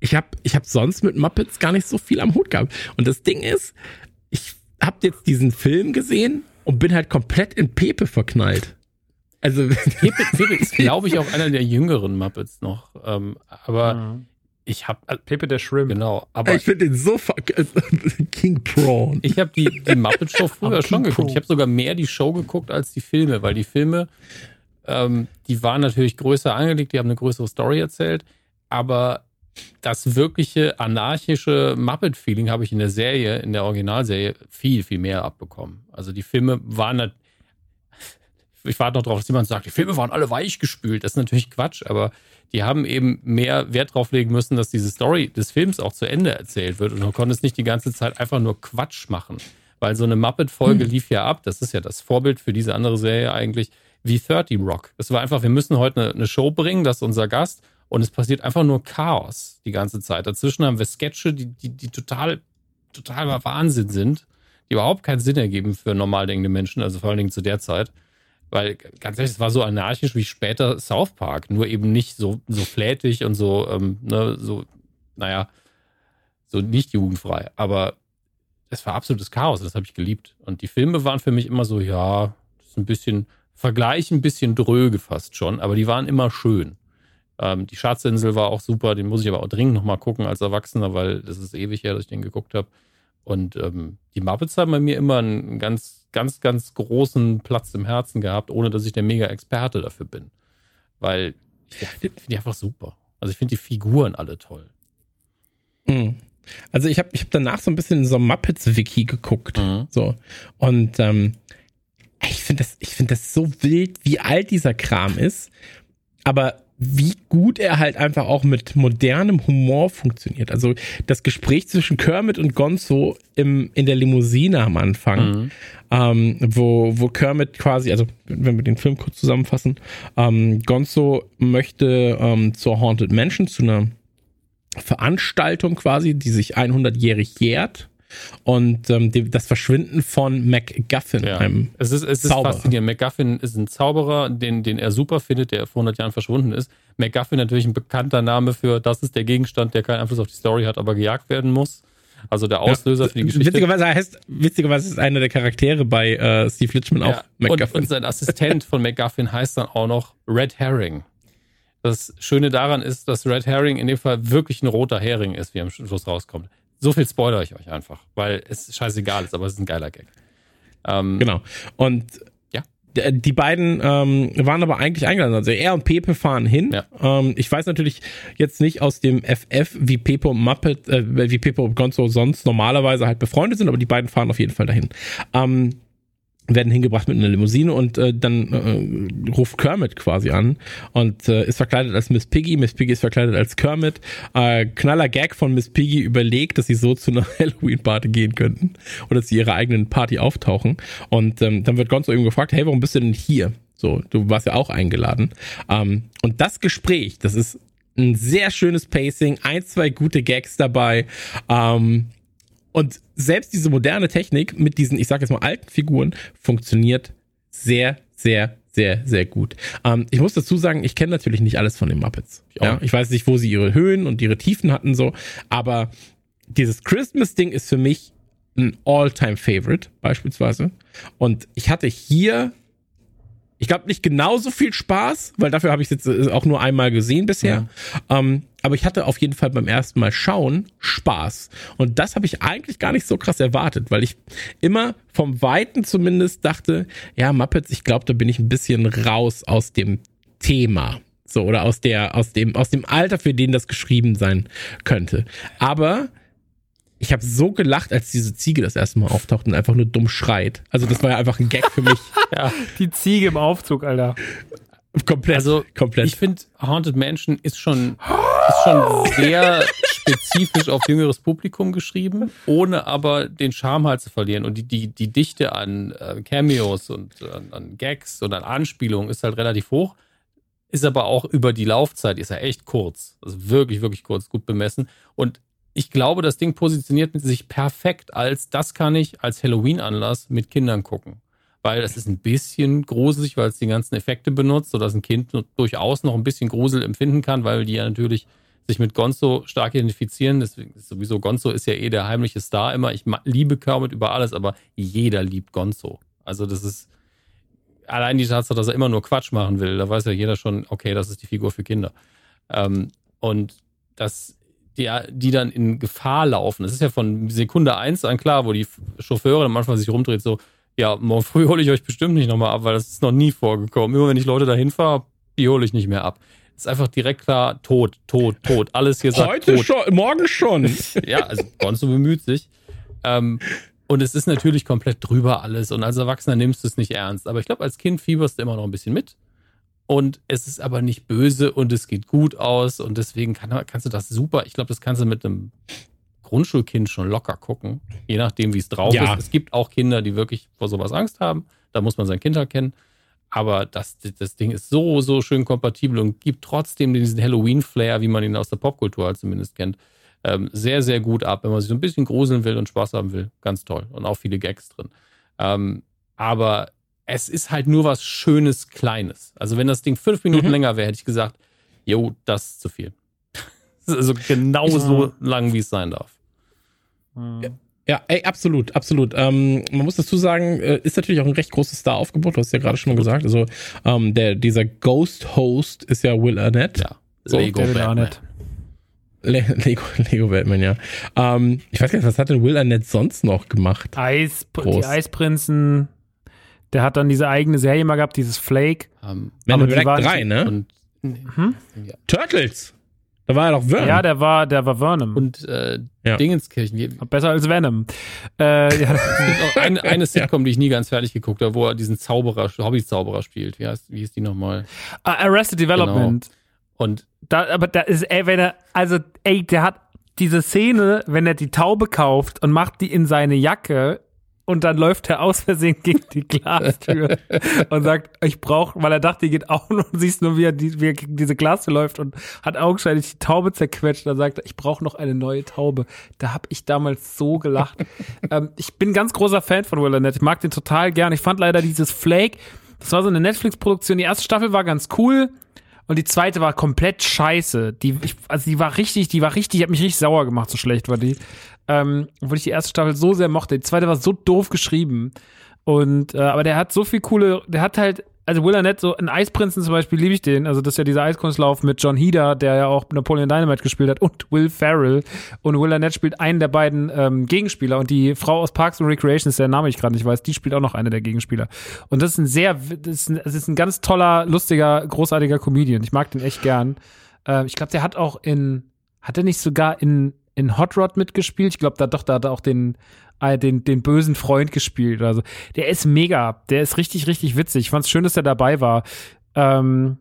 ich habe ich hab sonst mit Muppets gar nicht so viel am Hut gehabt. Und das Ding ist, ich hab jetzt diesen Film gesehen und bin halt komplett in Pepe verknallt. Also <laughs> Pepe, Pepe ist, <laughs> glaube ich, auch einer der jüngeren Muppets noch. Ähm, aber Mhm. Ich habe Pepe der Shrimp. genau, aber ich finde den so fuck <laughs> King Prawn. Ich habe die, die Muppet Show früher schon King geguckt. Ich habe sogar mehr die Show geguckt als die Filme, weil die Filme, ähm, die waren natürlich größer angelegt, die haben eine größere Story erzählt, aber das wirkliche anarchische Muppet-Feeling habe ich in der Serie, in der Originalserie, viel, viel mehr abbekommen. Also die Filme waren nat- ich warte noch drauf, dass jemand sagt, die Filme waren alle weichgespült. Das ist natürlich Quatsch, aber die haben eben mehr Wert drauf legen müssen, dass diese Story des Films auch zu Ende erzählt wird. Und du konntest nicht die ganze Zeit einfach nur Quatsch machen. Weil so eine Muppet-Folge lief ja ab, das ist ja das Vorbild für diese andere Serie eigentlich, wie 30 Rock. Das war einfach, wir müssen heute eine, eine Show bringen, das ist unser Gast. Und es passiert einfach nur Chaos die ganze Zeit. Dazwischen haben wir Sketche, die, die, die total, total Wahnsinn sind, die überhaupt keinen Sinn ergeben für normal denkende Menschen, also vor allen Dingen zu der Zeit. Weil ganz ehrlich, es war so anarchisch wie später South Park, nur eben nicht so, so flätig und so, ähm, ne, so, naja, so nicht jugendfrei. Aber es war absolutes Chaos, das habe ich geliebt. Und die Filme waren für mich immer so, ja, das ist ein bisschen, Vergleich ein bisschen dröge fast schon, aber die waren immer schön. Ähm, die Schatzinsel war auch super, den muss ich aber auch dringend nochmal gucken als Erwachsener, weil das ist ewig her, dass ich den geguckt habe. Und ähm, die Muppets haben bei mir immer einen ganz, ganz, ganz großen Platz im Herzen gehabt, ohne dass ich der Mega-Experte dafür bin. Weil ich finde die einfach super. Also ich finde die Figuren alle toll. Mhm. Also ich habe ich hab danach so ein bisschen in so ein Muppets-Wiki geguckt. Mhm. So. Und ähm, ich finde das, ich finde das so wild, wie alt dieser Kram ist. Aber wie gut er halt einfach auch mit modernem Humor funktioniert. Also das Gespräch zwischen Kermit und Gonzo im, in der Limousine am Anfang, Mhm. ähm, wo, wo Kermit quasi, also wenn wir den Film kurz zusammenfassen, ähm, Gonzo möchte ähm, zur Haunted Mansion, zu einer Veranstaltung quasi, die sich 100-jährig jährt. Und ähm, die, das Verschwinden von MacGuffin, Ja. einem Es ist, es ist Zauberer. faszinierend. McGuffin ist ein Zauberer, den, den er super findet, der vor 100 Jahren verschwunden ist. McGuffin natürlich ein bekannter Name für, das ist der Gegenstand, der keinen Einfluss auf die Story hat, aber gejagt werden muss. Also der Auslöser Ja, für die Geschichte. Witzigerweise heißt, witzigerweise ist einer der Charaktere bei äh, Steve Litchman auch Ja, und, MacGuffin. und sein Assistent von McGuffin heißt dann auch noch Red Herring. Das Schöne daran ist, dass Red Herring in dem Fall wirklich ein roter Hering ist, wie am Schluss rauskommt. So viel spoilere ich euch einfach, weil es scheißegal ist, aber es ist ein geiler Gag. Ähm, Genau. Und Ja. die beiden ähm, waren aber eigentlich eingeladen. Also er und Pepe fahren hin. Ja. Ähm, ich weiß natürlich jetzt nicht aus dem FF, wie Pepe und Muppet, äh, wie Pepe und Gonzo sonst normalerweise halt befreundet sind, aber die beiden fahren auf jeden Fall dahin. Ähm, werden hingebracht mit einer Limousine und äh, dann äh, ruft Kermit quasi an und äh, ist verkleidet als Miss Piggy. Miss Piggy ist verkleidet als Kermit. Äh, knaller Gag von Miss Piggy überlegt, dass sie so zu einer <laughs> Halloween-Party gehen könnten oder dass sie ihre eigenen Party auftauchen. Und ähm, dann wird Gonzo eben gefragt, hey, warum bist du denn hier? So, du warst ja auch eingeladen. Ähm, und das Gespräch, das ist ein sehr schönes Pacing, ein, zwei gute Gags dabei. Ähm, und selbst diese moderne Technik mit diesen, ich sag jetzt mal, alten Figuren funktioniert sehr, sehr, sehr, sehr gut. Ähm, ich muss dazu sagen, ich kenne natürlich nicht alles von den Muppets. Ich Ja, ich weiß nicht, wo sie ihre Höhen und ihre Tiefen hatten, so, aber dieses Christmas-Ding ist für mich ein All-Time-Favorite, beispielsweise. Und ich hatte hier, ich glaube, nicht genauso viel Spaß, weil dafür habe ich es jetzt äh, auch nur einmal gesehen bisher. Ähm, aber ich hatte auf jeden Fall beim ersten Mal schauen Spaß. Und das habe ich eigentlich gar nicht so krass erwartet, weil ich immer vom Weiten zumindest dachte, ja, Muppets, ich glaube, da bin ich ein bisschen raus aus dem Thema. So, oder aus der, aus dem, aus dem Alter, für den das geschrieben sein könnte. Aber ich habe so gelacht, als diese Ziege das erste Mal auftaucht und einfach nur dumm schreit. Also das war ja einfach ein Gag für mich. <laughs> ja. Die Ziege im Aufzug, Alter. Komplett. Also komplett. ich finde, Haunted Mansion ist schon, ist schon sehr spezifisch auf jüngeres Publikum geschrieben, ohne aber den Charme halt zu verlieren. Und die, die, die Dichte an äh, Cameos und an, an Gags und an Anspielungen ist halt relativ hoch. Ist aber auch über die Laufzeit, ist ja echt kurz. Also wirklich, wirklich kurz, gut bemessen. Und ich glaube, das Ding positioniert sich perfekt als, das kann ich als Halloween-Anlass mit Kindern gucken. Weil es ist ein bisschen gruselig, weil es die ganzen Effekte benutzt, sodass ein Kind durchaus noch ein bisschen Grusel empfinden kann, weil die ja natürlich sich mit Gonzo stark identifizieren. Deswegen ist sowieso Gonzo ist ja eh der heimliche Star immer. Ich liebe Kermit über alles, aber jeder liebt Gonzo. Also das ist allein die Tatsache, dass er immer nur Quatsch machen will. Da weiß ja jeder schon, okay, das ist die Figur für Kinder. Ähm, und dass die, die dann in Gefahr laufen. Das ist ja von Sekunde eins an klar, wo die Chauffeure manchmal sich rumdreht, so, ja, morgen früh hole ich euch bestimmt nicht nochmal ab, weil das ist noch nie vorgekommen. Immer wenn ich Leute dahin fahre, die hole ich nicht mehr ab. Ist einfach direkt klar, tot, tot, tot. Alles hier sagt Heute tot. schon, morgen schon. <laughs> Ja, also Gonzo bemüht sich. Ähm, und es ist natürlich komplett drüber alles. Und als Erwachsener nimmst du es nicht ernst. Aber ich glaube, als Kind fieberst du immer noch ein bisschen mit. Und es ist aber nicht böse und es geht gut aus. Und deswegen kann, kannst du das super. Ich glaube, das kannst du mit einem Grundschulkind schon locker gucken. Je nachdem, wie es drauf Ja. ist. Es gibt auch Kinder, die wirklich vor sowas Angst haben. Da muss man sein Kind erkennen. Aber das, das Ding ist so, so schön kompatibel und gibt trotzdem diesen Halloween-Flair, wie man ihn aus der Popkultur halt zumindest kennt, ähm, sehr, sehr gut ab, wenn man sich so ein bisschen gruseln will und Spaß haben will. Ganz toll. Und auch viele Gags drin. Ähm, aber es ist halt nur was Schönes, Kleines. Also wenn das Ding fünf Minuten Mhm. länger wäre, hätte ich gesagt, jo, das ist zu viel. <laughs> Also genauso lang, wie es sein darf. Ja, ey, absolut, absolut. Ähm, man muss dazu sagen, äh, ist natürlich auch ein recht großes Star-Aufgebot, du hast ja gerade schon mal gesagt. Also ähm, der, dieser Ghost-Host ist ja Will Arnett. Ja. So, Lego David Batman. Arnett. Le <laughs> Lego, Lego Batman, ja. Ähm, ich weiß gar nicht, was hat denn Will Arnett sonst noch gemacht? Eis, die Groß. Eisprinzen. Der hat dann diese eigene Serie mal gehabt, dieses Flake. Ähm, Man aber in die Black waren- 3, ne? und, Hm? ja. Turtles. Da war er doch Worm. Ja, der war, der war Venom. und äh, Ja. Dingenskirchen. Besser als Venom. Äh, ja. <laughs> Es gibt auch eine, eine Sitcom, die ich nie ganz fertig geguckt habe, wo er diesen Zauberer, Hobby-Zauberer spielt. Wie heißt, wie hieß die nochmal? Ah, Arrested Development. Und Da, aber da ist, ey, wenn er, also, ey, der hat diese Szene, wenn er die Taube kauft und macht die in seine Jacke und dann läuft er aus Versehen gegen die Glastür <laughs> und sagt, ich brauche, weil er dachte, die geht auf und siehst nur, wie er, die, wie er gegen diese Glastür läuft und hat augenscheinlich die Taube zerquetscht. Dann sagt er, ich brauche noch eine neue Taube. Da habe ich damals so gelacht. <laughs> ähm, ich bin ganz großer Fan von Will Arnett. Ich mag den total gern. Ich fand leider dieses Flake, das war so eine Netflix-Produktion. Die erste Staffel war ganz cool. Und die zweite war komplett scheiße. Die, ich, also die war richtig, die war richtig, die hat mich richtig sauer gemacht, so schlecht war die. Ähm, obwohl ich die erste Staffel so sehr mochte. Die zweite war so doof geschrieben. Und, äh, aber der hat so viel coole, der hat halt, also Will Arnett, so ein Eisprinzen zum Beispiel, liebe ich den. Also das ist ja dieser Eiskunstlauf mit John Heder, der ja auch Napoleon Dynamite gespielt hat, und Will Ferrell. Und Will Arnett spielt einen der beiden ähm, Gegenspieler. Und die Frau aus Parks and Recreation ist der Name, ich gerade nicht weiß, die spielt auch noch eine der Gegenspieler. Und das ist ein sehr, das ist ein, das ist ein ganz toller, lustiger, großartiger Comedian. Ich mag den echt gern. Äh, ich glaube, der hat auch in, hat er nicht sogar in, in Hot Rod mitgespielt? Ich glaube, da doch, da hat er auch den, äh, den, den bösen Freund gespielt. Also, der ist mega. Der ist richtig, richtig witzig. Ich fand's schön, dass er dabei war. Ähm,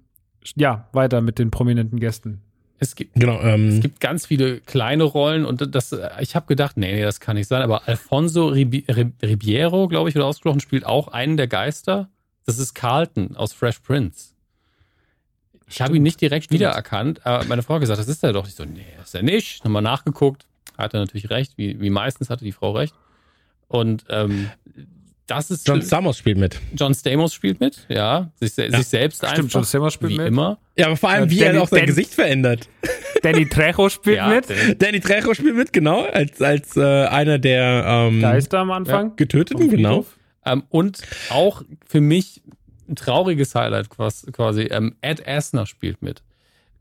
ja, weiter mit den prominenten Gästen. es gibt, Genau, es ähm, gibt ganz viele kleine Rollen und das, ich habe gedacht, nee, nee, das kann nicht sein. Aber Alfonso Ribi- Ribeiro, glaube ich, oder ausgesprochen, spielt auch einen der Geister. Das ist Carlton aus Fresh Prince. Ich habe ihn nicht direkt stimmt. wiedererkannt, aber meine Frau hat gesagt, das ist er doch. Ich so, nee, ist er nicht. Nochmal nachgeguckt. Hat er natürlich recht, wie, wie meistens hatte die Frau recht. Und ähm, das ist John Stamos spielt mit. John Stamos spielt mit, ja. Sich, se sich selbst Stimmt, einfach. John Stamos spielt wie mit. immer. Ja, aber vor allem, Ja, wie er Danny- auch sein Dan- Gesicht verändert. <laughs> Danny Trejo spielt Ja, mit. der- Danny Trejo spielt mit, genau, als, als äh, einer der ähm, Geister am Anfang. Getöteten, Vom genau. Ähm, und auch für mich ein trauriges Highlight quas- quasi. Ähm, Ed Asner spielt mit.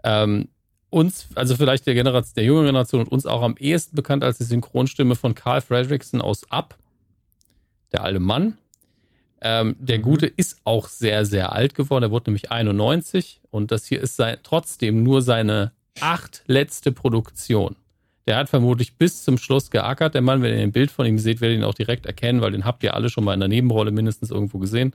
Ähm, uns, also vielleicht der Generation, der jungen Generation und uns auch am ehesten bekannt als die Synchronstimme von Carl Fredrickson aus Up, der alte Mann. Ähm, der Gute ist auch sehr, sehr alt geworden. Er wurde nämlich 91 und das hier ist sein, trotzdem nur seine acht letzte Produktion. Der hat vermutlich bis zum Schluss geackert. Der Mann, wenn ihr ein Bild von ihm seht, werdet ihr ihn auch direkt erkennen, weil den habt ihr alle schon mal in der Nebenrolle mindestens irgendwo gesehen.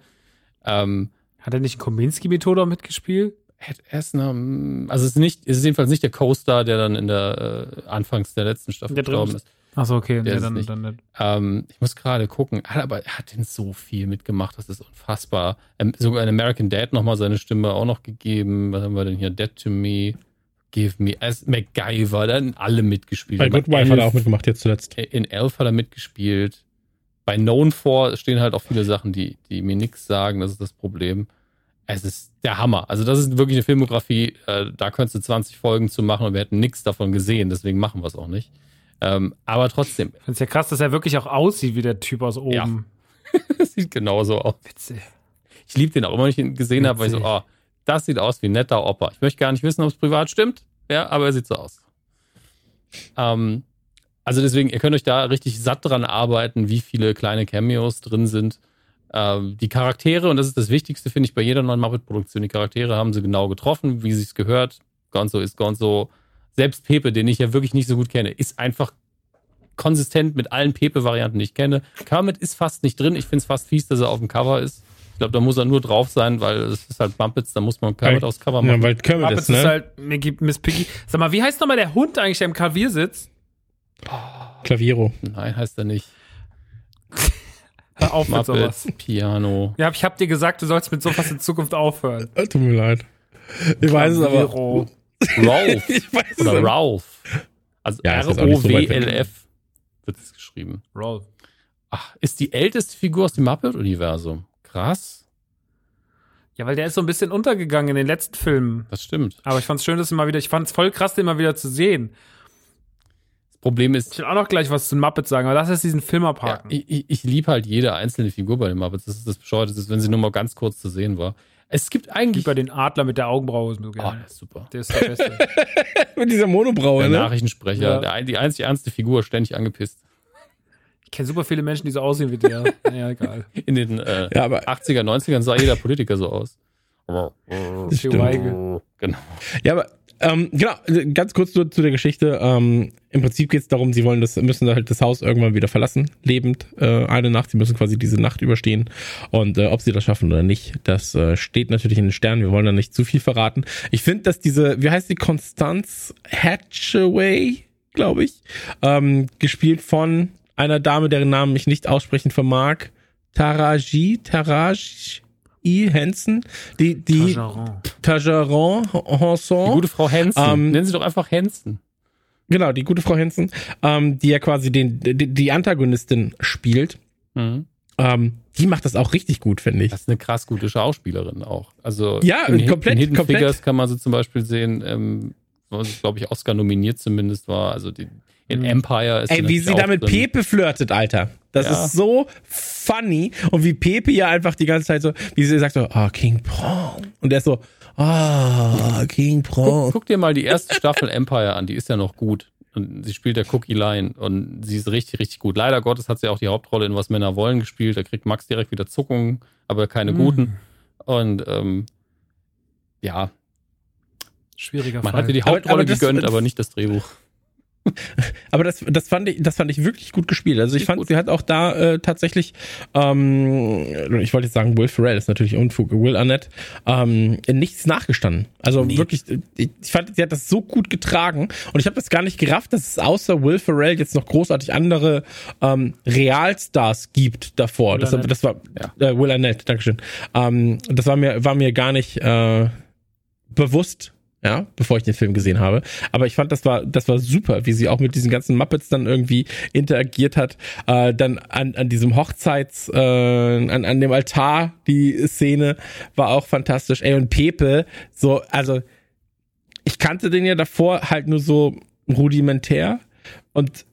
Ähm, Hat er nicht Kominski-Methode auch mitgespielt? Ed Asner, mm, also es ist nicht, es ist jedenfalls nicht der Co-Star, der dann in der äh, Anfangs der letzten Staffel Der gestorben ist. Achso, okay. Der Nee, dann, nicht. dann nicht. Ähm, ich muss gerade gucken, hat aber er hat den so viel mitgemacht, das ist unfassbar. Ähm, sogar in American Dad nochmal seine Stimme auch noch gegeben. Was haben wir denn hier? Dead to Me, Give Me, as MacGyver, da haben alle mitgespielt. Bei Good Wife hat er auch mitgemacht jetzt zuletzt. In Elf hat er mitgespielt. Bei Known For stehen halt auch viele Sachen, die, die mir nichts sagen, das ist das Problem. Es ist der Hammer. Also das ist wirklich eine Filmografie, äh, da könntest du 20 Folgen zu machen und wir hätten nichts davon gesehen, deswegen machen wir es auch nicht. Ähm, aber trotzdem, Ich finde es ja krass, dass er wirklich auch aussieht wie der Typ aus oben. Ja. <laughs> sieht genauso aus. Witzig. Ich liebe den auch immer, wenn ich ihn gesehen habe, weil ich so, oh, das sieht aus wie ein netter Opa. Ich möchte gar nicht wissen, ob es privat stimmt, ja, aber er sieht so aus. Ähm, also deswegen, ihr könnt euch da richtig satt dran arbeiten, wie viele kleine Cameos drin sind. Ähm, die Charaktere, und das ist das Wichtigste, finde ich, bei jeder neuen Muppet-Produktion, die Charaktere haben sie genau getroffen, wie sie es gehört. Gonzo ist Gonzo. Selbst Pepe, den ich ja wirklich nicht so gut kenne, ist einfach konsistent mit allen Pepe-Varianten, die ich kenne. Kermit ist fast nicht drin. Ich finde es fast fies, dass er auf dem Cover ist. Ich glaube, da muss er nur drauf sein, weil es ist halt Muppets, da muss man Kermit Weil- aufs Cover Ja, machen. weil Kermit Muppets ist, ne? ist halt Mickey, Miss Piggy. Sag mal, wie heißt nochmal der Hund eigentlich, der im Klavier sitzt? Klaviero. Nein, heißt er nicht. <laughs> Hör auf mit Muppets, sowas. Piano. Ja, ich hab dir gesagt, du sollst mit sowas in Zukunft aufhören. Äh, Tut mir leid. Ich weiß es aber. Klaviero. Ralph. <laughs> Ich weiß es Oder aber. Ralph. Also Ja, nicht so. R-O-W-L-F wird es geschrieben. Rolf. Ach, ist die älteste Figur aus dem Muppet-Universum. Krass. Ja, weil der ist so ein bisschen untergegangen in den letzten Filmen. Das stimmt. Aber ich fand's schön, dass immer wieder, ich fand's voll krass, den mal wieder zu sehen. Problem Ich ist, will auch noch gleich was zu den Muppets sagen, aber lass jetzt diesen Film ja, abhaken. ich, ich, ich liebe halt jede einzelne Figur bei den Muppets. Das ist das Bescheuerte, ist, wenn sie nur mal ganz kurz zu sehen war. Es gibt Ich eigentlich. liebe den Adler mit der Augenbraue so Oh, gerne. der ist super. Der ist der Beste. <laughs> Mit dieser Monobraue, Der ne? Nachrichtensprecher, Ja. der, die einzig ernste Figur, ständig angepisst. ich kenne super viele Menschen, die so aussehen wie der. Naja, egal. <laughs> In den äh, Ja, aber 80er, 90ern sah jeder Politiker so aus. das stimmt. Genau. Ja, aber ähm, genau, ganz kurz zu, zu der Geschichte. Ähm, Im Prinzip geht es darum, sie wollen das, müssen halt das Haus irgendwann wieder verlassen, lebend, äh, eine Nacht. Sie müssen quasi diese Nacht überstehen. Und äh, ob sie das schaffen oder nicht, das äh, steht natürlich in den Sternen. Wir wollen da nicht zu viel verraten. Ich finde, dass diese, wie heißt die, Constance Hatchaway, glaube ich, ähm, gespielt von einer Dame, deren Namen ich nicht aussprechen vermag. Taraji, Taraji Hansen, die, die, Tageron. Tageron Hanson. Die gute Frau Hansen. Ähm, Nennen Sie doch einfach Hansen. Genau, die gute Frau Henson, ähm, die ja quasi den, die, die Antagonistin spielt. Mhm. Ähm, die macht das auch richtig gut, finde ich. Das ist eine krass gute Schauspielerin auch. Also Ja, in, komplett, in Hidden komplett. Figures kann man sie zum Beispiel sehen, ähm, was glaube ich Oscar nominiert zumindest war. Also die, in Mhm. Empire ist Ey, wie sie da mit. Pepe flirtet, Alter. Das Ja. ist so funny. Und wie Pepe ja einfach die ganze Zeit so, wie sie sagt so, ah, King Prong. Und der ist so, ah, King Guck, Prong. guck dir mal die erste Staffel Empire an, die ist ja noch gut. Und sie spielt der Cookie Line und sie ist richtig, richtig gut. Leider Gottes hat sie auch die Hauptrolle in Was Männer wollen gespielt. Da kriegt Max direkt wieder Zuckungen, aber keine Mhm. guten. Und ähm, ja, Schwieriger man Fall. hat ihr die Aber- Hauptrolle aber das- gegönnt, das- aber nicht das Drehbuch. <laughs> Aber das, das fand ich, das fand ich wirklich gut gespielt. Also ich Ist fand, gut. sie hat auch da äh, tatsächlich, ähm, ich wollte jetzt sagen, Will Ferrell ist natürlich Unfug, Will Arnett, ähm, in nichts nachgestanden. Also wirklich, äh, ich fand, sie hat das so gut getragen und ich habe das gar nicht gerafft, dass es außer Will Ferrell jetzt noch großartig andere ähm, Realstars gibt davor. Das, das war äh, Will Arnett, Dankeschön. Ähm, das war mir, war mir gar nicht äh, bewusst, ja, bevor ich den Film gesehen habe. Aber ich fand, das war, das war super, wie sie auch mit diesen ganzen Muppets dann irgendwie interagiert hat. Äh, dann an, an diesem Hochzeits, äh, an, an dem Altar, die Szene war auch fantastisch. Ey, und Pepe, so, also, ich kannte den ja davor halt nur so rudimentär und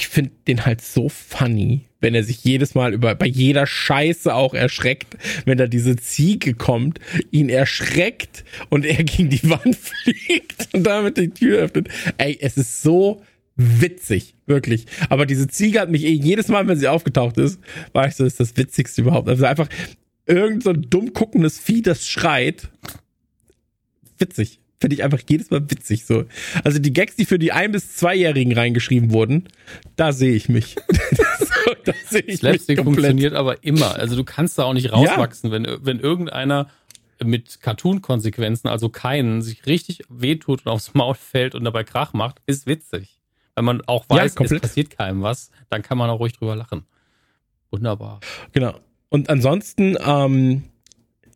ich finde den halt so funny, wenn er sich jedes Mal über bei jeder Scheiße auch erschreckt, wenn da diese Ziege kommt, ihn erschreckt und er <laughs> gegen die Wand fliegt und damit die Tür öffnet. Ey, es ist so witzig, wirklich. Aber diese Ziege hat mich eh jedes Mal, wenn sie aufgetaucht ist, war ich so, ist das Witzigste überhaupt. Also einfach irgend so ein dumm guckendes Vieh, das schreit. Witzig. Finde ich einfach jedes Mal witzig so. Also die Gags, die für die ein- bis zweijährigen reingeschrieben wurden, da sehe ich mich. <laughs> so, da sehe ich Slapstick mich komplett. funktioniert aber immer. Also du kannst da auch nicht rauswachsen, wenn, wenn irgendeiner mit Cartoon-Konsequenzen, also keinen, sich richtig wehtut und aufs Maul fällt und dabei Krach macht, ist witzig. Wenn man auch Ja, weiß, es komplett. passiert keinem was, dann kann man auch ruhig drüber lachen. Wunderbar. Genau. Und ansonsten ähm,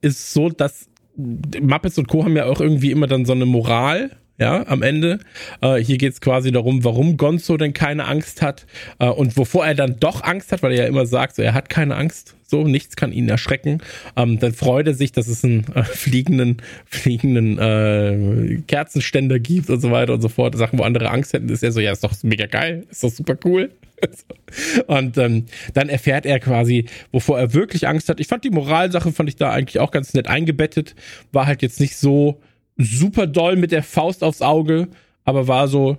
ist so, dass Muppets und Co. haben ja auch irgendwie immer dann so eine Moral, ja, am Ende. Äh, hier geht's quasi darum, warum Gonzo denn keine Angst hat äh, und wovor er dann doch Angst hat, weil er ja immer sagt, so, er hat keine Angst, so, nichts kann ihn erschrecken. Ähm, dann freut er sich, dass es einen äh, fliegenden, fliegenden äh, Kerzenständer gibt und so weiter und so fort. Sachen, wo andere Angst hätten, ist er so, ja, ist doch mega geil, ist doch super cool. <laughs> und ähm, dann erfährt er quasi, wovor er wirklich Angst hat. Ich fand die Moralsache, fand ich da eigentlich auch ganz nett eingebettet. War halt jetzt nicht so super doll mit der Faust aufs Auge, aber war so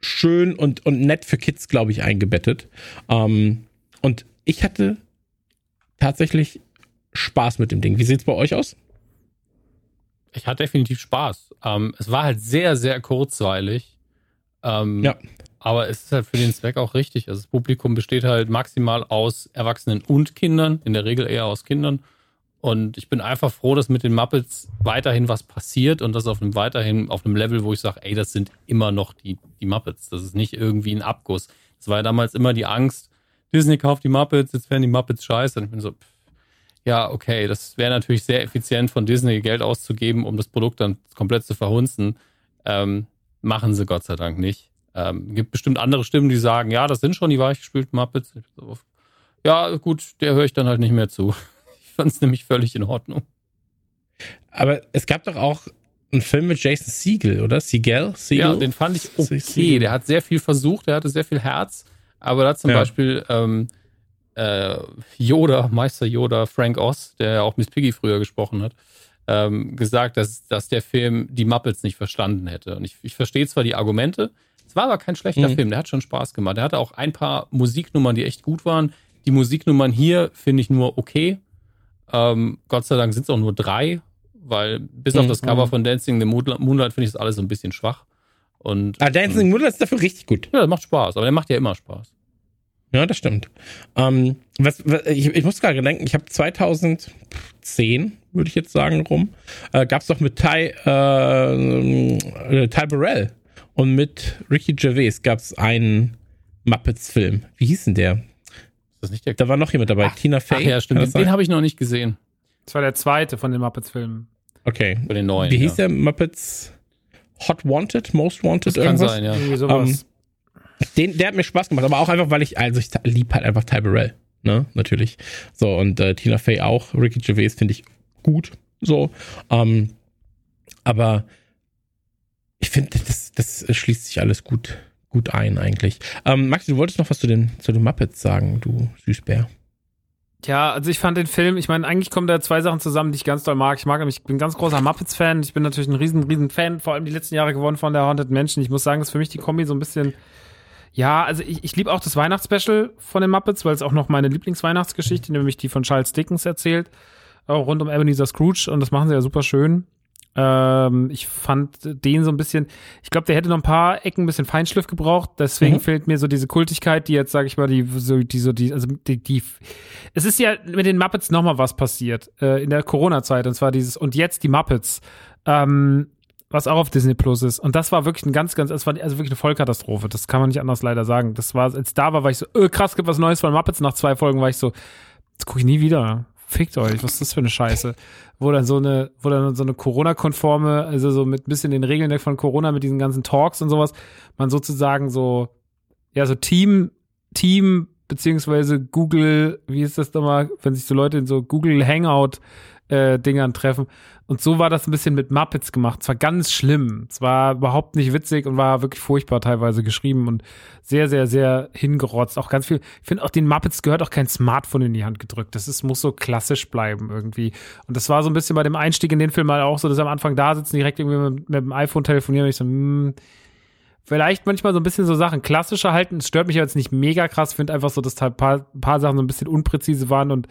schön und, und nett für Kids, glaube ich, eingebettet. Ähm, und ich hatte tatsächlich Spaß mit dem Ding. Wie sieht's bei euch aus? Ich hatte definitiv Spaß. Ähm, es war halt sehr, sehr kurzweilig. Ähm, Ja. Aber es ist halt für den Zweck auch richtig. Also das Publikum besteht halt maximal aus Erwachsenen und Kindern, in der Regel eher aus Kindern. Und ich bin einfach froh, dass mit den Muppets weiterhin was passiert und das auf einem weiterhin auf einem Level, wo ich sage, ey, das sind immer noch die, die Muppets. Das ist nicht irgendwie ein Abguss. Das war ja damals immer die Angst, Disney kauft die Muppets, jetzt werden die Muppets scheiße. Und ich bin so, pff, ja, okay, das wäre natürlich sehr effizient von Disney Geld auszugeben, um das Produkt dann komplett zu verhunzen. Ähm, machen sie Gott sei Dank nicht. Ähm, gibt bestimmt andere Stimmen, die sagen, ja, das sind schon die weichgespülten Muppets. Ja, gut, der höre ich dann halt nicht mehr zu. Ich fand es nämlich völlig in Ordnung. Aber es gab doch auch einen Film mit Jason Siegel, oder? Siegel? Siegel? Ja, den fand ich okay. Siegel. Der hat sehr viel versucht, der hatte sehr viel Herz, aber da hat zum Ja. Beispiel ähm, äh, Yoda, Meister Yoda, Frank Oz, der ja auch Miss Piggy früher gesprochen hat, ähm, gesagt, dass, dass der Film die Muppets nicht verstanden hätte. Und ich, ich verstehe zwar die Argumente, es war aber kein schlechter Mhm. Film, der hat schon Spaß gemacht. Der hatte auch ein paar Musiknummern, die echt gut waren. Die Musiknummern hier finde ich nur okay. Ähm, Gott sei Dank sind es auch nur drei, weil bis auf Mhm. das Cover von Dancing in the Moonlight finde ich das alles so ein bisschen schwach. Und Ah, Dancing Moonlight ist dafür richtig gut. ja, das macht Spaß, aber der macht ja immer Spaß. Ja, das stimmt. Ähm, was, was, ich, ich muss gerade denken, ich habe 2010, würde ich jetzt sagen, rum, äh, gab es doch mit Ty, äh, äh, Ty Burrell und mit Ricky Gervais gab es einen Muppets-Film. Wie hieß denn der? Das nicht der Da war noch jemand dabei. Tina Fey. Ach ja, stimmt. Kann Den, den habe ich noch nicht gesehen. Das war der zweite von den Muppets-Filmen. Okay. Bei den neuen. Wie hieß ja. der? Muppets Hot Wanted? Most Wanted? Das kann irgendwas? sein, ja. Irgendwie sowas. Den, der hat mir Spaß gemacht, aber auch einfach, weil ich, also ich lieb halt einfach Ty Burrell, ne, natürlich. So, und äh, Tina Fey auch. Ricky Gervais finde ich gut, so. Ähm, aber ich finde, das, das schließt sich alles gut, gut ein, eigentlich. Ähm, Maxi, du wolltest noch was zu den, zu den Muppets sagen, du Süßbär. Ja, also ich fand den Film, ich meine, eigentlich kommen da zwei Sachen zusammen, die ich ganz doll mag. Ich mag nämlich, ich bin ein ganz großer Muppets-Fan. Ich bin natürlich ein riesen, riesen Fan, vor allem die letzten Jahre geworden von der Haunted Mansion. Ich muss sagen, ist für mich die Kombi so ein bisschen, ja, also ich, ich liebe auch das Weihnachtsspecial von den Muppets, weil es auch noch meine Lieblingsweihnachtsgeschichte, nämlich die von Charles Dickens erzählt, auch rund um Ebenezer Scrooge und das machen sie ja super schön. Ähm, ich fand den so ein bisschen, ich glaube, der hätte noch ein paar Ecken ein bisschen Feinschliff gebraucht, deswegen Mhm. fehlt mir so diese Kultigkeit, die jetzt, sage ich mal, die so, die so, die, also die, die, es ist ja mit den Muppets noch mal was passiert äh, in der Corona-Zeit und zwar dieses und jetzt die Muppets, ähm, was auch auf Disney Plus ist und das war wirklich ein ganz, ganz, es war also wirklich eine Vollkatastrophe. Das kann man nicht anders leider sagen. Das war, als da war, war ich so, öh, krass, gibt was Neues von Muppets. Nach zwei Folgen war ich so, das gucke ich nie wieder. Fickt euch, was ist das für eine Scheiße? Wo dann so eine, wo dann so eine Corona-konforme, also so mit ein bisschen den Regeln von Corona, mit diesen ganzen Talks und sowas, man sozusagen so, ja, so Team, Team, beziehungsweise Google, wie ist das nochmal, wenn sich so Leute in so Google Hangout äh, Dingern treffen. Und so war das ein bisschen mit Muppets gemacht. Es war ganz schlimm. Es war überhaupt nicht witzig und war wirklich furchtbar teilweise geschrieben und sehr, sehr, sehr hingerotzt. Auch ganz viel. Ich finde auch den Muppets gehört auch kein Smartphone in die Hand gedrückt. Das ist, muss so klassisch bleiben irgendwie. Und das war so ein bisschen bei dem Einstieg in den Film halt auch so, dass am Anfang da sitzen, direkt irgendwie mit, mit dem iPhone telefonieren und ich so, hm, vielleicht manchmal so ein bisschen so Sachen klassischer halten. Es stört mich aber jetzt nicht mega krass. Ich finde einfach so, dass da ein paar, paar Sachen so ein bisschen unpräzise waren. Und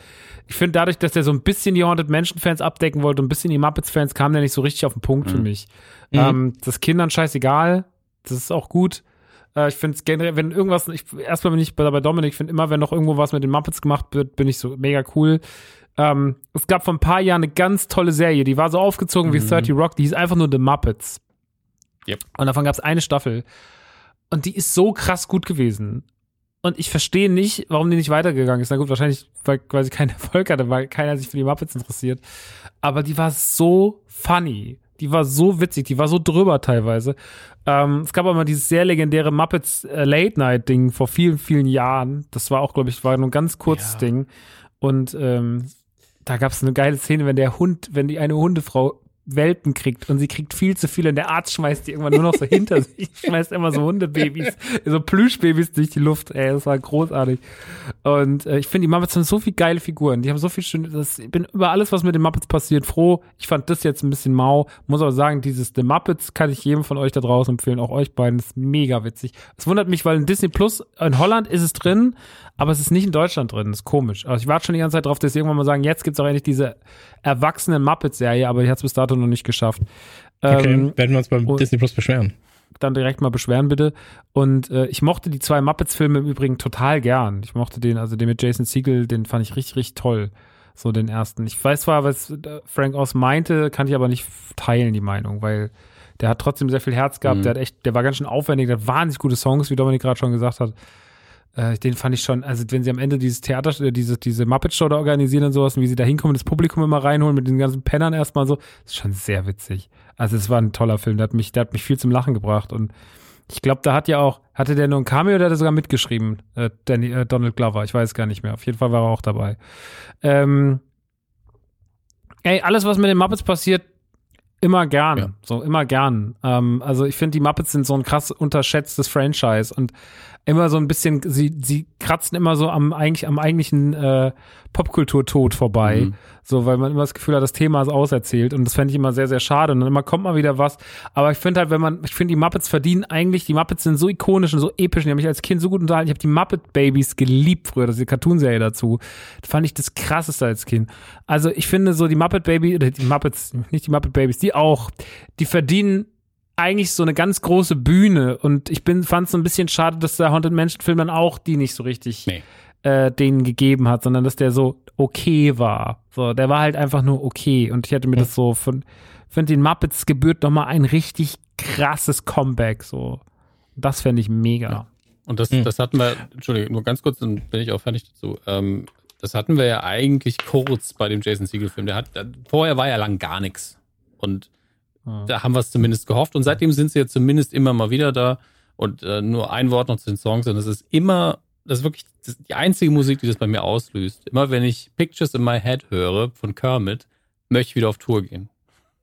ich finde dadurch, dass der so ein bisschen die Haunted Mansion-Fans abdecken wollte und ein bisschen die Muppets-Fans, kam der nicht so richtig auf den Punkt für mich. Mhm. Ähm, das Kindern scheißegal. Das ist auch gut. Äh, ich finde es generell, wenn irgendwas, ich, erstmal bin ich bei, bei Dominik, ich finde immer, wenn noch irgendwo was mit den Muppets gemacht wird, bin ich so mega cool. Ähm, es gab vor ein paar Jahren eine ganz tolle Serie, die war so aufgezogen wie 30 Rock, die hieß einfach nur The Muppets. Yep. Und davon gab es eine Staffel. Und die ist so krass gut gewesen. Und ich verstehe nicht, warum die nicht weitergegangen ist. Na gut, wahrscheinlich, weil quasi kein Erfolg hatte, weil keiner sich für die Muppets interessiert. Aber die war so funny. Die war so witzig, die war so drüber teilweise. Ähm, es gab aber mal dieses sehr legendäre Muppets äh, Late Night Ding vor vielen, vielen Jahren. Das war auch, glaube ich, war nur ein ganz kurzes Ja. Ding. Und ähm, da gab es eine geile Szene, wenn der Hund, wenn die eine Hundefrau Welpen kriegt und sie kriegt viel zu viel und der Arzt schmeißt die irgendwann nur noch so hinter <laughs> sich, schmeißt immer so Hundebabys, so Plüschbabys durch die Luft. Ey, das war großartig. Und äh, ich finde, die Muppets haben so viele geile Figuren. Die haben so viel schöne. Das, ich bin über alles, was mit den Muppets passiert, froh. Ich fand das jetzt ein bisschen mau. Muss aber sagen, dieses The Muppets kann ich jedem von euch da draußen empfehlen, auch euch beiden. Das ist mega witzig. Es wundert mich, weil in Disney Plus in Holland ist es drin, aber es ist nicht in Deutschland drin. Das ist komisch. Also ich warte schon die ganze Zeit drauf, dass sie irgendwann mal sagen, jetzt gibt's auch endlich diese erwachsene Muppets-Serie, aber die hat's bis dato noch nicht geschafft. Okay, Ähm, werden wir uns beim Disney Plus beschweren. dann direkt mal beschweren, bitte. Und äh, ich mochte die zwei Muppets-Filme im Übrigen total gern. Ich mochte den, also den mit Jason Segel, den fand ich richtig, richtig toll. So den ersten. Ich weiß zwar, was äh, Frank Oz meinte, kann ich aber nicht teilen, die Meinung, weil der hat trotzdem sehr viel Herz gehabt. Mhm. Der hat echt, der war ganz schön aufwendig, der hat wahnsinnig gute Songs, wie Dominik gerade schon gesagt hat. Äh, den fand ich schon, also wenn sie am Ende dieses Theater, äh, diese, diese Muppet-Show da organisieren und sowas, und wie sie da hinkommen, das Publikum immer reinholen mit den ganzen Pennern erstmal so, ist schon sehr witzig. Also es war ein toller Film, der hat mich, der hat mich viel zum Lachen gebracht und ich glaube, da hat ja auch, hatte der nur ein Cameo oder hat er sogar mitgeschrieben? Äh, Danny, äh, Donald Glover, ich weiß gar nicht mehr. Auf jeden Fall war er auch dabei. Ähm, ey, alles, was mit den Muppets passiert, immer gern. Ja. So, immer gern. Ähm, also ich finde, die Muppets sind so ein krass unterschätztes Franchise und immer so ein bisschen, sie, sie kratzen immer so am, eigentlich, am eigentlichen äh, Popkulturtod vorbei. Mhm. So, weil man immer das Gefühl hat, das Thema ist auserzählt und das fände ich immer sehr, sehr schade. Und dann immer kommt mal wieder was. Aber ich finde halt, wenn man, ich finde, die Muppets verdienen eigentlich, die Muppets sind so ikonisch und so episch. Und Die haben mich als Kind so gut unterhalten. Ich habe die Muppet Babies geliebt früher, das ist die Cartoonserie dazu. Das fand ich das krasseste als Kind. Also ich finde so die Muppet Baby, oder die Muppets, nicht die Muppet Babies, die auch, die verdienen eigentlich so eine ganz große Bühne und ich bin fand es so ein bisschen schade, dass der Haunted Mansion Film dann auch die nicht so richtig Nee. äh, denen gegeben hat, sondern dass der so okay war. So, der war halt einfach nur okay und ich hätte mir das so von finde den Muppets gebührt noch mal ein richtig krasses Comeback so. Das fände ich mega. Ja. Und das, Hm. das hatten wir, Entschuldigung, nur ganz kurz, dann bin ich auch fertig dazu. Ähm, das hatten wir ja eigentlich kurz bei dem Jason Siegel-Film. Der hat, der, vorher war ja lang gar nichts. Und Ja. da haben wir es zumindest gehofft. Und seitdem sind sie ja zumindest immer mal wieder da. Und äh, nur ein Wort noch zu den Songs. Und das ist immer, das ist wirklich das ist die einzige Musik, die das bei mir auslöst. Immer wenn ich Pictures in My Head höre von Kermit, möchte ich wieder auf Tour gehen.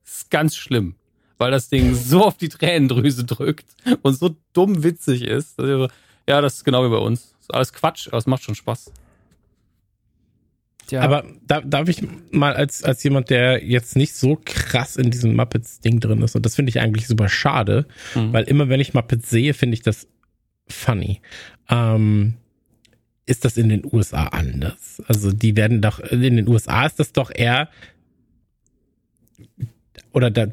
Das ist ganz schlimm. Weil das Ding so auf die Tränendrüse drückt und so dumm witzig ist. dass ich so, Ja, das ist genau wie bei uns. Ist alles Quatsch, aber es macht schon Spaß. Ja. Aber da, darf ich mal als, als jemand, der jetzt nicht so krass in diesem Muppets-Ding drin ist, und das finde ich eigentlich super schade, Mhm. weil immer wenn ich Muppets sehe, finde ich das funny. Ähm, ist das in den USA anders? Also die werden doch, in den USA ist das doch eher, oder da,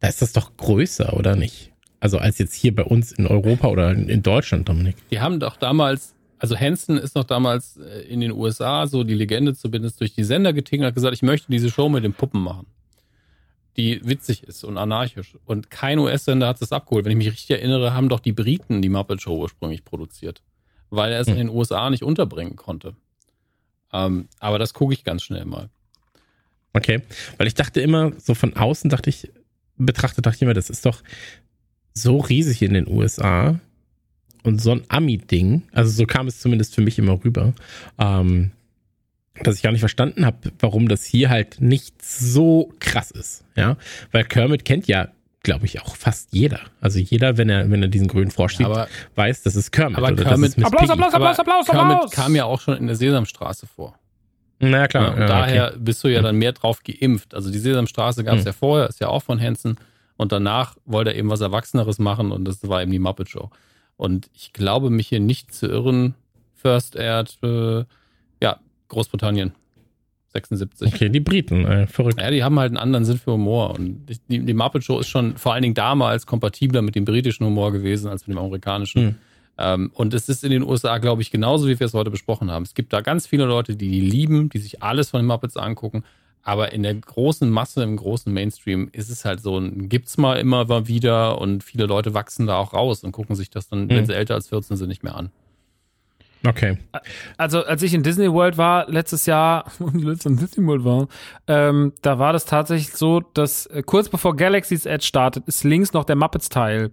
da ist das doch größer, oder nicht? Also als jetzt hier bei uns in Europa oder in, in Deutschland, Dominik. Die haben doch damals, also Hansen ist noch damals äh, in den USA, so die Legende zumindest, durch die Sender getingelt und hat gesagt, ich möchte diese Show mit den Puppen machen. Die witzig ist und anarchisch. Und kein US-Sender hat das abgeholt. Wenn ich mich richtig erinnere, haben doch die Briten die Muppet Show ursprünglich produziert. Weil er es Hm. in den USA nicht unterbringen konnte. Ähm, aber das gucke ich ganz schnell mal. Okay, weil ich dachte immer, so von außen dachte ich, betrachtet dachte ich immer, das ist doch so riesig in den USA und so ein Ami-Ding, also so kam es zumindest für mich immer rüber, ähm, dass ich gar nicht verstanden habe, warum das hier halt nicht so krass ist, ja, weil Kermit kennt ja, glaube ich, auch fast jeder, also jeder, wenn er, wenn er diesen grünen Frosch sieht, Aber, weiß, das ist Kermit Aber oder Kermit- das ist Miss Applaus. Applaus, aber Applaus, Applaus, Kermit Applaus. kam ja auch schon in der Sesamstraße vor. Na klar, Ja, und ja, daher okay. bist du ja dann mehr drauf geimpft. Also die Sesamstraße gab es Hm. ja vorher, ist ja auch von Hansen. Und danach wollte er eben was Erwachseneres machen und das war eben die Muppet Show. Und ich glaube, mich hier nicht zu irren, First Aired, äh, ja, Großbritannien, 76. Okay, die Briten, äh, verrückt. Ja, die haben halt einen anderen Sinn für Humor. Und die, die, Muppet Show ist schon vor allen Dingen damals kompatibler mit dem britischen Humor gewesen als mit dem amerikanischen. Hm. Ähm, und es ist in den USA, glaube ich, genauso, wie wir es heute besprochen haben. Es gibt da ganz viele Leute, die die lieben, die sich alles von den Muppets angucken. Aber in der großen Masse, im großen Mainstream ist es halt so, ein, gibt's mal immer mal wieder und viele Leute wachsen da auch raus und gucken sich das dann, wenn Hm. sie älter als 14 sind, nicht mehr an. Okay. Also als ich in Disney World war letztes Jahr, <laughs> letztes in Disney World war, ähm, da war das tatsächlich so, dass äh, kurz bevor Galaxy's Edge startet, ist links noch der Muppets Teil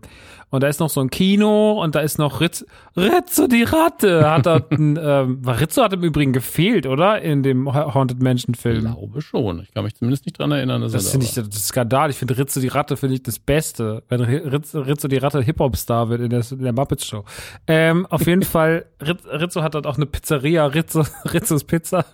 und da ist noch so ein Kino und da ist noch Ritz, Rizzo die Ratte. Hat dort <laughs> ein, ähm, Rizzo hat im Übrigen gefehlt, oder? In dem Haunted Mansion Ich Film. glaube schon. Ich kann mich zumindest nicht dran erinnern, dass Das finde da ich das ist Skandal. Ich finde Rizzo die Ratte finde ich das Beste, wenn Rizzo, Rizzo die Ratte Hip-Hop-Star wird in der, in der Muppets Show. Ähm, auf jeden <laughs> Fall, Rizzo hat dort auch eine Pizzeria, Rizzo, <laughs> Rizzos Pizza.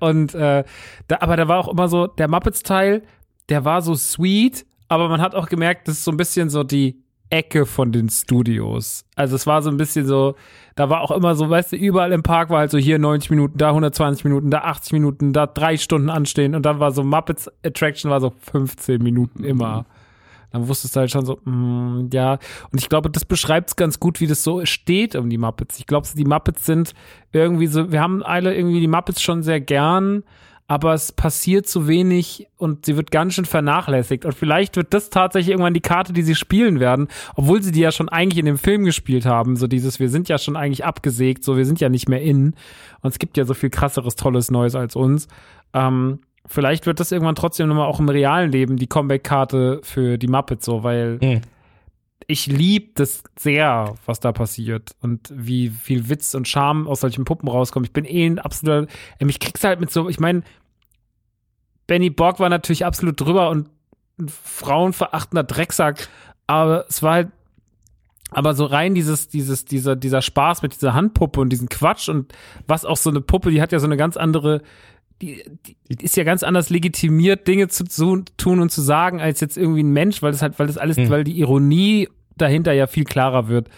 Und äh, da, aber da war auch immer so, der Muppets-Teil, der war so sweet, aber man hat auch gemerkt, das ist so ein bisschen so die Ecke von den Studios. Also es war so ein bisschen so, da war auch immer so, weißt du, überall im Park war halt so hier 90 Minuten, da 120 Minuten, da 80 Minuten, da drei Stunden anstehen und dann war so Muppets Attraction war so 15 Minuten immer. Dann wusstest du halt schon so, mm, ja. Und ich glaube, das beschreibt es ganz gut, wie das so steht um die Muppets. Ich glaube, die Muppets sind irgendwie so, wir haben alle irgendwie die Muppets schon sehr gern, aber es passiert zu wenig und sie wird ganz schön vernachlässigt. Und vielleicht wird das tatsächlich irgendwann die Karte, die sie spielen werden, obwohl sie die ja schon eigentlich in dem Film gespielt haben. So dieses, wir sind ja schon eigentlich abgesägt, so wir sind ja nicht mehr in. Und es gibt ja so viel krasseres, tolles Neues als uns. Ähm, vielleicht wird das irgendwann trotzdem nochmal auch im realen Leben die Comeback-Karte für die Muppets so, weil Mhm. Ich lieb das sehr, was da passiert und wie viel Witz und Charme aus solchen Puppen rauskommt. Ich bin eh ein absoluter, mich kriegst halt mit so, ich meine, Benny Borg war natürlich absolut drüber und ein frauenverachtender Drecksack, aber es war halt, aber so rein dieses, dieses, dieser, dieser Spaß mit dieser Handpuppe und diesen Quatsch und was auch so eine Puppe, die hat ja so eine ganz andere, die, die ist ja ganz anders legitimiert, Dinge zu, zu tun und zu sagen, als jetzt irgendwie ein Mensch, weil das halt, weil das alles, Hm. weil die Ironie dahinter ja viel klarer wird.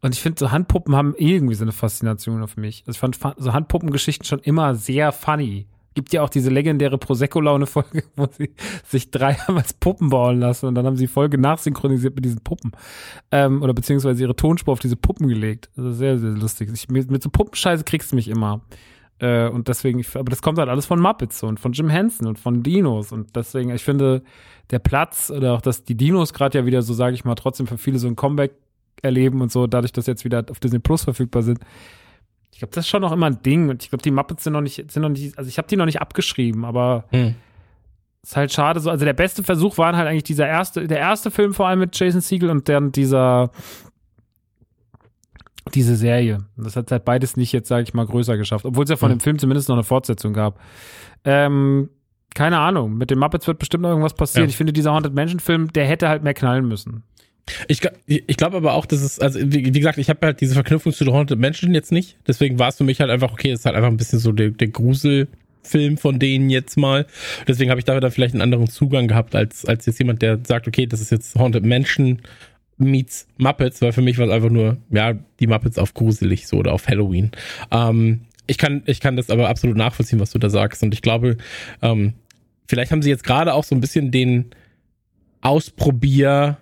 Und ich finde, so Handpuppen haben irgendwie so eine Faszination auf mich. Also ich fand fa- so Handpuppengeschichten schon immer sehr funny. Gibt ja auch diese legendäre Prosecco-Laune-Folge, <laughs> wo sie sich dreimal als Puppen bauen lassen und dann haben sie die Folge nachsynchronisiert mit diesen Puppen. Ähm, oder beziehungsweise ihre Tonspur auf diese Puppen gelegt. Also sehr, sehr lustig. Ich, mit so Puppenscheiße kriegst du mich immer. Äh, und deswegen, aber das kommt halt alles von Muppets und von Jim Henson und von Dinos. Und deswegen, ich finde, der Platz oder auch, dass die Dinos gerade ja wieder so, sage ich mal, trotzdem für viele so ein Comeback erleben und so, dadurch, dass jetzt wieder auf Disney Plus verfügbar sind. Ich glaube, das ist schon noch immer ein Ding. Und ich glaube, die Muppets sind noch nicht, sind noch nicht, also ich habe die noch nicht abgeschrieben, aber Hm. ist halt schade so. Also der beste Versuch waren halt eigentlich dieser erste, der erste Film vor allem mit Jason Siegel und dann dieser diese Serie. Das hat halt beides nicht jetzt, sage ich mal, größer geschafft, obwohl es ja von Hm. dem Film zumindest noch eine Fortsetzung gab. Ähm, keine Ahnung. Mit den Muppets wird bestimmt noch irgendwas passieren. Ja. Ich finde, dieser Haunted Mansion Film, der hätte halt mehr knallen müssen. Ich, ich glaube aber auch, dass es, also wie, wie gesagt, ich habe halt diese Verknüpfung zu The Haunted Mansion jetzt nicht. Deswegen war es für mich halt einfach, okay, das ist halt einfach ein bisschen so der, der Gruselfilm von denen jetzt mal. Deswegen habe ich da dann vielleicht einen anderen Zugang gehabt, als, als jetzt jemand, der sagt, okay, das ist jetzt Haunted Mansion meets Muppets, weil für mich war es einfach nur, ja, die Muppets auf gruselig so oder auf Halloween. Ähm, ich kann, ich kann das aber absolut nachvollziehen, was du da sagst. Und ich glaube, ähm, vielleicht haben sie jetzt gerade auch so ein bisschen den Ausprobier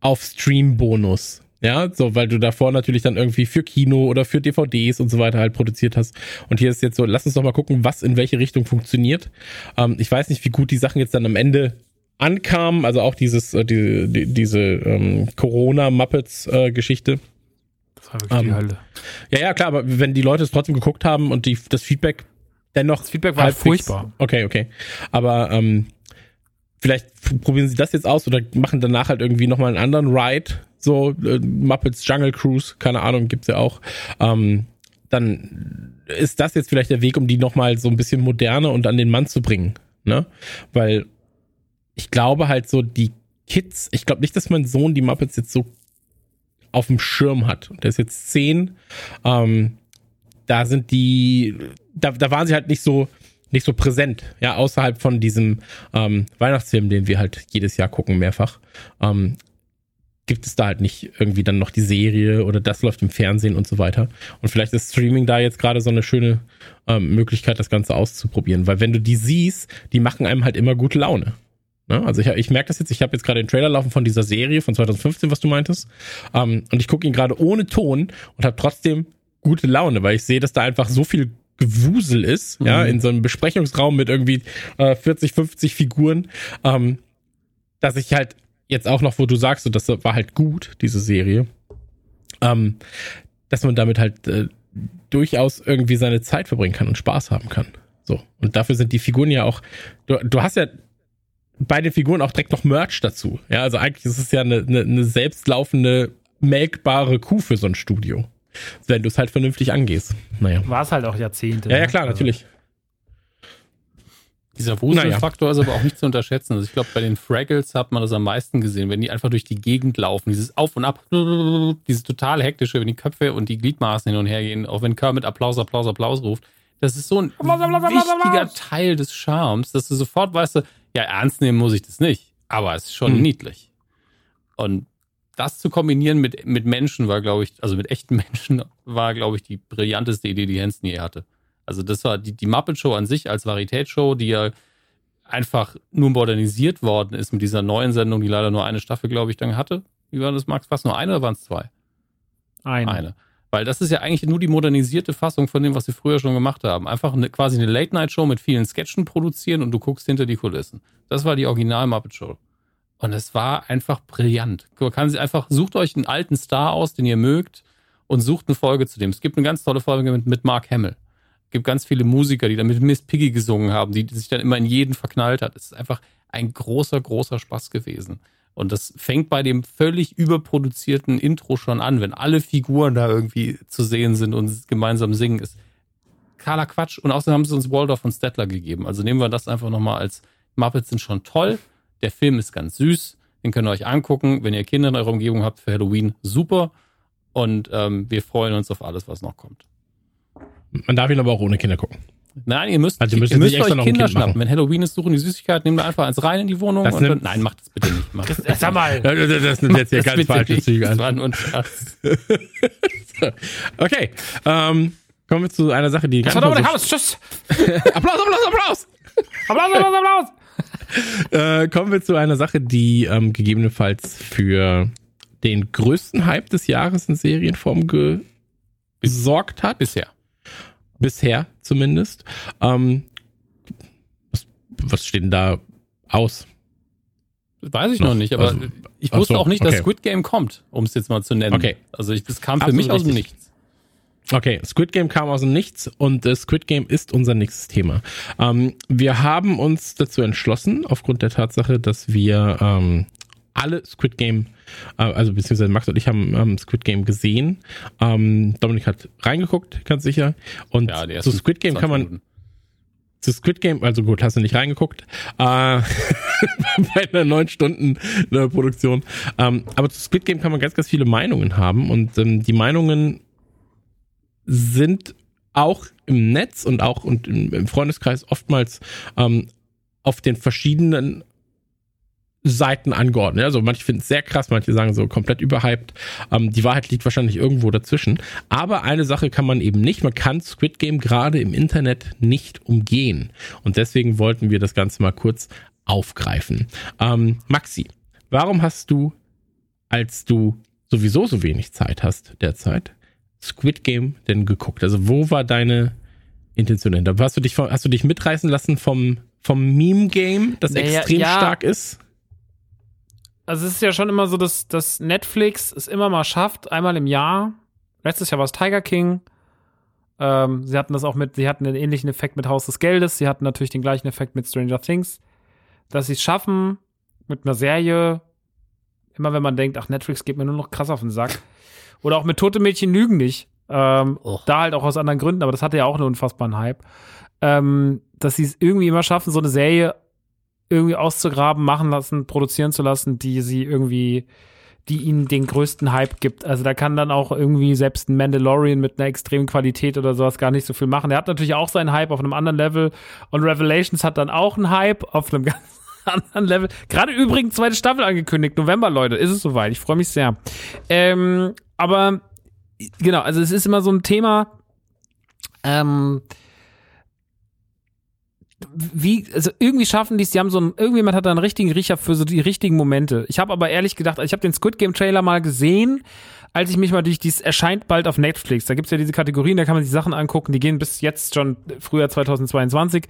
auf Stream-Bonus. Ja, so, weil du davor natürlich dann irgendwie für Kino oder für DVDs und so weiter halt produziert hast. Und hier ist jetzt so, lass uns doch mal gucken, was in welche Richtung funktioniert. Ähm, ich weiß nicht, wie gut die Sachen jetzt dann am Ende ankamen, also auch dieses, äh, die, die, diese ähm, Corona-Muppets-Geschichte. Das war wirklich die Ähm, Hölle. Ja, ja, klar, aber wenn die Leute es trotzdem geguckt haben und die, das Feedback dennoch. Das Feedback war furchtbar. Okay, okay. Aber ähm, vielleicht probieren sie das jetzt aus oder machen danach halt irgendwie nochmal einen anderen Ride. So, äh, Muppets Jungle Cruise, keine Ahnung, gibt's ja auch. Ähm, dann ist das jetzt vielleicht der Weg, um die nochmal so ein bisschen moderner und an den Mann zu bringen. Ne? Weil ich glaube halt so, die Kids, ich glaube nicht, dass mein Sohn die Muppets jetzt so auf dem Schirm hat. Und der ist jetzt zehn. Ähm, da sind die, da, da waren sie halt nicht so, nicht so präsent, ja, außerhalb von diesem ähm, Weihnachtsfilm, den wir halt jedes Jahr gucken, mehrfach. Ähm, gibt es da halt nicht irgendwie dann noch die Serie oder das läuft im Fernsehen und so weiter. Und vielleicht ist Streaming da jetzt gerade so eine schöne ähm, Möglichkeit, das Ganze auszuprobieren. Weil wenn du die siehst, die machen einem halt immer gute Laune. Ne? Also ich, ich merke das jetzt, ich habe jetzt gerade den Trailer laufen von dieser Serie von 2015, was du meintest. Ähm, und ich gucke ihn gerade ohne Ton und habe trotzdem gute Laune, weil ich sehe, dass da einfach so viel Gewusel ist, ja, in so einem Besprechungsraum mit irgendwie äh, 40, 50 Figuren, ähm, dass ich halt jetzt auch noch, wo du sagst, so, das war halt gut, diese Serie, ähm, dass man damit halt äh, durchaus irgendwie seine Zeit verbringen kann und Spaß haben kann. So. Und dafür sind die Figuren ja auch, du, du hast ja bei den Figuren auch direkt noch Merch dazu. Ja, also eigentlich ist es ja eine, eine, eine selbstlaufende, melkbare Kuh für so ein Studio. Wenn du es halt vernünftig angehst. Naja. War es halt auch Jahrzehnte. Ja, ja, ne? klar, Also, natürlich. Dieser Wuselfaktor ist aber auch nicht zu unterschätzen. Also ich glaube, bei den Fraggles hat man das am meisten gesehen, wenn die einfach durch die Gegend laufen, dieses Auf und Ab, dieses total hektische, wenn die Köpfe und die Gliedmaßen hin und her gehen, auch wenn Kermit Applaus, Applaus, Applaus ruft. Das ist so ein wichtiger. Teil des Charmes, dass du sofort weißt, ja, ernst nehmen muss ich das nicht, aber es ist schon Hm. niedlich. Und das zu kombinieren mit, mit Menschen war, glaube ich, also mit echten <laughs> Menschen, war, glaube ich, die brillanteste Idee, die Henson je hatte. Also das war die, die Muppet Show an sich als Varietätsshow, die ja einfach nur modernisiert worden ist mit dieser neuen Sendung, die leider nur eine Staffel, glaube ich, dann hatte. Wie war das, Max? Fast nur eine oder waren es zwei? Eine. Eine. Weil das ist ja eigentlich nur die modernisierte Fassung von dem, was sie früher schon gemacht haben. Einfach eine, quasi eine Late-Night-Show mit vielen Sketchen produzieren und du guckst hinter die Kulissen. Das war die Original-Muppet-Show. Und es war einfach brillant. Man kann sie einfach, sucht euch einen alten Star aus, den ihr mögt, und sucht eine Folge zu dem. Es gibt eine ganz tolle Folge mit, mit Mark Hamill. Es gibt ganz viele Musiker, die dann mit Miss Piggy gesungen haben, die, die sich dann immer in jeden verknallt hat. Es ist einfach ein großer, großer Spaß gewesen. Und das fängt bei dem völlig überproduzierten Intro schon an, wenn alle Figuren da irgendwie zu sehen sind und gemeinsam singen. Ist kahler Quatsch. Und außerdem haben sie uns Waldorf und Stettler gegeben. Also nehmen wir das einfach nochmal als Muppets sind schon toll. Der Film ist ganz süß. Den könnt ihr euch angucken. Wenn ihr Kinder in eurer Umgebung habt für Halloween, super. Und ähm, wir freuen uns auf alles, was noch kommt. Man darf ihn aber auch ohne Kinder gucken. Nein, ihr müsst, Also ihr müsst ihr müsst euch Kinder schnappen. Wenn Halloween ist, suchen die Süßigkeiten, nehmt einfach eins rein in die Wohnung. Das und nimmt- nein, macht das bitte nicht. Macht das, Das, sag mal. Das, das, das nimmt jetzt hier das ganz falsche. Züge Das an. war nur ein. <laughs> Okay, ähm, kommen wir zu einer Sache, die Das ganz war doch Chaos. Tschüss. <laughs> Applaus, Applaus, Applaus! Applaus, Applaus, Applaus. <laughs> Äh, kommen wir zu einer Sache, die ähm, gegebenenfalls für den größten Hype des Jahres in Serienform gesorgt hat. Bisher. Bisher zumindest. Ähm, was, was steht denn da aus? Weiß ich Noch. noch nicht, aber Also, ich wusste so, auch nicht, dass okay. Squid Game kommt, um es jetzt mal zu nennen. Okay. Also ich, das kam für Absolut mich aus dem. Nichts. Okay, Squid Game kam aus dem Nichts und äh, Squid Game ist unser nächstes Thema. Ähm, wir haben uns dazu entschlossen, aufgrund der Tatsache, dass wir ähm, alle Squid Game, äh, also beziehungsweise Max und ich haben ähm, Squid Game gesehen. Ähm, Dominik hat reingeguckt, ganz sicher. Und Ja, zu Squid Game 20 kann man Minuten. zu Squid Game, also gut, hast du nicht reingeguckt, äh, <laughs> bei einer neun Stunden äh, Produktion. Ähm, aber zu Squid Game kann man ganz, ganz viele Meinungen haben und ähm, die Meinungen sind auch im Netz und auch und im, im Freundeskreis oftmals ähm, auf den verschiedenen Seiten angeordnet. Also manche finden es sehr krass, manche sagen so komplett überhyped. Ähm, die Wahrheit liegt wahrscheinlich irgendwo dazwischen. Aber eine Sache kann man eben nicht. Man kann Squid Game gerade im Internet nicht umgehen. Und deswegen wollten wir das Ganze mal kurz aufgreifen. Ähm, Maxi, warum hast du, als du sowieso so wenig Zeit hast derzeit, Squid Game denn geguckt? Also wo war deine Intention dahinter? Hast du dich, hast du dich mitreißen lassen vom, vom Meme-Game, das Naja, extrem ja. stark ist? Also es ist ja schon immer so, dass, dass Netflix es immer mal schafft, einmal im Jahr. Letztes Jahr war es Tiger King. Ähm, sie hatten das auch mit, sie hatten einen ähnlichen Effekt mit Haus des Geldes. Sie hatten natürlich den gleichen Effekt mit Stranger Things. Dass sie es schaffen, mit einer Serie, immer wenn man denkt, ach, Netflix geht mir nur noch krass auf den Sack. Oder auch mit Tote Mädchen lügen nicht. Ähm, Och. da halt auch aus anderen Gründen, aber das hatte ja auch einen unfassbaren Hype. Ähm, dass sie es irgendwie immer schaffen, so eine Serie irgendwie auszugraben, machen lassen, produzieren zu lassen, die sie irgendwie, die ihnen den größten Hype gibt. Also da kann dann auch irgendwie selbst ein Mandalorian mit einer extremen Qualität oder sowas gar nicht so viel machen. Er hat natürlich auch seinen Hype auf einem anderen Level und Revelations hat dann auch einen Hype auf einem <laughs> ganz anderen Level. Gerade übrigens zweite Staffel angekündigt. November, Leute, ist es soweit. Ich freue mich sehr. Ähm, aber genau, also es ist immer so ein Thema. Ähm, wie, also irgendwie schaffen die es, die haben so ein, irgendjemand hat da einen richtigen Riecher für so die richtigen Momente. Ich habe aber ehrlich gedacht, ich habe den Squid Game Trailer mal gesehen, als ich mich mal durch dies erscheint bald auf Netflix. Da gibt's ja diese Kategorien, da kann man sich Sachen angucken, die gehen bis jetzt schon Frühjahr 2022.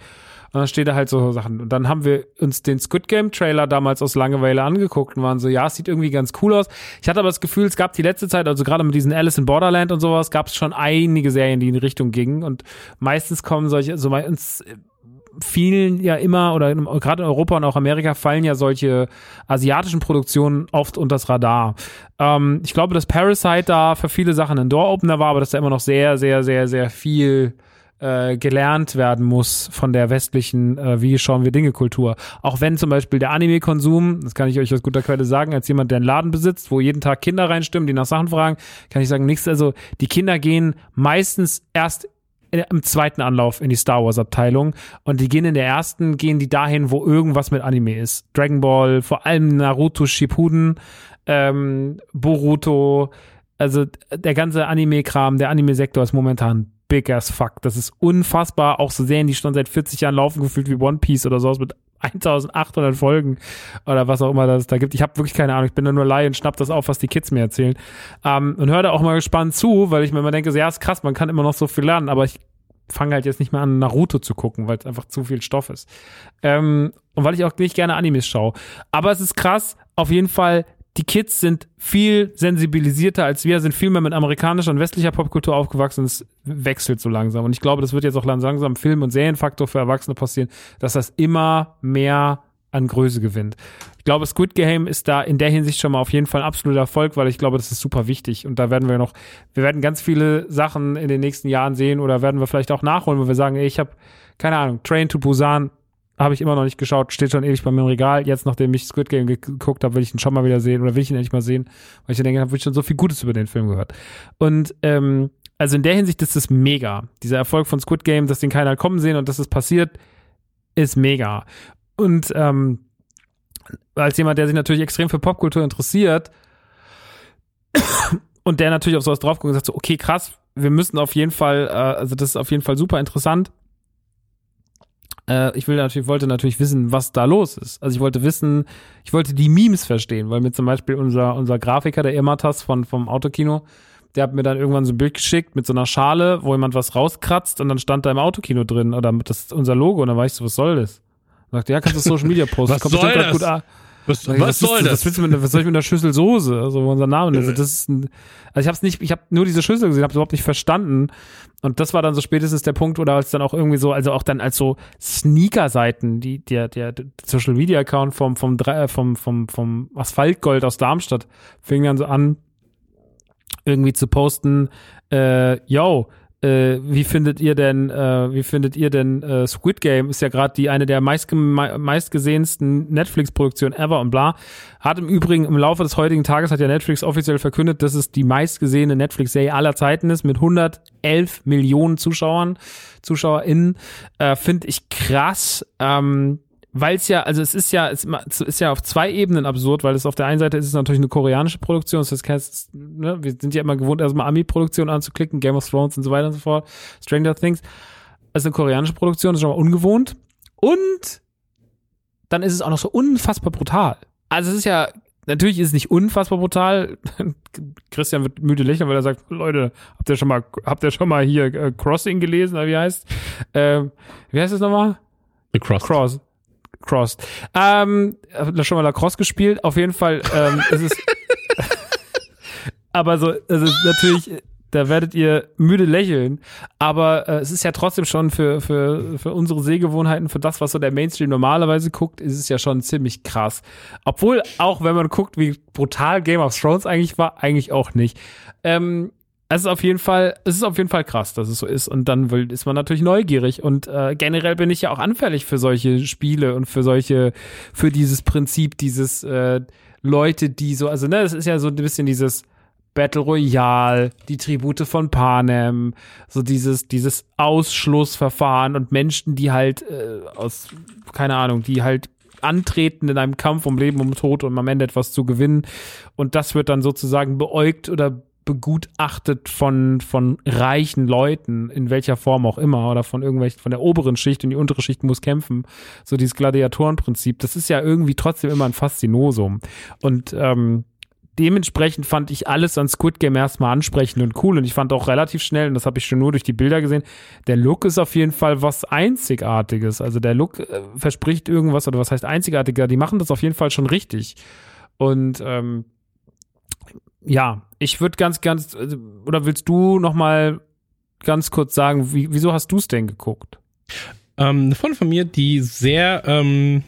dann steht da halt so Sachen. Und dann haben wir uns den Squid Game Trailer damals aus Langeweile angeguckt und waren so, ja, es sieht irgendwie ganz cool aus. Ich hatte aber das Gefühl, es gab die letzte Zeit, also gerade mit diesen Alice in Borderland und sowas, gab es schon einige Serien, die in die Richtung gingen. Und meistens kommen solche, so bei uns vielen ja immer oder gerade in Europa und auch Amerika fallen ja solche asiatischen Produktionen oft unter das Radar. Ähm, ich glaube, dass Parasite da für viele Sachen ein Door-Opener war, aber dass da immer noch sehr, sehr, sehr, sehr viel äh, gelernt werden muss von der westlichen, äh, wie schauen wir Dinge Kultur. Auch wenn zum Beispiel der Anime-Konsum, das kann ich euch aus guter Quelle sagen, als jemand, der einen Laden besitzt, wo jeden Tag Kinder reinstimmen, die nach Sachen fragen, kann ich sagen, nichts. Also die Kinder gehen meistens erst im zweiten Anlauf in die Star Wars Abteilung und die gehen in der ersten gehen die dahin, wo irgendwas mit Anime ist. Dragon Ball, vor allem Naruto Shippuden, ähm, Boruto, also der ganze Anime-Kram, der Anime-Sektor ist momentan big as fuck. Das ist unfassbar. Auch so Serien, die schon seit 40 Jahren laufen, gefühlt wie One Piece oder sowas mit 1800 Folgen oder was auch immer das da gibt. Ich habe wirklich keine Ahnung. Ich bin da nur Laie und schnapp das auf, was die Kids mir erzählen. Ähm, und höre da auch mal gespannt zu, weil ich mir immer denke, so, ja, ist krass, man kann immer noch so viel lernen, aber ich fange halt jetzt nicht mehr an, Naruto zu gucken, weil es einfach zu viel Stoff ist. Ähm, und weil ich auch nicht gerne Animes schaue. Aber es ist krass, auf jeden Fall die Kids sind viel sensibilisierter als wir, sind viel mehr mit amerikanischer und westlicher Popkultur aufgewachsen. Es wechselt so langsam. Und ich glaube, das wird jetzt auch langsam Film- und Serienfaktor für Erwachsene passieren, dass das immer mehr an Größe gewinnt. Ich glaube, Squid Game ist da in der Hinsicht schon mal auf jeden Fall ein absoluter Erfolg, weil ich glaube, das ist super wichtig. Und da werden wir noch, wir werden ganz viele Sachen in den nächsten Jahren sehen oder werden wir vielleicht auch nachholen, wo wir sagen, ey, ich habe, keine Ahnung, Train to Busan habe ich immer noch nicht geschaut, steht schon ewig bei mir im Regal. Jetzt, nachdem ich Squid Game geguckt habe, will ich ihn schon mal wieder sehen oder will ich ihn endlich mal sehen, weil ich denke, habe ich schon so viel Gutes über den Film gehört. Und ähm, also in der Hinsicht ist es mega. Dieser Erfolg von Squid Game, dass den keiner kommen sehen und dass es passiert, ist mega. Und ähm, als jemand, der sich natürlich extrem für Popkultur interessiert <coughs> und der natürlich auf sowas drauf guckt und sagt so, okay, krass, wir müssen auf jeden Fall, äh, also das ist auf jeden Fall super interessant äh, ich will natürlich, wollte natürlich wissen, was da los ist. Also ich wollte wissen, ich wollte die Memes verstehen, weil mir zum Beispiel unser, unser Grafiker, der Irmatas von, vom Autokino, der hat mir dann irgendwann so ein Bild geschickt mit so einer Schale, wo jemand was rauskratzt und dann stand da im Autokino drin oder das ist unser Logo und dann war ich so, was soll das? Und dachte, ja, kannst du Social Media posten. was soll das? Gut, ah, was, was, was soll das? Was, mit, was soll ich mit einer Schüssel Soße? Also unser Name. Also das ist ein, also ich habe nicht, ich habe nur diese Schüssel gesehen, habe überhaupt nicht verstanden. Und das war dann so spätestens der Punkt, oder als dann auch irgendwie so, also auch dann als so Sneaker-Seiten, die der der Social Media Account vom vom äh, vom vom vom Asphaltgold aus Darmstadt fing dann so an irgendwie zu posten, äh, yo, äh, wie findet ihr denn, äh, wie findet ihr denn äh, Squid Game? Ist ja gerade die eine der meistge meistgesehensten Netflix-Produktionen ever und bla. Hat im Übrigen im Laufe des heutigen Tages hat ja Netflix offiziell verkündet, dass es die meistgesehene Netflix-Serie aller Zeiten ist mit 111 Millionen Zuschauern, ZuschauerInnen. Äh, Finde ich krass. Ähm, weil es ja, also es ist ja, es ist ja auf zwei Ebenen absurd, weil es auf der einen Seite ist es natürlich eine koreanische Produktion, das heißt, ne, wir sind ja immer gewohnt, erstmal Ami-Produktion anzuklicken, Game of Thrones und so weiter und so fort, Stranger Things. Also eine koreanische Produktion, das ist schon mal ungewohnt. Und dann ist es auch noch so unfassbar brutal. Also es ist ja, natürlich ist es nicht unfassbar brutal. <laughs> Christian wird müde lächeln, weil er sagt, Leute, habt ihr schon mal, habt ihr schon mal hier äh, Crossing gelesen, oder wie heißt? Äh, wie heißt es nochmal? The Cross. Cross. Crossed. Ähm, hab schon mal Lacrosse gespielt. Auf jeden Fall ähm, ist es. <laughs> aber so, also natürlich, da werdet ihr müde lächeln. Aber äh, es ist ja trotzdem schon für, für, für unsere Sehgewohnheiten, für das, was so der Mainstream normalerweise guckt, ist es ja schon ziemlich krass. Obwohl, auch wenn man guckt, wie brutal Game of Thrones eigentlich war, eigentlich auch nicht. Ähm, es ist auf jeden Fall, es ist auf jeden Fall krass, dass es so ist. Und dann will, ist man natürlich neugierig. Und äh, generell bin ich ja auch anfällig für solche Spiele und für solche, für dieses Prinzip, dieses äh, Leute, die so, also ne, das ist ja so ein bisschen dieses Battle Royale, die Tribute von Panem, so dieses, dieses Ausschlussverfahren und Menschen, die halt äh, aus, keine Ahnung, die halt antreten in einem Kampf um Leben, um Tod, um am Ende etwas zu gewinnen. Und das wird dann sozusagen beäugt oder begutachtet von, von reichen Leuten, in welcher Form auch immer, oder von irgendwelchen, von der oberen Schicht und die untere Schicht muss kämpfen. So dieses Gladiatorenprinzip, das ist ja irgendwie trotzdem immer ein Faszinosum. Und ähm, dementsprechend fand ich alles an Squid Game erstmal ansprechend und cool. Und ich fand auch relativ schnell, und das habe ich schon nur durch die Bilder gesehen, der Look ist auf jeden Fall was Einzigartiges. Also der Look äh, verspricht irgendwas, oder was heißt einzigartiger? Die machen das auf jeden Fall schon richtig. Und ähm, ja, ich würde ganz, ganz, also, oder willst du noch mal ganz kurz sagen, wie, wieso hast du es denn geguckt? Ähm, eine Freundin von mir, die sehr ähm,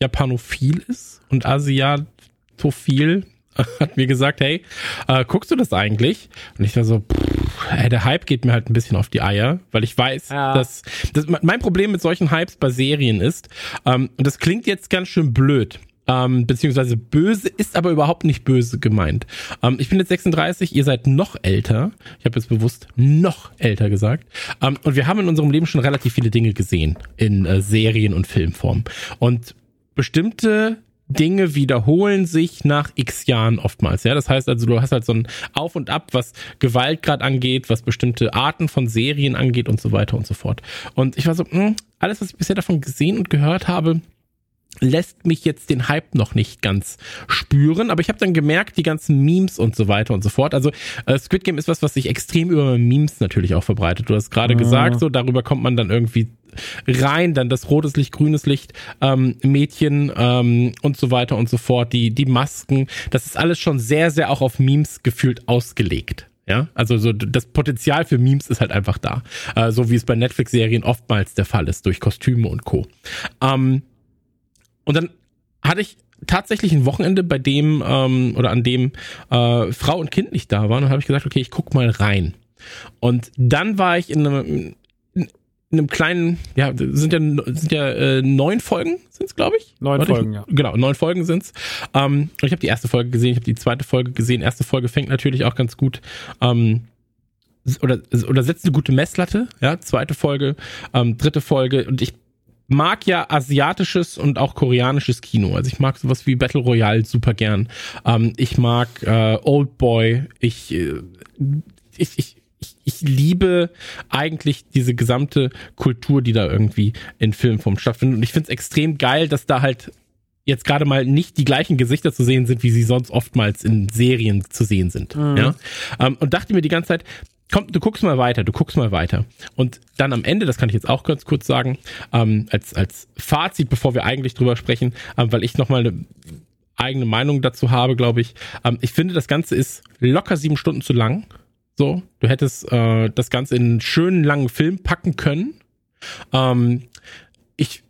japanophil ist und asiatophil, <laughs> hat mir gesagt, hey, äh, guckst du das eigentlich? Und ich war so, pff, ey, der Hype geht mir halt ein bisschen auf die Eier, weil ich weiß, Ja. dass, dass mein Problem mit solchen Hypes bei Serien ist, ähm, und das klingt jetzt ganz schön blöd, ähm, beziehungsweise böse, ist aber überhaupt nicht böse gemeint. Ähm, ich bin jetzt 36, ihr seid noch älter. Ich habe jetzt bewusst noch älter gesagt. Ähm, und wir haben in unserem Leben schon relativ viele Dinge gesehen in äh, Serien und Filmform. Und bestimmte Dinge wiederholen sich nach x Jahren oftmals. Ja, das heißt also, du hast halt so ein Auf und Ab, was Gewalt gerade angeht, was bestimmte Arten von Serien angeht und so weiter und so fort. Und ich war so, mh, alles, was ich bisher davon gesehen und gehört habe, lässt mich jetzt den Hype noch nicht ganz spüren, aber ich habe dann gemerkt, die ganzen Memes und so weiter und so fort. Also äh, Squid Game ist was, was sich extrem über Memes natürlich auch verbreitet. Du hast gerade gesagt, so darüber kommt man dann irgendwie rein, dann das rotes Licht, grünes Licht, ähm, Mädchen ähm, und so weiter und so fort, die die Masken, das ist alles schon sehr sehr auch auf Memes gefühlt ausgelegt. Ja, also so das Potenzial für Memes ist halt einfach da, äh, so wie es bei Netflix-Serien oftmals der Fall ist durch Kostüme und Co. Ähm, und dann hatte ich tatsächlich ein Wochenende, bei dem ähm, oder an dem äh, Frau und Kind nicht da waren und habe ich gesagt, okay, ich guck mal rein. Und dann war ich in einem, in einem kleinen, ja, sind ja sind ja äh, neun Folgen sind's, glaube ich. Neun Warte, Folgen, ich, ja. Genau, neun Folgen sind's. Ähm, und ich habe die erste Folge gesehen, ich habe die zweite Folge gesehen. Erste Folge fängt natürlich auch ganz gut. Ähm, oder, oder setzt eine gute Messlatte, ja, zweite Folge, ähm, dritte Folge und ich mag ja asiatisches und auch koreanisches Kino. Also ich mag sowas wie Battle Royale super gern. Ähm, ich mag äh, Old Boy. Ich, äh, ich, ich, ich, ich liebe eigentlich diese gesamte Kultur, die da irgendwie in Filmform stattfindet. Und ich finde es extrem geil, dass da halt jetzt gerade mal nicht die gleichen Gesichter zu sehen sind, wie sie sonst oftmals in Serien zu sehen sind. Ja? Ähm, und dachte mir die ganze Zeit, komm, du guckst mal weiter, du guckst mal weiter. Und dann am Ende, das kann ich jetzt auch ganz kurz sagen, ähm, als, als Fazit, bevor wir eigentlich drüber sprechen, ähm, weil ich nochmal eine eigene Meinung dazu habe, glaube ich. Ähm, ich finde, das Ganze ist locker sieben Stunden zu lang. So, du hättest äh, das Ganze in einen schönen langen Film packen können. Ähm, ich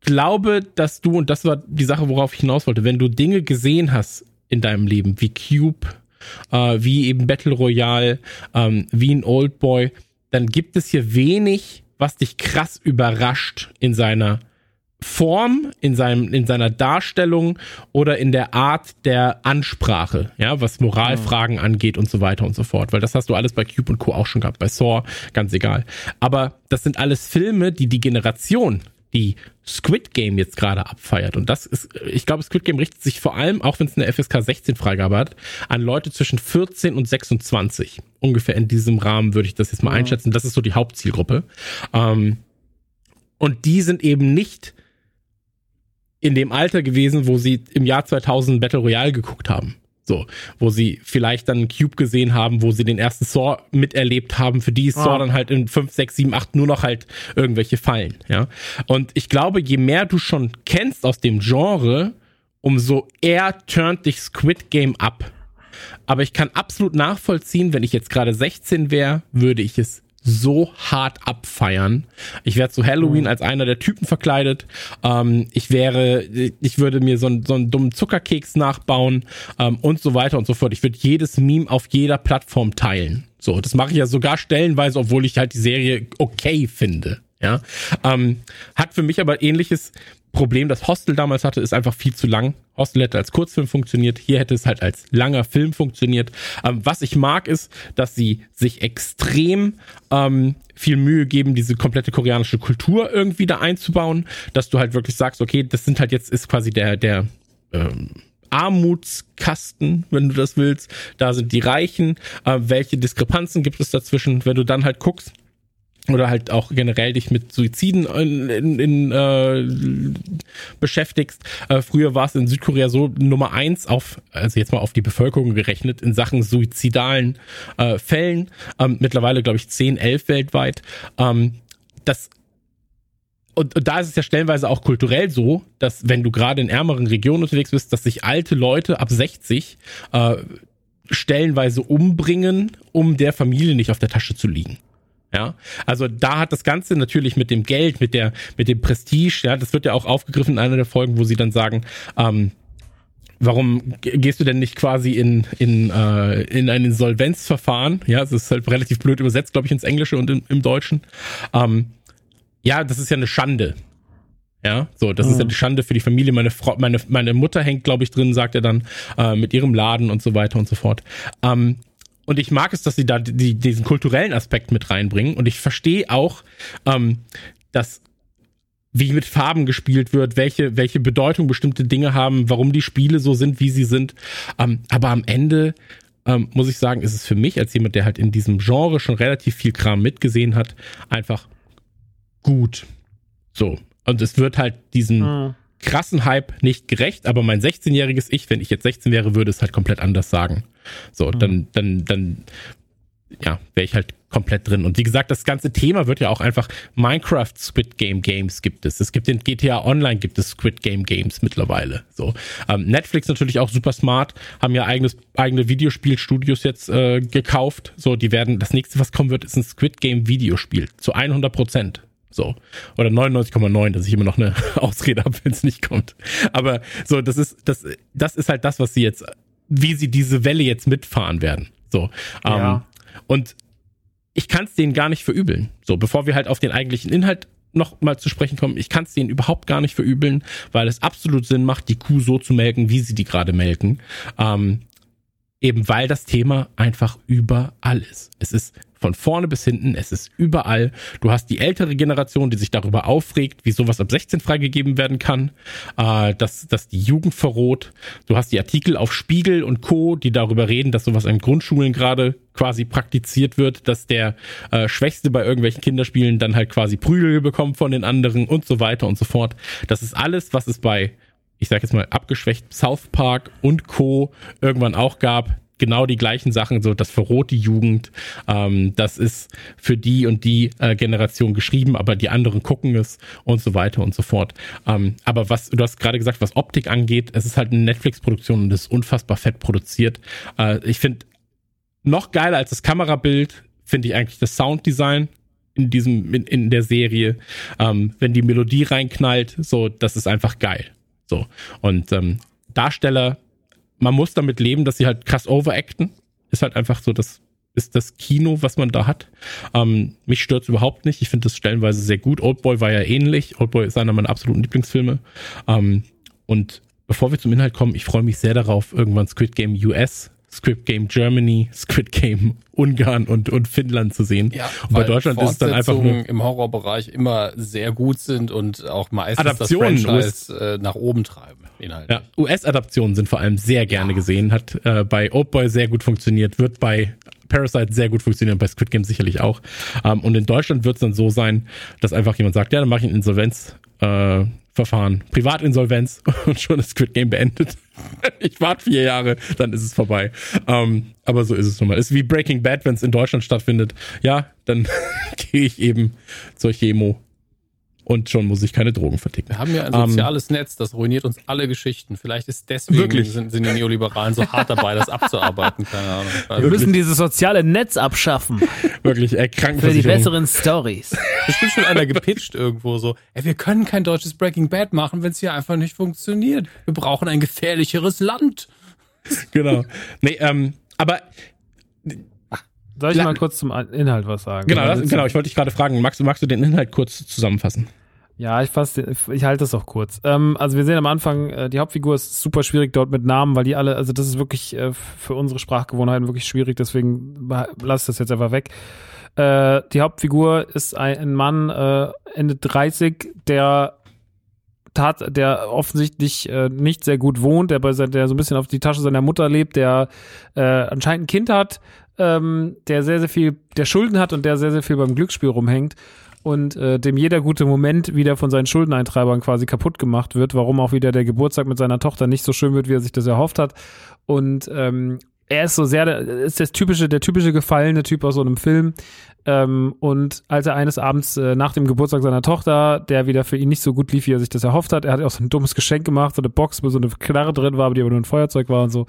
glaube, dass du, und das war die Sache, worauf ich hinaus wollte, wenn du Dinge gesehen hast in deinem Leben, wie Cube, äh, wie eben Battle Royale, ähm, wie ein Old Boy, dann gibt es hier wenig, was dich krass überrascht in seiner Form, in seinem, in seiner Darstellung oder in der Art der Ansprache, ja, was Moralfragen angeht und so weiter und so fort. Weil das hast du alles bei Cube und Co. auch schon gehabt, bei Saw, ganz egal. Aber das sind alles Filme, die die Generation, die Squid Game jetzt gerade abfeiert. Und das ist, ich glaube, Squid Game richtet sich vor allem, auch wenn es eine FSK 16 Freigabe hat, an Leute zwischen 14 und 26. Ungefähr in diesem Rahmen würde ich das jetzt mal einschätzen. Das ist so die Hauptzielgruppe. Ähm, und die sind eben nicht in dem Alter gewesen, wo sie im Jahr 2000 Battle Royale geguckt haben. So, wo sie vielleicht dann Cube gesehen haben, wo sie den ersten Saw miterlebt haben, für die ist Saw Ah. dann halt in 5, 6, 7, 8 nur noch halt irgendwelche Fallen, ja. Und ich glaube, je mehr du schon kennst aus dem Genre, umso eher turnt dich Squid Game ab. Aber ich kann absolut nachvollziehen, wenn ich jetzt gerade 16 wäre, würde ich es so hart abfeiern. Ich werde zu Halloween als einer der Typen verkleidet. Ähm, ich wäre, ich würde mir so einen, so einen dummen Zuckerkeks nachbauen ähm, und so weiter und so fort. Ich würde jedes Meme auf jeder Plattform teilen. So, das mache ich ja sogar stellenweise, obwohl ich halt die Serie okay finde. Ja, ähm, hat für mich aber ähnliches Problem, das Hostel damals hatte, ist einfach viel zu lang. Hostel hätte als Kurzfilm funktioniert, hier hätte es halt als langer Film funktioniert. Ähm, was ich mag, ist, dass sie sich extrem ähm, viel Mühe geben, diese komplette koreanische Kultur irgendwie da einzubauen, dass du halt wirklich sagst, okay, das sind halt jetzt, ist quasi der, der ähm, Armutskasten, wenn du das willst. Da sind die Reichen. Äh, welche Diskrepanzen gibt es dazwischen, wenn du dann halt guckst? Oder halt auch generell dich mit Suiziden in, in, in äh, beschäftigst. Äh, früher war es in Südkorea so Nummer eins auf, also jetzt mal auf die Bevölkerung gerechnet, in Sachen suizidalen äh, Fällen. Ähm, mittlerweile, glaube ich, 10, 11 weltweit. Ähm, das und, und da ist es ja stellenweise auch kulturell so, dass wenn du gerade in ärmeren Regionen unterwegs bist, dass sich alte Leute ab 60 äh, stellenweise umbringen, um der Familie nicht auf der Tasche zu liegen. Ja, also da hat das Ganze natürlich mit dem Geld, mit der, mit dem Prestige, ja, das wird ja auch aufgegriffen in einer der Folgen, wo sie dann sagen, ähm, warum gehst du denn nicht quasi in, in, äh, in ein Insolvenzverfahren? Ja, das ist halt relativ blöd übersetzt, glaube ich, ins Englische und im, im Deutschen. Ähm, ja, das ist ja eine Schande. Ja, so, das mhm. ist ja die Schande für die Familie. Meine Frau, meine, meine Mutter hängt, glaube ich, drin, sagt er dann, äh, mit ihrem Laden und so weiter und so fort. Ähm, und ich mag es, dass sie da die, diesen kulturellen Aspekt mit reinbringen. Und ich verstehe auch, ähm, dass wie mit Farben gespielt wird, welche, welche Bedeutung bestimmte Dinge haben, warum die Spiele so sind, wie sie sind. Ähm, aber am Ende ähm, muss ich sagen, ist es für mich als jemand, der halt in diesem Genre schon relativ viel Kram mitgesehen hat, einfach gut. So. Und es wird halt diesen mhm. krassen Hype nicht gerecht, aber mein 16-jähriges Ich, wenn ich jetzt 16 wäre, würde es halt komplett anders sagen. So, mhm. dann, dann, dann, ja, wäre ich halt komplett drin. Und wie gesagt, das ganze Thema wird ja auch einfach Minecraft Squid Game Games gibt es. Es gibt den GTA Online gibt es Squid Game Games mittlerweile. So ähm, Netflix natürlich auch super smart, haben ja eigenes eigene Videospielstudios jetzt äh, gekauft. So, die werden das nächste, was kommen wird, ist ein Squid Game Videospiel zu 100 Prozent. So. Oder 99,9, dass ich immer noch eine <laughs> Ausrede habe, wenn es nicht kommt. Aber so, das ist, das, das ist halt das, was sie jetzt wie sie diese Welle jetzt mitfahren werden. So. Ja. Ähm, und ich kann es denen gar nicht verübeln. So, bevor wir halt auf den eigentlichen Inhalt noch mal zu sprechen kommen, ich kann es denen überhaupt gar nicht verübeln, weil es absolut Sinn macht, die Kuh so zu melken, wie sie die gerade melken. Ähm, eben weil das Thema einfach überall ist. Es ist von vorne bis hinten, es ist überall. Du hast die ältere Generation, die sich darüber aufregt, wie sowas ab 16 freigegeben werden kann, äh, dass, dass die Jugend verroht. Du hast die Artikel auf Spiegel und Co., die darüber reden, dass sowas in Grundschulen gerade quasi praktiziert wird, dass der äh, Schwächste bei irgendwelchen Kinderspielen dann halt quasi Prügel bekommt von den anderen und so weiter und so fort. Das ist alles, was es bei ich sag jetzt mal abgeschwächt South Park und Co. irgendwann auch gab genau die gleichen Sachen, so das verroht Jugend, ähm, das ist für die und die äh, Generation geschrieben, aber die anderen gucken es und so weiter und so fort. Ähm, aber was, du hast gerade gesagt, was Optik angeht, es ist halt eine Netflix-Produktion und ist unfassbar fett produziert. Äh, ich finde, noch geiler als das Kamerabild finde ich eigentlich das Sounddesign in diesem, in, in der Serie. Ähm, wenn die Melodie reinknallt, so, das ist einfach geil. So. Und ähm, Darsteller man muss damit leben, dass sie halt krass overacten. Ist halt einfach so, das ist das Kino, was man da hat. Ähm, mich stört überhaupt nicht. Ich finde das stellenweise sehr gut. Oldboy war ja ähnlich. Oldboy ist einer meiner absoluten Lieblingsfilme. Ähm, und bevor wir zum Inhalt kommen, ich freue mich sehr darauf, irgendwann Squid Game US Squid Game Germany, Squid Game Ungarn und, und Finnland zu sehen. Ja, und bei Deutschland ist es dann einfach nur im Horrorbereich immer sehr gut sind und auch meistens Adaptionen, das Franchise äh, nach oben treiben. Inhaltlich. Ja, US-Adaptionen sind vor allem sehr gerne ja. gesehen, hat äh, bei Oldboy sehr gut funktioniert, wird bei Parasite sehr gut funktionieren, bei Squid Game sicherlich auch. Ähm, und in Deutschland wird es dann so sein, dass einfach jemand sagt, ja, dann mache ich ein Insolvenzverfahren, äh, Privatinsolvenz <laughs> und schon ist Squid Game beendet. <laughs> ich warte vier Jahre, dann ist es vorbei. Ähm, aber so ist es nun mal. Ist wie Breaking Bad, wenn es in Deutschland stattfindet. Ja, dann <laughs> gehe ich eben zur Chemo und schon muss ich keine Drogen verticken. Wir haben ja ein soziales ähm, Netz, das ruiniert uns alle Geschichten. Vielleicht ist deswegen wirklich? Sind, sind die Neoliberalen so hart dabei, das abzuarbeiten. Keine Ahnung. Also Wir müssen dieses soziale Netz abschaffen. <laughs> Wirklich, ey, Für die besseren Stories. Bestimmt schon einer gepitcht irgendwo so. Ey, wir können kein deutsches Breaking Bad machen, wenn es hier einfach nicht funktioniert. Wir brauchen ein gefährlicheres Land. Genau. Nee, ähm, aber soll ich mal kurz zum Inhalt was sagen? Genau, das, genau ich wollte dich gerade fragen, magst, magst du den Inhalt kurz zusammenfassen? Ja, ich fasse, ich halte es auch kurz. Ähm, also wir sehen am Anfang, äh, die Hauptfigur ist super schwierig dort mit Namen, weil die alle, also das ist wirklich äh, für unsere Sprachgewohnheiten wirklich schwierig, deswegen lass das jetzt einfach weg. Äh, die Hauptfigur ist ein, ein Mann, äh, Ende 30, der tat, der offensichtlich äh, nicht sehr gut wohnt, der, bei, der so ein bisschen auf die Tasche seiner Mutter lebt, der äh, anscheinend ein Kind hat, ähm, der sehr, sehr viel, der Schulden hat und der sehr, sehr viel beim Glücksspiel rumhängt und äh, dem jeder gute Moment wieder von seinen Schuldeneintreibern quasi kaputt gemacht wird, warum auch wieder der Geburtstag mit seiner Tochter nicht so schön wird, wie er sich das erhofft hat. Und ähm, er ist so sehr, ist das typische, der typische gefallene Typ aus so einem Film. Ähm, und als er eines Abends äh, nach dem Geburtstag seiner Tochter, der wieder für ihn nicht so gut lief, wie er sich das erhofft hat, er hat auch so ein dummes Geschenk gemacht, so eine Box, wo so eine Knarre drin war, die aber nur ein Feuerzeug war und so.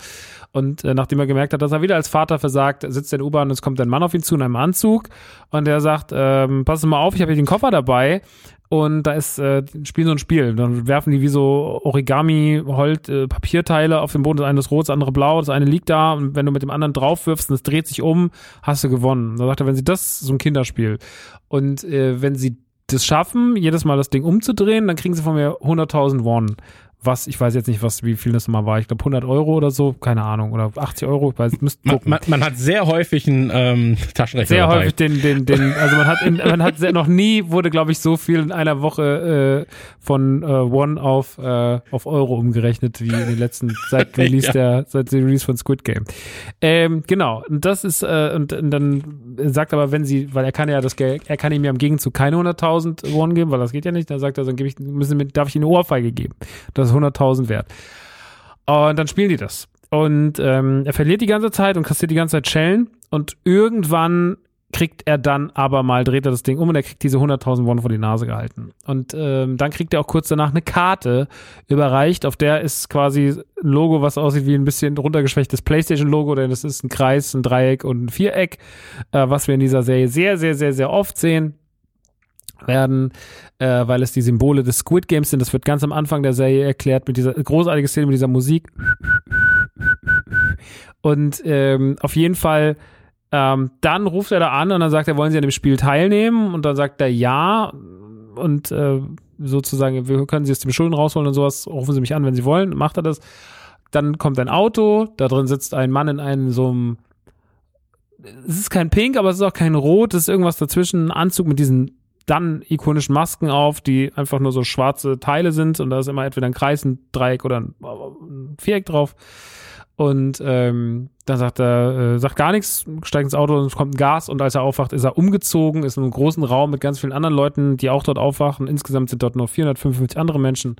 Und äh, nachdem er gemerkt hat, dass er wieder als Vater versagt, sitzt er in der U-Bahn und es kommt ein Mann auf ihn zu in einem Anzug und der sagt, ähm, pass mal auf, ich habe hier den Koffer dabei und da ist, äh, spielen so ein Spiel. Dann werfen die wie so Origami, Holt, äh, Papierteile auf den Boden. Das eine ist rot, das andere blau, das eine liegt da und wenn du mit dem anderen drauf wirfst und es dreht sich um, hast du gewonnen. Da sagt er, wenn sie das, so ein Kinderspiel. Und äh, wenn sie das schaffen, jedes Mal das Ding umzudrehen, dann kriegen sie von mir 100.000 Won. Was, ich weiß jetzt nicht, was, wie viel das mal war. Ich glaube 100 Euro oder so, keine Ahnung. Oder 80 Euro, ich weiß, müsst Man, gucken. man, man hat sehr häufig einen ähm, Taschenrechner Sehr dabei. häufig den, den, den, also man hat, in, man hat sehr, noch nie wurde, glaube ich, so viel in einer Woche äh, von äh, One auf, äh, auf Euro umgerechnet wie in den letzten, seit <laughs> Release Ja. der, seit Release von Squid Game. Ähm, genau, und das ist, äh, und, und dann sagt aber, wenn sie, weil er kann ja das Geld, er kann ihm ja im Gegenzug keine 100.000 One geben, weil das geht ja nicht, dann sagt er, dann gebe ich, müssen, darf ich ihm eine Ohrfeige geben. Das ist 100.000 wert. Und dann spielen die das. Und ähm, er verliert die ganze Zeit und kassiert die ganze Zeit Schellen. Und irgendwann kriegt er dann aber mal, dreht er das Ding um und er kriegt diese 100.000 Won vor die Nase gehalten. Und ähm, dann kriegt er auch kurz danach eine Karte überreicht, auf der ist quasi ein Logo, was aussieht wie ein bisschen runtergeschwächtes Playstation-Logo, denn es ist ein Kreis, ein Dreieck und ein Viereck, äh, was wir in dieser Serie sehr, sehr, sehr, sehr oft sehen werden, äh, weil es die Symbole des Squid Games sind. Das wird ganz am Anfang der Serie erklärt mit dieser großartigen Szene mit dieser Musik. Und ähm, auf jeden Fall, ähm, dann ruft er da an und dann sagt er, wollen Sie an dem Spiel teilnehmen? Und dann sagt er ja. Und äh, sozusagen, wir können Sie aus dem Schulden rausholen und sowas, rufen Sie mich an, wenn Sie wollen. Macht er das. Dann kommt ein Auto, da drin sitzt ein Mann in einem so einem es ist kein Pink, aber es ist auch kein Rot, es ist irgendwas dazwischen, ein Anzug mit diesen dann ikonischen Masken auf, die einfach nur so schwarze Teile sind und da ist immer entweder ein Kreis, ein Dreieck oder ein, Viereck drauf. Und ähm, dann sagt er, äh, sagt gar nichts, steigt ins Auto und es kommt ein Gas und als er aufwacht, ist er umgezogen, ist in einem großen Raum mit ganz vielen anderen Leuten, die auch dort aufwachen. Insgesamt sind dort noch 455 andere Menschen,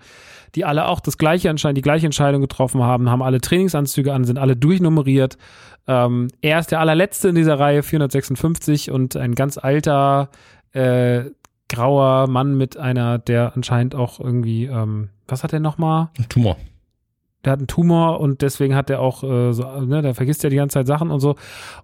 die alle auch das gleiche anscheinend, die gleiche Entscheidung getroffen haben, haben alle Trainingsanzüge an, sind alle durchnummeriert. Ähm, er ist der allerletzte in dieser Reihe, 456 und ein ganz alter, äh, grauer Mann mit einer, der anscheinend auch irgendwie, ähm, was hat er nochmal? Ein Tumor. der hat einen Tumor und deswegen hat er auch äh, so, ne, der vergisst ja die ganze Zeit Sachen und so.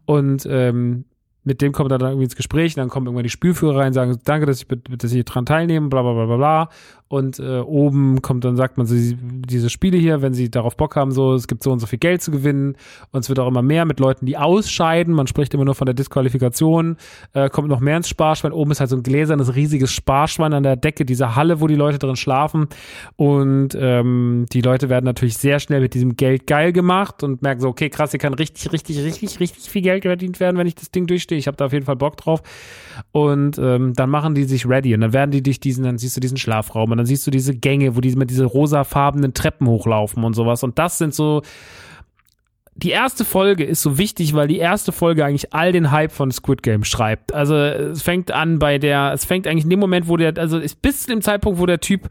Und ähm, mit dem kommt er dann irgendwie ins Gespräch, dann kommen irgendwann die Spülführer rein, sagen, danke, dass ich, dass ich dran teilnehme, bla bla bla bla bla. Und äh, oben kommt dann, sagt man so, die- diese Spiele hier, wenn sie darauf Bock haben, so, es gibt so und so viel Geld zu gewinnen und es wird auch immer mehr mit Leuten, die ausscheiden. Man spricht immer nur von der Disqualifikation, äh, kommt noch mehr ins Sparschwein. Oben ist halt so ein gläsernes, riesiges Sparschwein an der Decke, dieser Halle, wo die Leute drin schlafen. Und ähm, die Leute werden natürlich sehr schnell mit diesem Geld geil gemacht und merken so, okay, krass, hier kann richtig, richtig, richtig, richtig viel Geld verdient werden, wenn ich das Ding durchstehe. Ich habe da auf jeden Fall Bock drauf. Und ähm, dann machen die sich ready und dann werden die durch diesen, dann siehst du diesen Schlafraum und dann siehst du diese Gänge, wo die mit diese rosafarbenen Treppen hochlaufen und sowas. Und das sind so, die erste Folge ist so wichtig, weil die erste Folge eigentlich all den Hype von Squid Game schreibt. Also es fängt an bei der, es fängt eigentlich in dem Moment, wo der, also bis zu dem Zeitpunkt, wo der Typ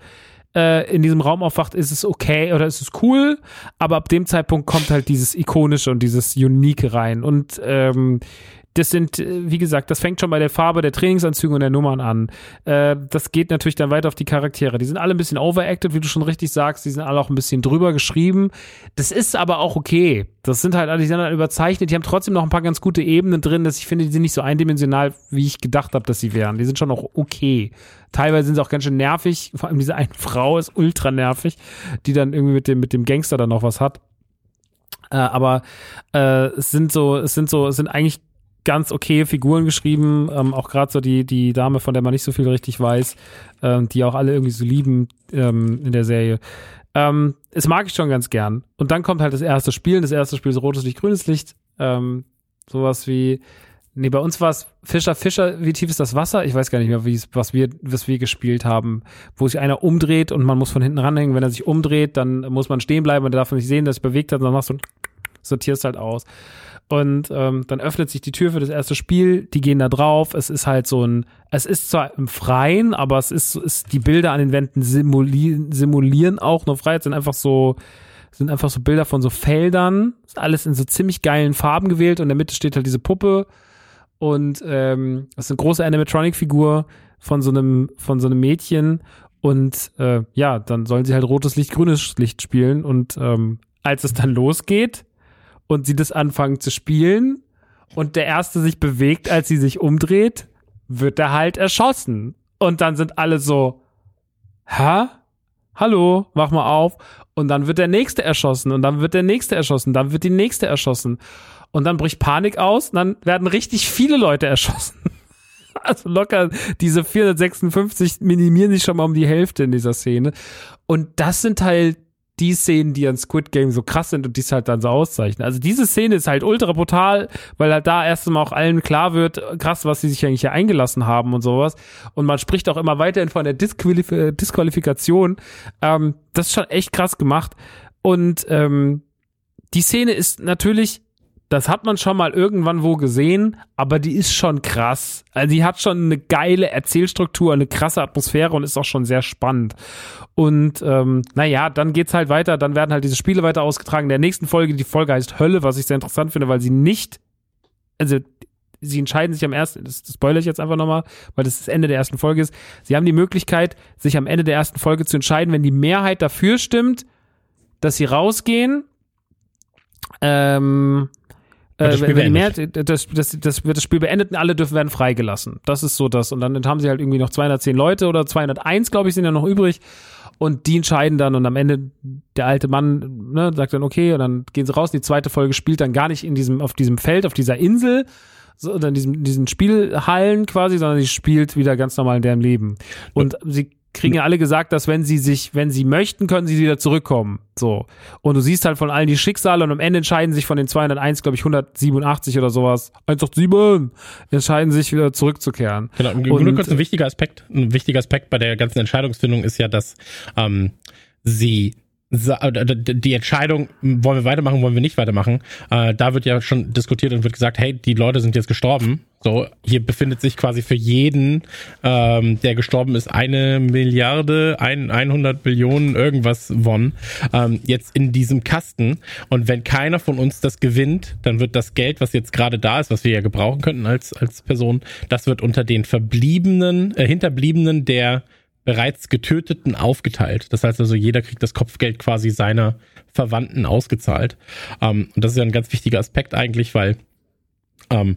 äh, in diesem Raum aufwacht, ist es okay oder ist es cool, aber ab dem Zeitpunkt kommt halt dieses Ikonische und dieses Unique rein. Und ähm, das sind, äh, wie gesagt, das fängt schon bei der Farbe der Trainingsanzüge und der Nummern an. Äh, das geht natürlich dann weiter auf die Charaktere. Die sind alle ein bisschen overacted, wie du schon richtig sagst. Die sind alle auch ein bisschen drüber geschrieben. Das ist aber auch okay. Das sind halt alle, die sind halt überzeichnet. Die haben trotzdem noch ein paar ganz gute Ebenen drin, dass ich finde, die sind nicht so eindimensional, wie ich gedacht habe, dass sie wären. Die sind schon auch okay. Teilweise sind sie auch ganz schön nervig. Vor allem diese eine Frau ist ultra nervig, die dann irgendwie mit dem, mit dem Gangster dann noch was hat. Äh, aber äh, es sind so, es sind so, es sind eigentlich ganz okay Figuren geschrieben, ähm, auch gerade so die, die Dame, von der man nicht so viel richtig weiß, ähm, die auch alle irgendwie so lieben ähm, in der Serie. Ähm, es mag ich schon ganz gern. Und dann kommt halt das erste Spiel. Das erste Spiel ist rotes Licht, grünes Licht. Ähm, sowas wie Nee, bei uns war es Fischer, Fischer, wie tief ist das Wasser? Ich weiß gar nicht mehr, wie was wir, was wir gespielt haben, wo sich einer umdreht und man muss von hinten ranhängen. Wenn er sich umdreht, dann muss man stehen bleiben und der darf nicht sehen, dass er sich bewegt hat, und dann machst du, sortierst halt aus. Und ähm, dann öffnet sich die Tür für das erste Spiel, die gehen da drauf. Es ist halt so ein, es ist zwar im Freien, aber es ist, ist die Bilder an den Wänden simulieren, simulieren auch nur frei. Es sind einfach so, sind einfach so Bilder von so Feldern. Ist alles in so ziemlich geilen Farben gewählt und in der Mitte steht halt diese Puppe und ähm, das ist eine große Animatronic-Figur von so einem von so einem Mädchen und äh, ja, dann sollen sie halt rotes Licht, grünes Licht spielen und ähm, als es dann losgeht und sie das anfangen zu spielen und der erste sich bewegt, als sie sich umdreht, wird er halt erschossen und dann sind alle so, hä? Hallo, mach mal auf. Und dann wird der nächste erschossen und dann wird der nächste erschossen, dann wird die nächste erschossen und dann bricht Panik aus und dann werden richtig viele Leute erschossen. <laughs> Also locker diese 456 minimieren sich schon mal um die Hälfte in dieser Szene. Und das sind halt die Szenen, die an Squid Game so krass sind und die es halt dann so auszeichnen. Also diese Szene ist halt ultra brutal, weil halt da erst mal auch allen klar wird, krass, was sie sich eigentlich hier eingelassen haben und sowas. Und man spricht auch immer weiterhin von der Disqualif Disqualifikation. Ähm, das ist schon echt krass gemacht. Und ähm, die Szene ist natürlich das hat man schon mal irgendwann wo gesehen, aber die ist schon krass. Also die hat schon eine geile Erzählstruktur, eine krasse Atmosphäre und ist auch schon sehr spannend. Und ähm, naja, dann geht's halt weiter, dann werden halt diese Spiele weiter ausgetragen. In der nächsten Folge, die Folge heißt Hölle, was ich sehr interessant finde, weil sie nicht, also sie entscheiden sich am ersten, das, das spoilere ich jetzt einfach nochmal, weil das das Ende der ersten Folge ist. Sie haben die Möglichkeit, sich am Ende der ersten Folge zu entscheiden, wenn die Mehrheit dafür stimmt, dass sie rausgehen. Ähm, das Spiel äh, mehr, das, das, das wird das Spiel beendet und alle dürfen werden freigelassen. Das ist so das. Und dann haben sie halt irgendwie noch 210 Leute oder 201, glaube ich, sind ja noch übrig. Und die entscheiden dann und am Ende der alte Mann ne, sagt dann okay und dann gehen sie raus. Die zweite Folge spielt dann gar nicht in diesem auf diesem Feld, auf dieser Insel, so, in diesem, diesen Spielhallen quasi, sondern sie spielt wieder ganz normal in deren Leben. Und sie kriegen ja alle gesagt, dass wenn sie sich, wenn sie möchten, können sie wieder zurückkommen. So. Und du siehst halt von allen die Schicksale und am Ende entscheiden sich von den 201, glaube ich, 187 oder sowas, 187, entscheiden sich wieder zurückzukehren. Genau, und, nur kurz ein wichtiger Aspekt, ein wichtiger Aspekt bei der ganzen Entscheidungsfindung ist ja, dass ähm, sie die Entscheidung, wollen wir weitermachen, wollen wir nicht weitermachen, äh, da wird ja schon diskutiert und wird gesagt, hey, die Leute sind jetzt gestorben. So, hier befindet sich quasi für jeden, ähm, der gestorben ist, eine Milliarde, ein, 100 Millionen irgendwas Won ähm, jetzt in diesem Kasten. Und wenn keiner von uns das gewinnt, dann wird das Geld, was jetzt gerade da ist, was wir ja gebrauchen könnten als, als Person, das wird unter den Verbliebenen, äh, Hinterbliebenen der bereits Getöteten aufgeteilt. Das heißt also, jeder kriegt das Kopfgeld quasi seiner Verwandten ausgezahlt. Ähm, und das ist ja ein ganz wichtiger Aspekt eigentlich, weil ähm,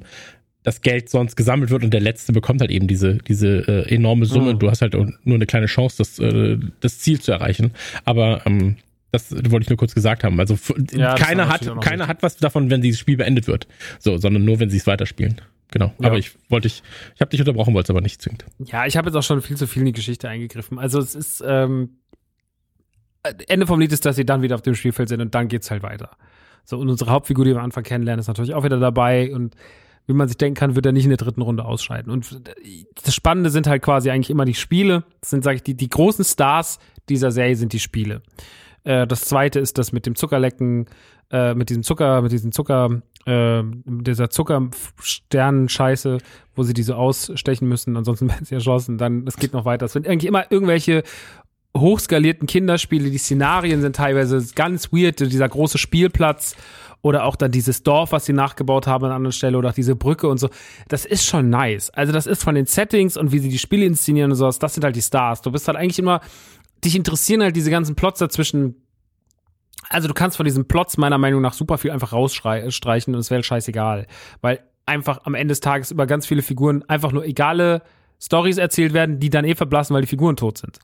das Geld sonst gesammelt wird und der Letzte bekommt halt eben diese, diese äh, enorme Summe. Mhm. Du hast halt nur eine kleine Chance, das, äh, das Ziel zu erreichen. Aber ähm, das wollte ich nur kurz gesagt haben. Also Ja, keiner hat, keiner hat was davon, wenn dieses Spiel beendet wird. So, sondern nur, wenn sie es weiterspielen. Genau. Ja. Aber ich wollte ich, ich habe dich unterbrochen, wollte es aber nicht zwingend. Ja, ich habe jetzt auch schon viel zu viel in die Geschichte eingegriffen. Also es ist ähm, Ende vom Lied ist, dass sie dann wieder auf dem Spielfeld sind und dann geht's halt weiter. So und unsere Hauptfigur, die wir am Anfang kennenlernen, ist natürlich auch wieder dabei und wie man sich denken kann, wird er nicht in der dritten Runde ausscheiden. Und das Spannende sind halt quasi eigentlich immer die Spiele. Das sind, sage ich, die, die großen Stars dieser Serie sind die Spiele. Äh, das zweite ist das mit dem Zuckerlecken, äh, mit diesem Zucker, mit diesem Zucker, äh, dieser Zuckersternenscheiße, wo sie diese ausstechen müssen, ansonsten <laughs> werden sie erschossen. Dann, es geht noch weiter. Es sind eigentlich immer irgendwelche hochskalierten Kinderspiele. Die Szenarien sind teilweise ganz weird. Dieser große Spielplatz oder auch dann dieses Dorf, was sie nachgebaut haben an einer anderen Stelle oder auch diese Brücke und so. Das ist schon nice. Also das ist von den Settings und wie sie die Spiele inszenieren und sowas, das sind halt die Stars. Du bist halt eigentlich immer, dich interessieren halt diese ganzen Plots dazwischen. Also du kannst von diesen Plots meiner Meinung nach super viel einfach rausstreichen und es wäre scheißegal. Weil einfach am Ende des Tages über ganz viele Figuren einfach nur egale Stories erzählt werden, die dann eh verblassen, weil die Figuren tot sind.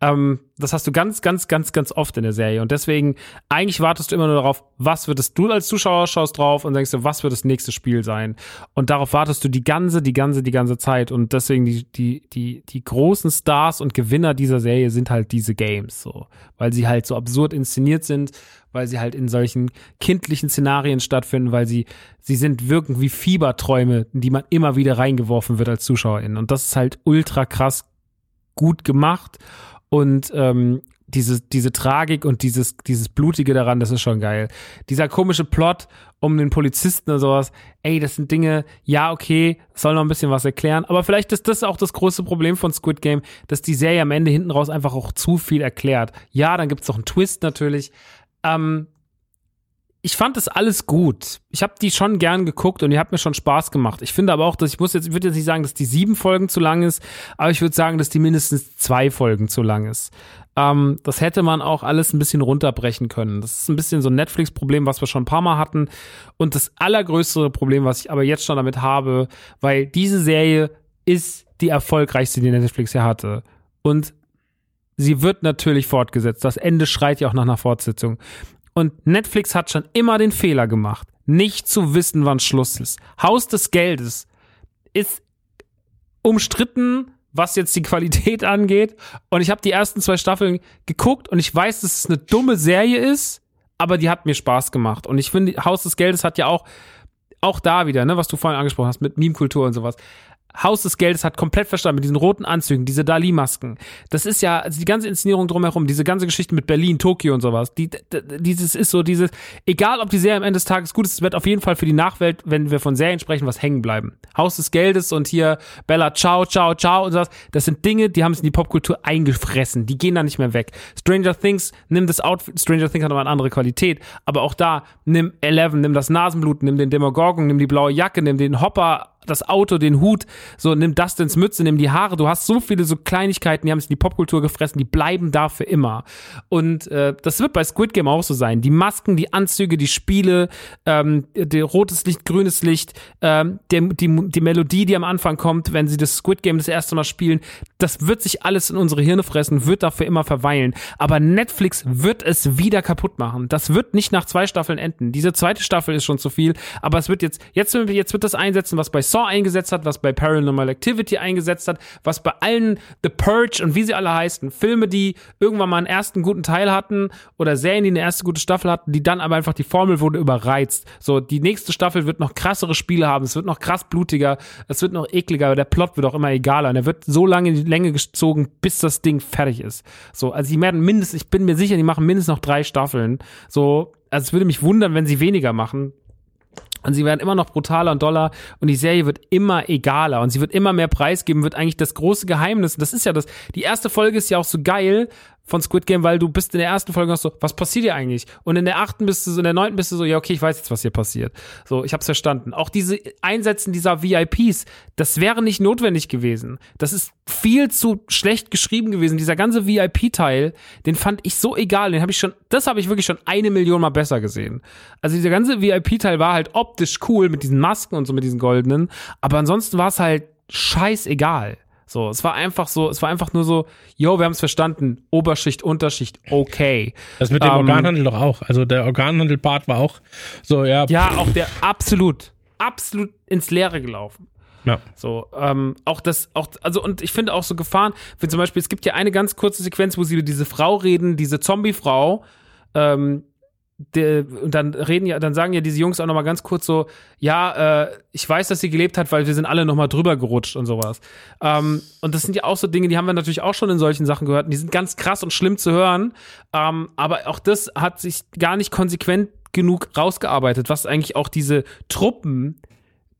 Ähm, das hast du ganz, ganz, ganz, ganz oft in der Serie. Und deswegen, eigentlich wartest du immer nur darauf, was wird es, du als Zuschauer schaust drauf und denkst dir, was wird das nächste Spiel sein? Und darauf wartest du die ganze, die ganze, die ganze Zeit. Und deswegen die, die, die, die großen Stars und Gewinner dieser Serie sind halt diese Games, so. Weil sie halt so absurd inszeniert sind, weil sie halt in solchen kindlichen Szenarien stattfinden, weil sie, sie sind wirken wie Fieberträume, in die man immer wieder reingeworfen wird als Zuschauerin. Und das ist halt ultra krass gut gemacht. Und ähm, diese, diese Tragik und dieses, dieses Blutige daran, das ist schon geil. Dieser komische Plot um den Polizisten oder sowas, ey, das sind Dinge, ja, okay, soll noch ein bisschen was erklären, aber vielleicht ist das auch das große Problem von Squid Game, dass die Serie am Ende hinten raus einfach auch zu viel erklärt. Ja, dann gibt's noch einen Twist natürlich. Ähm, ich fand das alles gut. Ich habe die schon gern geguckt und die hat mir schon Spaß gemacht. Ich finde aber auch, dass ich muss jetzt, ich würde jetzt nicht sagen, dass die sieben Folgen zu lang ist, aber ich würde sagen, dass die mindestens zwei Folgen zu lang ist. Ähm, das hätte man auch alles ein bisschen runterbrechen können. Das ist ein bisschen so ein Netflix-Problem, was wir schon ein paar Mal hatten. Und das allergrößere Problem, was ich aber jetzt schon damit habe, weil diese Serie ist die erfolgreichste, die Netflix ja hatte. Und sie wird natürlich fortgesetzt. Das Ende schreit ja auch nach einer Fortsetzung. Und Netflix hat schon immer den Fehler gemacht, nicht zu wissen, wann Schluss ist. Haus des Geldes ist umstritten, was jetzt die Qualität angeht. Und ich habe die ersten zwei Staffeln geguckt und ich weiß, dass es eine dumme Serie ist, aber die hat mir Spaß gemacht. Und ich finde, Haus des Geldes hat ja auch, auch da wieder, ne, was du vorhin angesprochen hast, mit Meme-Kultur und sowas. Haus des Geldes hat komplett verstanden mit diesen roten Anzügen, diese Dali-Masken. Das ist ja, also die ganze Inszenierung drumherum, diese ganze Geschichte mit Berlin, Tokio und sowas. Die, dieses ist so dieses, egal ob die Serie am Ende des Tages gut ist, es wird auf jeden Fall für die Nachwelt, wenn wir von Serien sprechen, was hängen bleiben. Haus des Geldes und hier Bella Ciao, Ciao, Ciao und sowas. Das sind Dinge, die haben es in die Popkultur eingefressen. Die gehen da nicht mehr weg. Stranger Things, nimm das Outfit, Stranger Things hat aber eine andere Qualität, aber auch da, nimm Eleven, nimm das Nasenblut, nimm den Demogorgon, nimm die blaue Jacke, nimm den Hopper das Auto, den Hut, so nimm Dustins Mütze, nimm die Haare. Du hast so viele so Kleinigkeiten, die haben es in die Popkultur gefressen, die bleiben da für immer. Und äh, das wird bei Squid Game auch so sein. Die Masken, die Anzüge, die Spiele, ähm, die rotes Licht, grünes Licht, ähm, der, die, die Melodie, die am Anfang kommt, wenn sie das Squid Game das erste Mal spielen, das wird sich alles in unsere Hirne fressen, wird dafür immer verweilen. Aber Netflix wird es wieder kaputt machen. Das wird nicht nach zwei Staffeln enden. Diese zweite Staffel ist schon zu viel, aber es wird jetzt, jetzt, jetzt wird das einsetzen, was bei Eingesetzt hat, was bei Paranormal Activity eingesetzt hat, was bei allen The Purge und wie sie alle heißen, Filme, die irgendwann mal einen ersten guten Teil hatten oder Serien, die eine erste gute Staffel hatten, die dann aber einfach die Formel wurde überreizt. So, die nächste Staffel wird noch krassere Spiele haben, es wird noch krass blutiger, es wird noch ekliger, aber der Plot wird auch immer egaler und er wird so lange in die Länge gezogen, bis das Ding fertig ist. So, also die werden mindestens, ich bin mir sicher, die machen mindestens noch drei Staffeln. So, also es würde mich wundern, wenn sie weniger machen. Und sie werden immer noch brutaler und doller und die Serie wird immer egaler und sie wird immer mehr preisgeben, wird eigentlich das große Geheimnis. Das ist ja das, die erste Folge ist ja auch so geil, von Squid Game, weil du bist in der ersten Folge noch so, was passiert hier eigentlich? Und in der achten bist du so, in der neunten bist du so, ja, okay, ich weiß jetzt, was hier passiert. So, ich hab's verstanden. Auch diese Einsätzen dieser VIPs, das wäre nicht notwendig gewesen. Das ist viel zu schlecht geschrieben gewesen. Dieser ganze VIP-Teil, den fand ich so egal. Den habe ich schon, das habe ich wirklich schon eine Million mal besser gesehen. Also dieser ganze VIP-Teil war halt optisch cool mit diesen Masken und so mit diesen goldenen, aber ansonsten war es halt scheißegal. So, es war einfach so, es war einfach nur so, yo, wir haben es verstanden, Oberschicht, Unterschicht, okay. Das mit dem Ähm, Organhandel doch auch. Also der Organhandel-Part war auch so, ja. Ja, auch der absolut, absolut ins Leere gelaufen. ja. So, ähm, auch das, auch, also, und ich finde auch so Gefahren, wie zum Beispiel, es gibt ja eine ganz kurze Sequenz, wo sie über diese Frau reden, diese Zombie-Frau, ähm, der, und dann reden ja, dann sagen ja diese Jungs auch nochmal ganz kurz so, ja, äh, ich weiß, dass sie gelebt hat, weil wir sind alle nochmal drüber gerutscht und sowas. Ähm, und das sind ja auch so Dinge, die haben wir natürlich auch schon in solchen Sachen gehört. Und die sind ganz krass und schlimm zu hören. Ähm, aber auch das hat sich gar nicht konsequent genug rausgearbeitet, was eigentlich auch diese Truppen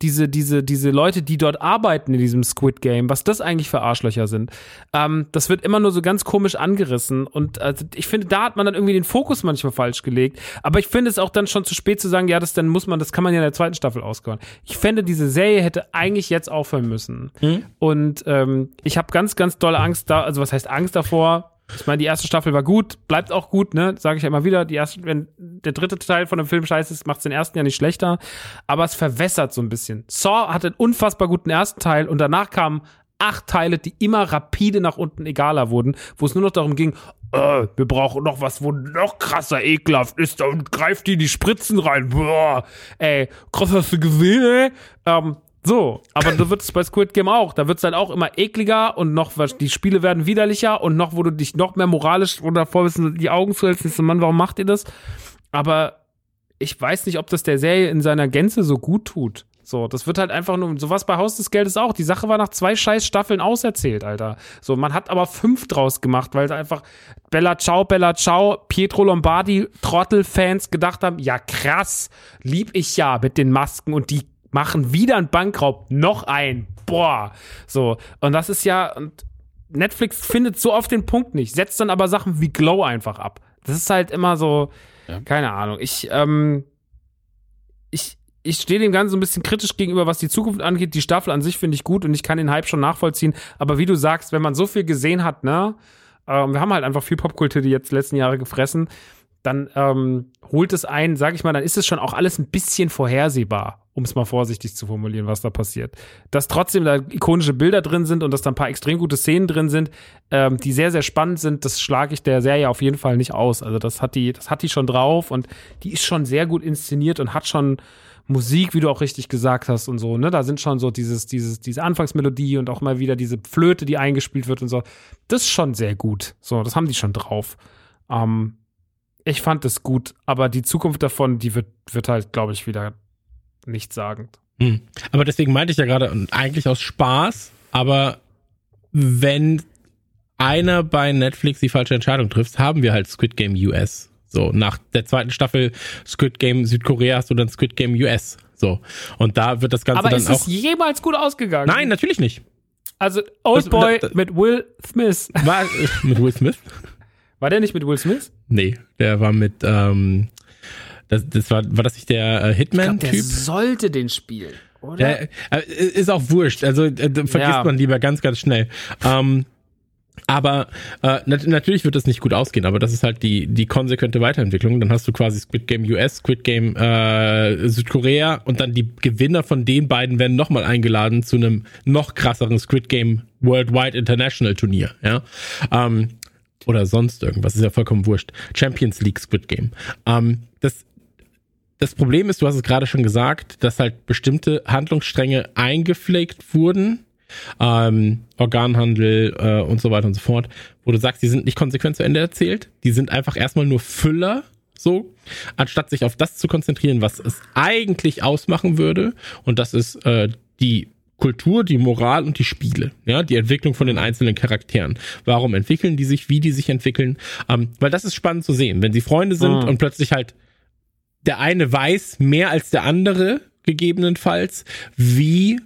diese, diese, diese Leute, die dort arbeiten in diesem Squid Game, was das eigentlich für Arschlöcher sind. Ähm, das wird immer nur so ganz komisch angerissen. Und also, ich finde, da hat man dann irgendwie den Fokus manchmal falsch gelegt. Aber ich finde es auch dann schon zu spät zu sagen, ja, das dann muss man, das kann man ja in der zweiten Staffel auskauen. Ich fände, diese Serie hätte eigentlich jetzt aufhören müssen. Und ähm, ich habe ganz, ganz dolle Angst da, also was heißt Angst davor? Ich meine, die erste Staffel war gut, bleibt auch gut, ne? Sage ich ja immer wieder. Die erste, wenn der dritte Teil von dem Film scheiße ist, macht den ersten ja nicht schlechter. Aber es verwässert so ein bisschen. Saw hatte einen unfassbar guten ersten Teil und danach kamen acht Teile, die immer rapide nach unten egaler wurden, wo es nur noch darum ging, äh, wir brauchen noch was, wo noch krasser ekelhaft ist, und greift die in die Spritzen rein. Boah, ey, krass hast du gesehen, ey? Ähm, so, aber da wird es bei Squid Game auch. Da wird es halt auch immer ekliger und noch, die Spiele werden widerlicher und noch, wo du dich noch mehr moralisch oder davor wissen, die Augen zuhältst, denkst du, Mann, warum macht ihr das? aber ich weiß nicht, ob das der Serie in seiner Gänze so gut tut. So, das wird halt einfach nur, sowas bei Haus des Geldes auch. Die Sache war nach zwei scheiß Staffeln auserzählt, Alter. So, man hat aber fünf draus gemacht, weil einfach Bella Ciao, Bella Ciao, Pietro Lombardi, Trottel-Fans gedacht haben, ja krass, lieb ich ja mit den Masken und die machen wieder einen Bankraub, noch ein, boah. So, und das ist ja, und Netflix findet so oft den Punkt nicht, setzt dann aber Sachen wie Glow einfach ab. Das ist halt immer so, Ja. keine Ahnung. Ich, ähm, ich, ich stehe dem Ganzen so ein bisschen kritisch gegenüber, was die Zukunft angeht. Die Staffel an sich finde ich gut und ich kann den Hype schon nachvollziehen. Aber wie du sagst, wenn man so viel gesehen hat, ne, ähm, wir haben halt einfach viel Popkultur die jetzt letzten Jahre gefressen, dann ähm, holt es ein, sag ich mal, dann ist es schon auch alles ein bisschen vorhersehbar, um es mal vorsichtig zu formulieren, was da passiert. Dass trotzdem da ikonische Bilder drin sind und dass da ein paar extrem gute Szenen drin sind, ähm, die sehr, sehr spannend sind, das schlage ich der Serie auf jeden Fall nicht aus. Also das hat die, das hat die schon drauf und die ist schon sehr gut inszeniert und hat schon Musik, wie du auch richtig gesagt hast und so, ne? Da sind schon so dieses, dieses, diese Anfangsmelodie und auch mal wieder diese Flöte, die eingespielt wird und so. Das ist schon sehr gut. So, das haben die schon drauf. Ähm, ich fand das gut, aber die Zukunft davon, die wird, wird halt, glaube ich, wieder nichtssagend. Hm. Aber deswegen meinte ich ja gerade, eigentlich aus Spaß, aber wenn einer bei Netflix die falsche Entscheidung trifft, haben wir halt Squid Game US. So, nach der zweiten Staffel Squid Game Südkorea hast du dann Squid Game US. So. Und da wird das Ganze Aber dann ist auch. es jemals gut ausgegangen? Nein, natürlich nicht. Also, Oldboy Das- das- mit Will Smith. War <laughs> mit Will Smith? War der nicht mit Will Smith? Nee, der war mit, ähm, das, das war, war das nicht der äh, Der Hitman-Typ? sollte den spielen, oder? Der, äh, ist auch wurscht, also äh, vergisst Ja. man lieber ganz, ganz schnell. Ähm, aber äh, nat natürlich wird das nicht gut ausgehen, aber das ist halt die, die konsequente Weiterentwicklung. Dann hast du quasi Squid Game US, Squid Game äh, Südkorea und dann die Gewinner von den beiden werden nochmal eingeladen zu einem noch krasseren Squid Game Worldwide International Turnier, ja. Ähm, oder sonst irgendwas, ist ja vollkommen wurscht. Champions League Squid Game. Ähm, das, das Problem ist, du hast es gerade schon gesagt, dass halt bestimmte Handlungsstränge eingepflegt wurden, ähm, Organhandel äh, und so weiter und so fort, wo du sagst, die sind nicht konsequent zu Ende erzählt, die sind einfach erstmal nur Füller, so, anstatt sich auf das zu konzentrieren, was es eigentlich ausmachen würde, und das ist äh, die Kultur, die Moral und die Spiele, ja, die Entwicklung von den einzelnen Charakteren. Warum entwickeln die sich, wie die sich entwickeln? Ähm, weil das ist spannend zu sehen, wenn sie Freunde sind Mhm. und plötzlich halt der eine weiß mehr als der andere, gegebenenfalls, wie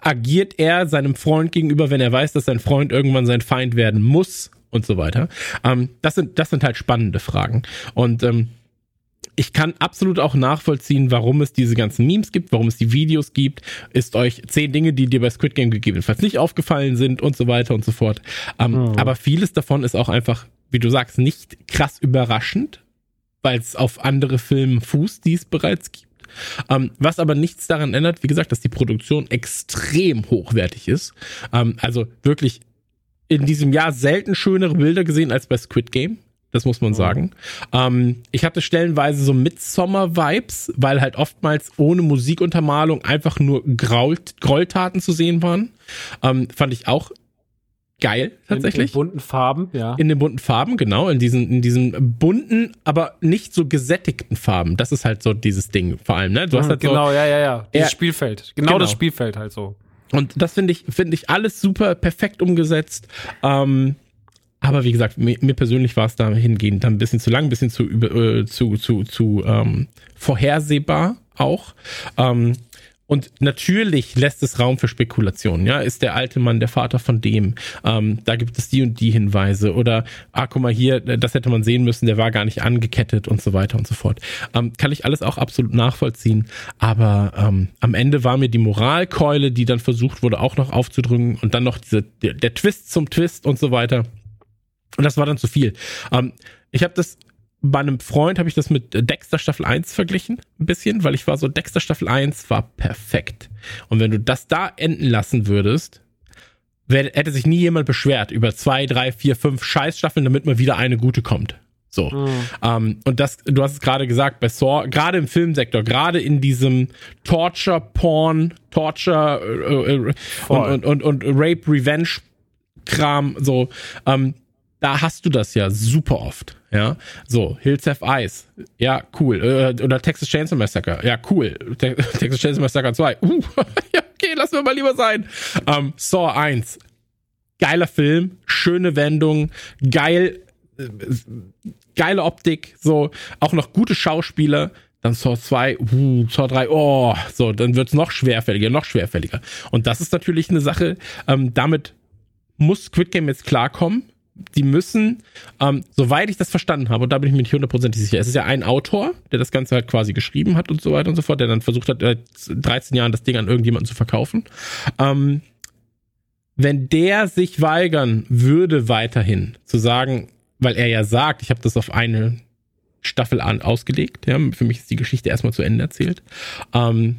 agiert er seinem Freund gegenüber, wenn er weiß, dass sein Freund irgendwann sein Feind werden muss und so weiter. Ähm, das sind, das sind halt spannende Fragen. Und ähm, ich kann absolut auch nachvollziehen, warum es diese ganzen Memes gibt, warum es die Videos gibt. Ist euch zehn Dinge, die dir bei Squid Game gegebenenfalls nicht aufgefallen sind und so weiter und so fort. Ähm, Mhm. Aber vieles davon ist auch einfach, wie du sagst, nicht krass überraschend, weil es auf andere Filme fußt, die es bereits gibt. Ähm, was aber nichts daran ändert, wie gesagt, dass die Produktion extrem hochwertig ist. Ähm, also wirklich in diesem Jahr selten schönere Bilder gesehen als bei Squid Game. Das muss man sagen. Ähm, ich hatte stellenweise so Midsommar-Vibes, weil halt oftmals ohne Musikuntermalung einfach nur Graul Grolltaten zu sehen waren. Ähm, fand ich auch geil, tatsächlich. In, in bunten Farben, ja. In den bunten Farben, genau, in diesen, in diesen bunten, aber nicht so gesättigten Farben. Das ist halt so dieses Ding vor allem, ne? Du hast halt so, genau, ja, ja, ja. Dieses. Spielfeld. Genau, Genau. das Spielfeld halt so. und das finde ich, finde ich alles super perfekt umgesetzt. Ähm, aber wie gesagt, mir, mir persönlich war es dahingehend dann ein bisschen zu lang, ein bisschen zu, äh, zu, zu, zu ähm, vorhersehbar auch. Ähm, und natürlich lässt es Raum für Spekulationen. Ja, ist der alte Mann der Vater von dem? Ähm, da gibt es die und die Hinweise. Oder, ah, guck mal hier, das hätte man sehen müssen, der war gar nicht angekettet und so weiter und so fort. Ähm, kann ich alles auch absolut nachvollziehen. Aber ähm, am Ende war mir die Moralkeule, die dann versucht wurde, auch noch aufzudrücken und dann noch diese, der, der Twist zum Twist und so weiter. Und das war dann zu viel. Ähm, ich habe das bei einem Freund habe ich das mit Dexter Staffel 1 verglichen, ein bisschen, weil ich war so, Dexter Staffel 1 war perfekt. Und wenn du das da enden lassen würdest, wär, hätte sich nie jemand beschwert über zwei, drei, vier, fünf Scheißstaffeln, damit mal wieder eine gute kommt. So. Mhm. Ähm, und das, du hast es gerade gesagt, bei Saw, gerade im Filmsektor, gerade in diesem Torture, Porn, Torture äh, äh, und, und, und, und Rape, Revenge Kram, so, ähm, da hast du das ja super oft. Ja, so, Hills Have Eyes. Ja, cool. Äh, oder Texas Chainsaw Massacre. Ja, cool. Te <laughs> Texas Chainsaw Massacre 2. Uh, <laughs> ja, okay, lassen wir mal lieber sein. Ähm, Saw 1. Geiler Film, schöne Wendung, geil, äh, geile Optik, so, auch noch gute Schauspieler. Dann Saw 2, uh, Saw 3, oh, so, dann wird's noch schwerfälliger, noch schwerfälliger. Und das ist natürlich eine Sache, ähm, damit muss Squid Game jetzt klarkommen die müssen, ähm, soweit ich das verstanden habe, und da bin ich mir nicht hundertprozentig sicher, es ist ja ein Autor, der das Ganze halt quasi geschrieben hat und so weiter und so fort, der dann versucht hat, äh, 13 Jahren das Ding an irgendjemanden zu verkaufen. Ähm, wenn der sich weigern würde, weiterhin zu sagen, weil er ja sagt, ich habe das auf eine Staffel an ausgelegt, ja, für mich ist die Geschichte erstmal zu Ende erzählt. Ähm,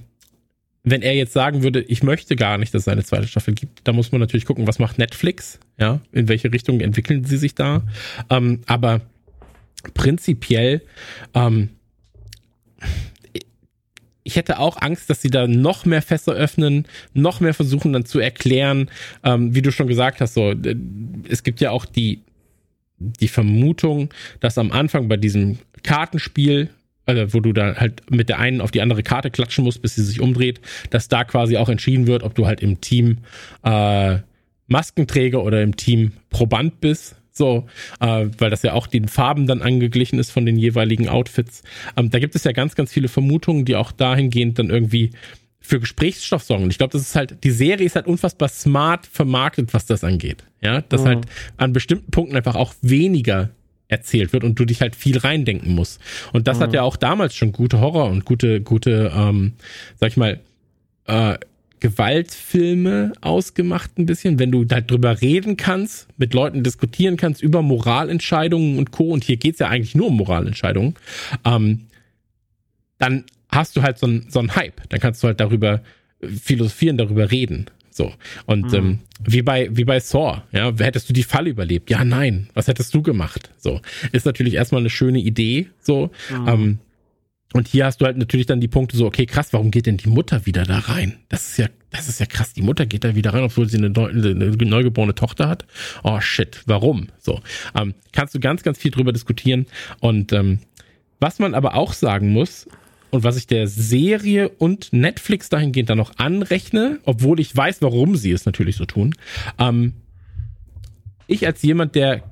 wenn er jetzt sagen würde, ich möchte gar nicht, dass es eine zweite Staffel gibt, da muss man natürlich gucken, was macht Netflix, ja, in welche Richtung entwickeln sie sich da. Ähm, aber prinzipiell, ähm, ich hätte auch Angst, dass sie da noch mehr Fässer öffnen, noch mehr versuchen dann zu erklären, ähm, wie du schon gesagt hast, so, es gibt ja auch die, die Vermutung, dass am Anfang bei diesem Kartenspiel also wo du da halt mit der einen auf die andere Karte klatschen musst, bis sie sich umdreht, dass da quasi auch entschieden wird, ob du halt im Team äh, Maskenträger oder im Team Proband bist. So, äh, weil das ja auch den Farben dann angeglichen ist von den jeweiligen Outfits. Ähm, da gibt es ja ganz, ganz viele Vermutungen, die auch dahingehend dann irgendwie für Gesprächsstoff sorgen. Ich glaube, das ist halt, die Serie ist halt unfassbar smart vermarktet, was das angeht. Ja, dass mhm. halt an bestimmten Punkten einfach auch weniger erzählt wird und du dich halt viel reindenken musst. Und das mhm. hat ja auch damals schon gute Horror und gute, gute, ähm, sag ich mal, äh, Gewaltfilme ausgemacht ein bisschen, wenn du da drüber reden kannst, mit Leuten diskutieren kannst über Moralentscheidungen und Co. Und hier geht's ja eigentlich nur um Moralentscheidungen. Ähm, dann hast du halt so einen so Hype. Dann kannst du halt darüber philosophieren, darüber reden. So. Und mhm. ähm, wie bei, wie bei Saw, ja, hättest du die Falle überlebt? Ja, nein. Was hättest du gemacht? So. Ist natürlich erstmal eine schöne Idee, so. Mhm. Ähm, und hier hast du halt natürlich dann die Punkte so, okay, krass, warum geht denn die Mutter wieder da rein? Das ist ja, das ist ja krass. Die Mutter geht da wieder rein, obwohl sie eine, neu, eine neugeborene Tochter hat. Oh shit, warum? So. Ähm, kannst du ganz, ganz viel drüber diskutieren. Und ähm, was man aber auch sagen muss, und was ich der Serie und Netflix dahingehend dann noch anrechne, obwohl ich weiß, warum sie es natürlich so tun. Ähm, ich als jemand, der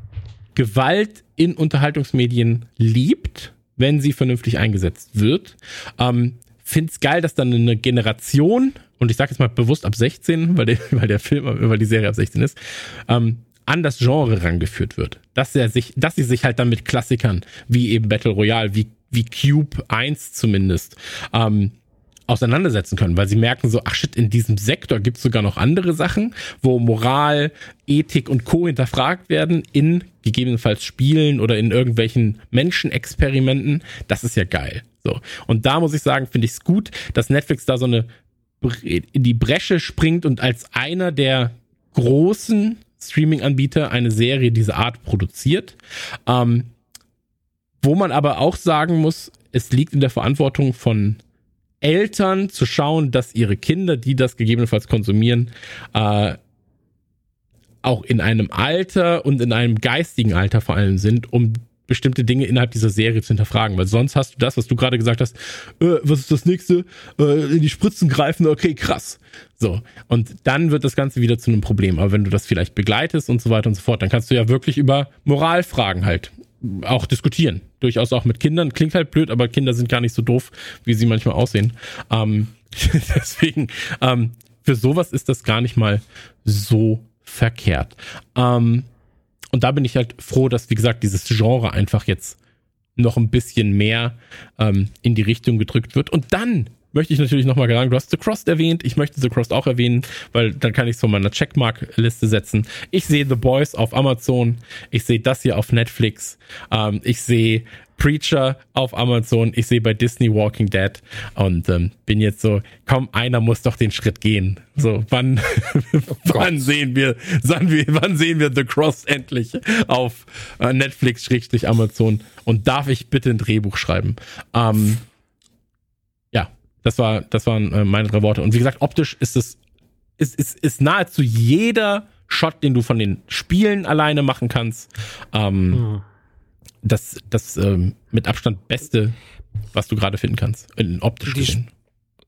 Gewalt in Unterhaltungsmedien liebt, wenn sie vernünftig eingesetzt wird, ähm, finde es geil, dass dann eine Generation, und ich sage jetzt mal bewusst ab 16, weil der, weil der Film, weil die Serie ab 16 ist, ähm, an das Genre rangeführt wird. Dass er sich, dass sie sich halt dann mit Klassikern wie eben Battle Royale, wie wie Cube 1 zumindest, ähm, auseinandersetzen können, weil sie merken so, ach shit, in diesem Sektor gibt es sogar noch andere Sachen, wo Moral, Ethik und Co. hinterfragt werden in gegebenenfalls Spielen oder in irgendwelchen Menschenexperimenten. Das ist ja geil. So. Und da muss ich sagen, finde ich es gut, dass Netflix da so eine in die Bresche springt und als einer der großen Streaming-Anbieter eine Serie dieser Art produziert. Ähm, wo man aber auch sagen muss, es liegt in der Verantwortung von Eltern zu schauen, dass ihre Kinder, die das gegebenenfalls konsumieren, äh, auch in einem Alter und in einem geistigen Alter vor allem sind, um bestimmte Dinge innerhalb dieser Serie zu hinterfragen, weil sonst hast du das, was du gerade gesagt hast, äh, was ist das nächste, äh, in die Spritzen greifen, okay, krass. So, und dann wird das Ganze wieder zu einem Problem. Aber wenn du das vielleicht begleitest und so weiter und so fort, dann kannst du ja wirklich über Moralfragen halt auch diskutieren. Durchaus auch mit Kindern. Klingt halt blöd, aber Kinder sind gar nicht so doof, wie sie manchmal aussehen. Ähm, <laughs> deswegen, ähm, für sowas ist das gar nicht mal so verkehrt. Ähm, und da bin ich halt froh, dass, wie gesagt, dieses Genre einfach jetzt noch ein bisschen mehr ähm, in die Richtung gedrückt wird. Und dann möchte ich natürlich nochmal sagen, du hast The Crossed erwähnt, ich möchte The Crossed auch erwähnen, weil dann kann ich es von meiner Checkmark-Liste setzen. Ich sehe The Boys auf Amazon, ich sehe das hier auf Netflix, ähm, ich sehe Preacher auf Amazon, ich sehe bei Disney Walking Dead. Und ähm, bin jetzt so, komm, einer muss doch den Schritt gehen. So, wann, oh <laughs> wann sehen wir, wann, wir, wann sehen wir The Cross endlich auf äh, Netflix Amazon? Und darf ich bitte ein Drehbuch schreiben? Ähm, das war, das waren äh, meine drei Worte. Und wie gesagt, optisch ist es, ist, ist, ist nahezu jeder Shot, den du von den Spielen alleine machen kannst. Ähm, Hm. Das, das ähm, mit Abstand Beste, was du gerade finden kannst. In optisch gesehen.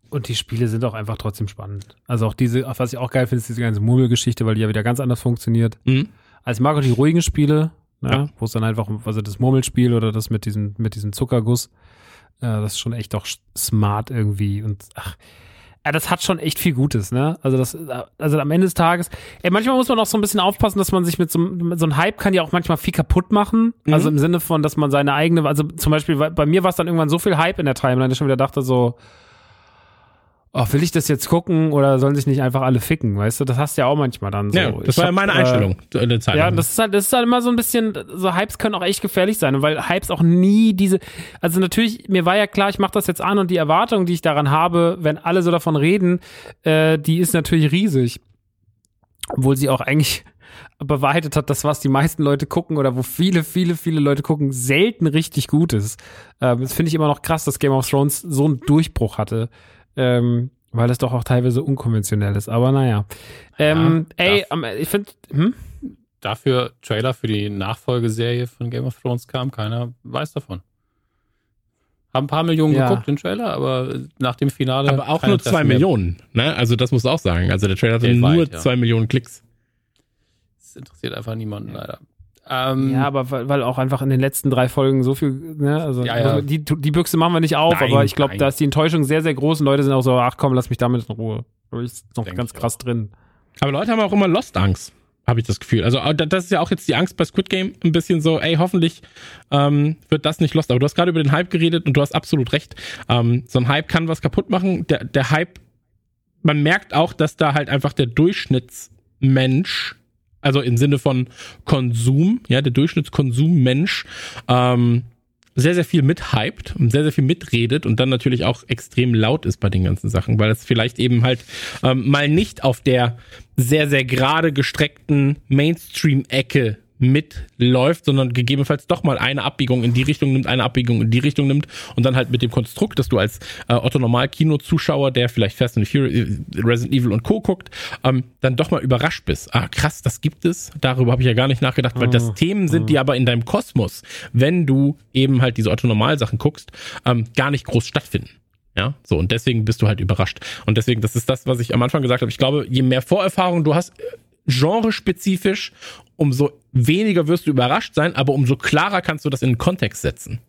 Und die Spiele sind auch einfach trotzdem spannend. Also auch diese, was ich auch geil finde, ist diese ganze Murmelgeschichte, weil die ja wieder ganz anders funktioniert. Mhm. Also ich mag auch die ruhigen Spiele, ne, Ja. wo es dann einfach, also das Murmelspiel oder das mit diesem, mit diesem Zuckerguss, äh, das ist schon echt sch- smart irgendwie und ach, ja, das hat schon echt viel Gutes, ne? Also das, also am Ende des Tages, ey, manchmal muss man auch so ein bisschen aufpassen, dass man sich mit so, mit so einem Hype kann ja auch manchmal viel kaputt machen. Mhm. Also im Sinne von, dass man seine eigene, also zum Beispiel bei, bei mir war es dann irgendwann so viel Hype in der Timeline, dass ich schon wieder dachte so, oh, will ich das jetzt gucken oder sollen sich nicht einfach alle ficken, weißt du? Das hast du ja auch manchmal dann so. Ja, das Ich war ja meine äh, Einstellung äh, Zeit ja, das ist halt, das ist halt immer so ein bisschen, so Hypes können auch echt gefährlich sein, weil Hypes auch nie diese, also natürlich, mir war ja klar, ich mache das jetzt an und die Erwartung, die ich daran habe, wenn alle so davon reden, äh, die ist natürlich riesig. Obwohl sie auch eigentlich <laughs> bewahrheitet hat, dass was die meisten Leute gucken oder wo viele, viele, viele Leute gucken, selten richtig gut ist. Ähm, das finde ich immer noch krass, dass Game of Thrones so einen Durchbruch hatte. Ähm, weil es doch auch teilweise unkonventionell ist. Aber naja. Ähm, ey, darf- am- ich finde, hm? Dafür Trailer für die Nachfolgeserie von Game of Thrones kam, keiner weiß davon. Haben ein paar Millionen Ja. geguckt, den Trailer, aber nach dem Finale. aber auch nur zwei mehr. Millionen. Ne? Also das musst du auch sagen. Also der Trailer hatte Weltweit, nur ja. zwei Millionen Klicks. Das interessiert einfach niemanden leider. Ähm, Ja, aber weil, weil auch einfach in den letzten drei Folgen so viel, ne, also Ja, ja. Die, die Büchse machen wir nicht auf, Nein, aber ich glaube, da ist die Enttäuschung sehr, sehr groß und Leute sind auch so, ach komm, lass mich damit in Ruhe. Da ist noch Denk ganz krass drin. Aber Leute haben auch immer Lost-Angst, habe ich das Gefühl. Also äh, das ist ja auch jetzt die Angst bei Squid Game ein bisschen so, ey, hoffentlich ähm, wird das nicht Lost. Aber du hast gerade über den Hype geredet und du hast absolut recht. Ähm, so ein Hype kann was kaputt machen. Der, der Hype, man merkt auch, dass da halt einfach der Durchschnittsmensch, also im Sinne von Konsum, ja, der Durchschnittskonsummensch, ähm, sehr, sehr viel mithypt und sehr, sehr viel mitredet und dann natürlich auch extrem laut ist bei den ganzen Sachen, weil es vielleicht eben halt ähm, mal nicht auf der sehr, sehr gerade gestreckten Mainstream-Ecke mitläuft, sondern gegebenenfalls doch mal eine Abbiegung in die Richtung nimmt, eine Abbiegung in die Richtung nimmt und dann halt mit dem Konstrukt, dass du als äh, Otto Normal Kino-Zuschauer, der vielleicht Fast and Furious, Resident Evil und Co. guckt, ähm, dann doch mal überrascht bist. Ah, krass, das gibt es. Darüber habe ich ja gar nicht nachgedacht, weil das Themen sind, die aber in deinem Kosmos, wenn du eben halt diese Otto Normal Sachen guckst, ähm, gar nicht groß stattfinden. Ja, so und deswegen bist du halt überrascht. Und deswegen, das ist das, was ich am Anfang gesagt habe. Ich glaube, je mehr Vorerfahrung du hast, äh, genrespezifisch, umso weniger wirst du überrascht sein, aber umso klarer kannst du das in den Kontext setzen.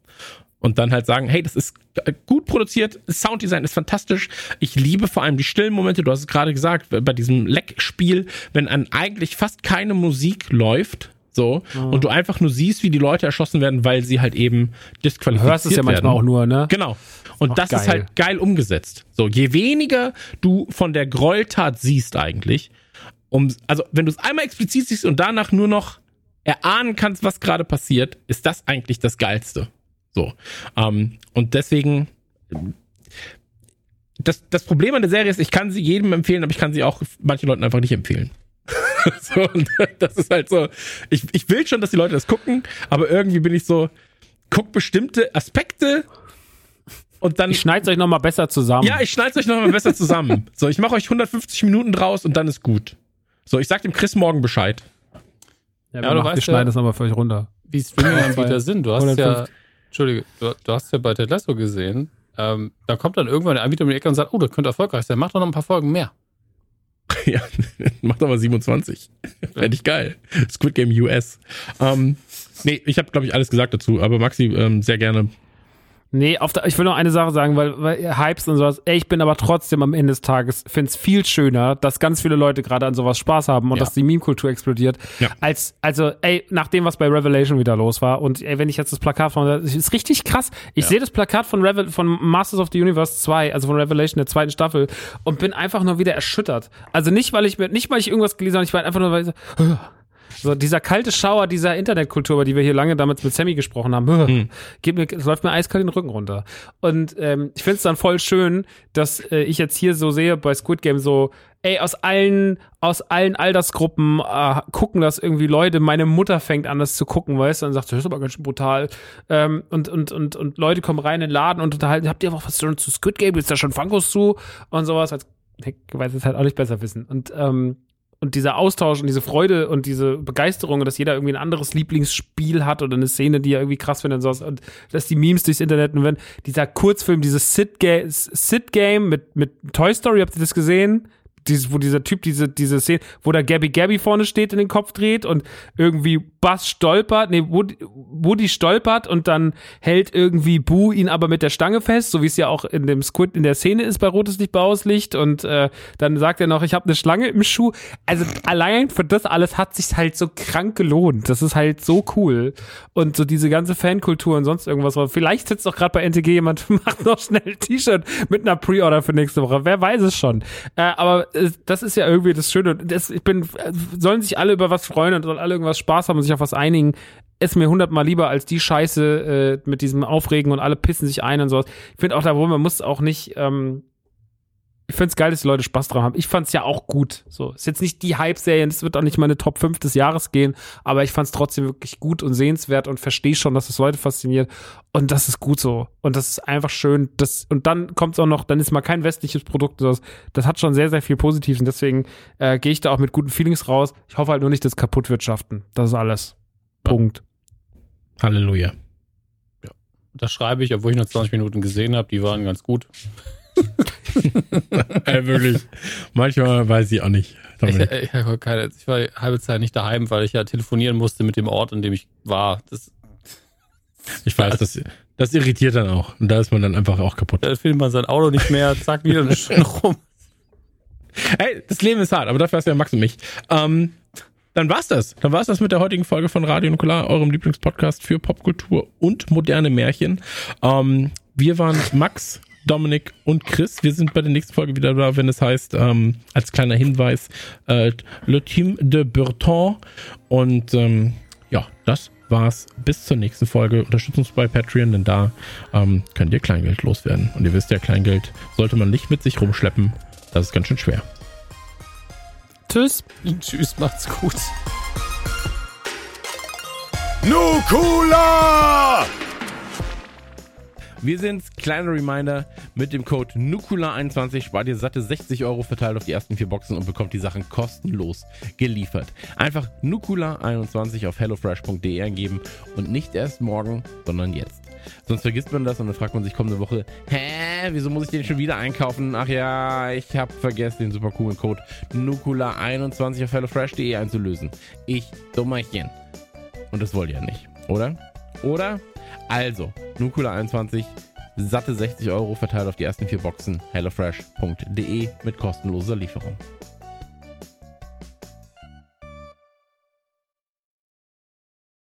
Und dann halt sagen, hey, das ist äh, gut produziert, Sounddesign ist fantastisch. Ich liebe vor allem die stillen Momente. Du hast es gerade gesagt, bei diesem Leck-Spiel, wenn an eigentlich fast keine Musik läuft, so, und du einfach nur siehst, wie die Leute erschossen werden, weil sie halt eben Du disqualifiziert hörst es ja manchmal werden. auch nur, ne? Genau. Und das ist geil. halt geil umgesetzt. So, je weniger du von der Gräueltat siehst eigentlich, um, also wenn du es einmal explizit siehst und danach nur noch erahnen kannst, was gerade passiert, ist das eigentlich das Geilste. So. Ähm, und deswegen, das, das Problem an der Serie ist, ich kann sie jedem empfehlen, aber ich kann sie auch manchen Leuten einfach nicht empfehlen. <laughs> so, und das ist halt so, ich, ich will schon, dass die Leute das gucken, aber irgendwie bin ich so, guck bestimmte Aspekte und dann Ich schneid's euch noch mal besser zusammen. ja, ich schneid's euch nochmal besser zusammen. <laughs> So, ich mache euch 150 Minuten draus und dann ist gut. So, ich sag dem Chris morgen Bescheid. ja, aber du wir, machen, wir weißt schneiden ja- das nochmal für euch runter. wie Streaming-Anbieter sind. Du hast ja, 150. Entschuldige, du, du hast ja bei Ted Lasso gesehen, ähm, da kommt dann irgendwann der Anbieter um die Ecke und sagt, oh, das könnte erfolgreich sein, mach doch noch ein paar Folgen mehr. <laughs> ja, macht aber 27. Fände ich geil. Squid Game US. Ähm, nee, ich habe, glaube ich, alles gesagt dazu, aber Maxi, ähm, sehr gerne. Nee, auf der, ich will noch eine Sache sagen, weil, weil Hypes und sowas, ey, ich bin aber trotzdem am Ende des Tages, find's viel schöner, dass ganz viele Leute gerade an sowas Spaß haben und Ja. dass die Meme-Kultur explodiert, Ja. als, also, ey, nach dem, was bei Revelation wieder los war und ey, wenn ich jetzt das Plakat von, das ist richtig krass, ich sehe das Plakat von Revel, von Masters of the Universe 2, also von Revelation der zweiten Staffel und bin einfach nur wieder erschüttert. Also nicht, weil ich mir, nicht, weil ich irgendwas gelesen habe, ich war einfach nur, weil ich so, so dieser kalte Schauer dieser Internetkultur, über die wir hier lange damals mit Sammy gesprochen haben, <laughs> geht mir, läuft mir eiskalt den Rücken runter. Und ähm, ich finde es dann voll schön, dass äh, ich jetzt hier so sehe bei Squid Game so, ey, aus allen, aus allen Altersgruppen äh, gucken das irgendwie Leute. Meine Mutter fängt an, das zu gucken, weißt du, und sagt, das ist aber ganz schön brutal. Ähm, und, und, und, und Leute kommen rein in den Laden und unterhalten, habt ihr auch was schon zu Squid Game? Ist da schon Funkos zu? Und sowas, als ich weiß es halt auch nicht besser wissen. Und ähm, und dieser Austausch und diese Freude und diese Begeisterung dass jeder irgendwie ein anderes Lieblingsspiel hat oder eine Szene, die er irgendwie krass findet und sowas und dass die Memes durchs Internet und wenn dieser Kurzfilm, dieses Sit-Game Sit mit, mit Toy Story, habt ihr das gesehen? Dieses, wo dieser Typ diese, diese Szene, wo da Gabby Gabby vorne steht und den Kopf dreht und irgendwie Buzz stolpert, nee, Woody, Woody stolpert und dann hält irgendwie Boo ihn aber mit der Stange fest, so wie es ja auch in dem Squid in der Szene ist bei Rotes Licht Blaues und äh, dann sagt er noch, ich habe eine Schlange im Schuh. Also allein für das alles hat sich halt so krank gelohnt. Das ist halt so cool und so diese ganze Fankultur und sonst irgendwas. Vielleicht sitzt doch gerade bei NTG jemand <laughs> macht noch schnell ein T-Shirt mit einer Pre-Order für nächste Woche. Wer weiß es schon. Äh, aber das ist ja irgendwie das Schöne. Das, ich bin, sollen sich alle über was freuen und sollen alle irgendwas Spaß haben und sich auf was einigen. Ist mir hundertmal lieber als die Scheiße äh, mit diesem Aufregen und alle pissen sich ein und sowas. Ich finde auch da, wo man muss auch nicht, ähm, ich finde es geil, dass die Leute Spaß dran haben. Ich fand es ja auch gut. So, ist jetzt nicht die Hype-Serie, es wird auch nicht meine Top 5 des Jahres gehen, aber ich fand es trotzdem wirklich gut und sehenswert und verstehe schon, dass es Leute fasziniert. Und das ist gut so. Und das ist einfach schön. Das, und dann kommt es auch noch, dann ist mal kein westliches Produkt. Das, das hat schon sehr, sehr viel Positives. Und deswegen äh, gehe ich da auch mit guten Feelings raus. Ich hoffe halt nur nicht, dass kaputt wirtschaften. Das ist alles. Punkt. Halleluja. Ja. Das schreibe ich, obwohl ich nur 20 Minuten gesehen habe. Die waren ganz gut. Ja, wirklich. Manchmal weiß ich auch nicht. Ich, ich, keine, ich war halbe Zeit nicht daheim, weil ich ja telefonieren musste mit dem Ort, in dem ich war. Das, ich weiß, das, das irritiert dann auch. Und da ist man dann einfach auch kaputt. Da findet man sein Auto nicht mehr, zack, wieder eine Stunde <laughs> rum. Hey, das Leben ist hart, aber dafür hast du ja Max und mich. Ähm, dann war's das. Dann war's das mit der heutigen Folge von Radio Nukular, eurem Lieblingspodcast für Popkultur und moderne Märchen. Ähm, wir waren Max, Dominik und Chris. Wir sind bei der nächsten Folge wieder da, wenn es heißt, ähm, als kleiner Hinweis, äh, Le Team de Burton. Und ähm, ja, das war's. Bis zur nächsten Folge. Unterstützt uns bei Patreon, denn da ähm, könnt ihr Kleingeld loswerden. Und ihr wisst ja, Kleingeld sollte man nicht mit sich rumschleppen. Das ist ganz schön schwer. Tschüss. Tschüss, macht's gut. Nukula! Wir sind kleiner Reminder, mit dem Code NUKULA21 spart ihr satte 60 Euro verteilt auf die ersten vier Boxen und bekommt die Sachen kostenlos geliefert. Einfach NUKULA21 auf hellofresh.de eingeben und nicht erst morgen, sondern jetzt. Sonst vergisst man das und dann fragt man sich kommende Woche, hä, wieso muss ich den schon wieder einkaufen? Ach ja, ich habe vergessen, den super coolen Code NUKULA21 auf hellofresh.de einzulösen. Ich, Dummerchen. Und das wollt ihr ja nicht, oder? Oder? Also, Nukula 21, satte 60 Euro verteilt auf die ersten vier Boxen, hellofresh.de mit kostenloser Lieferung.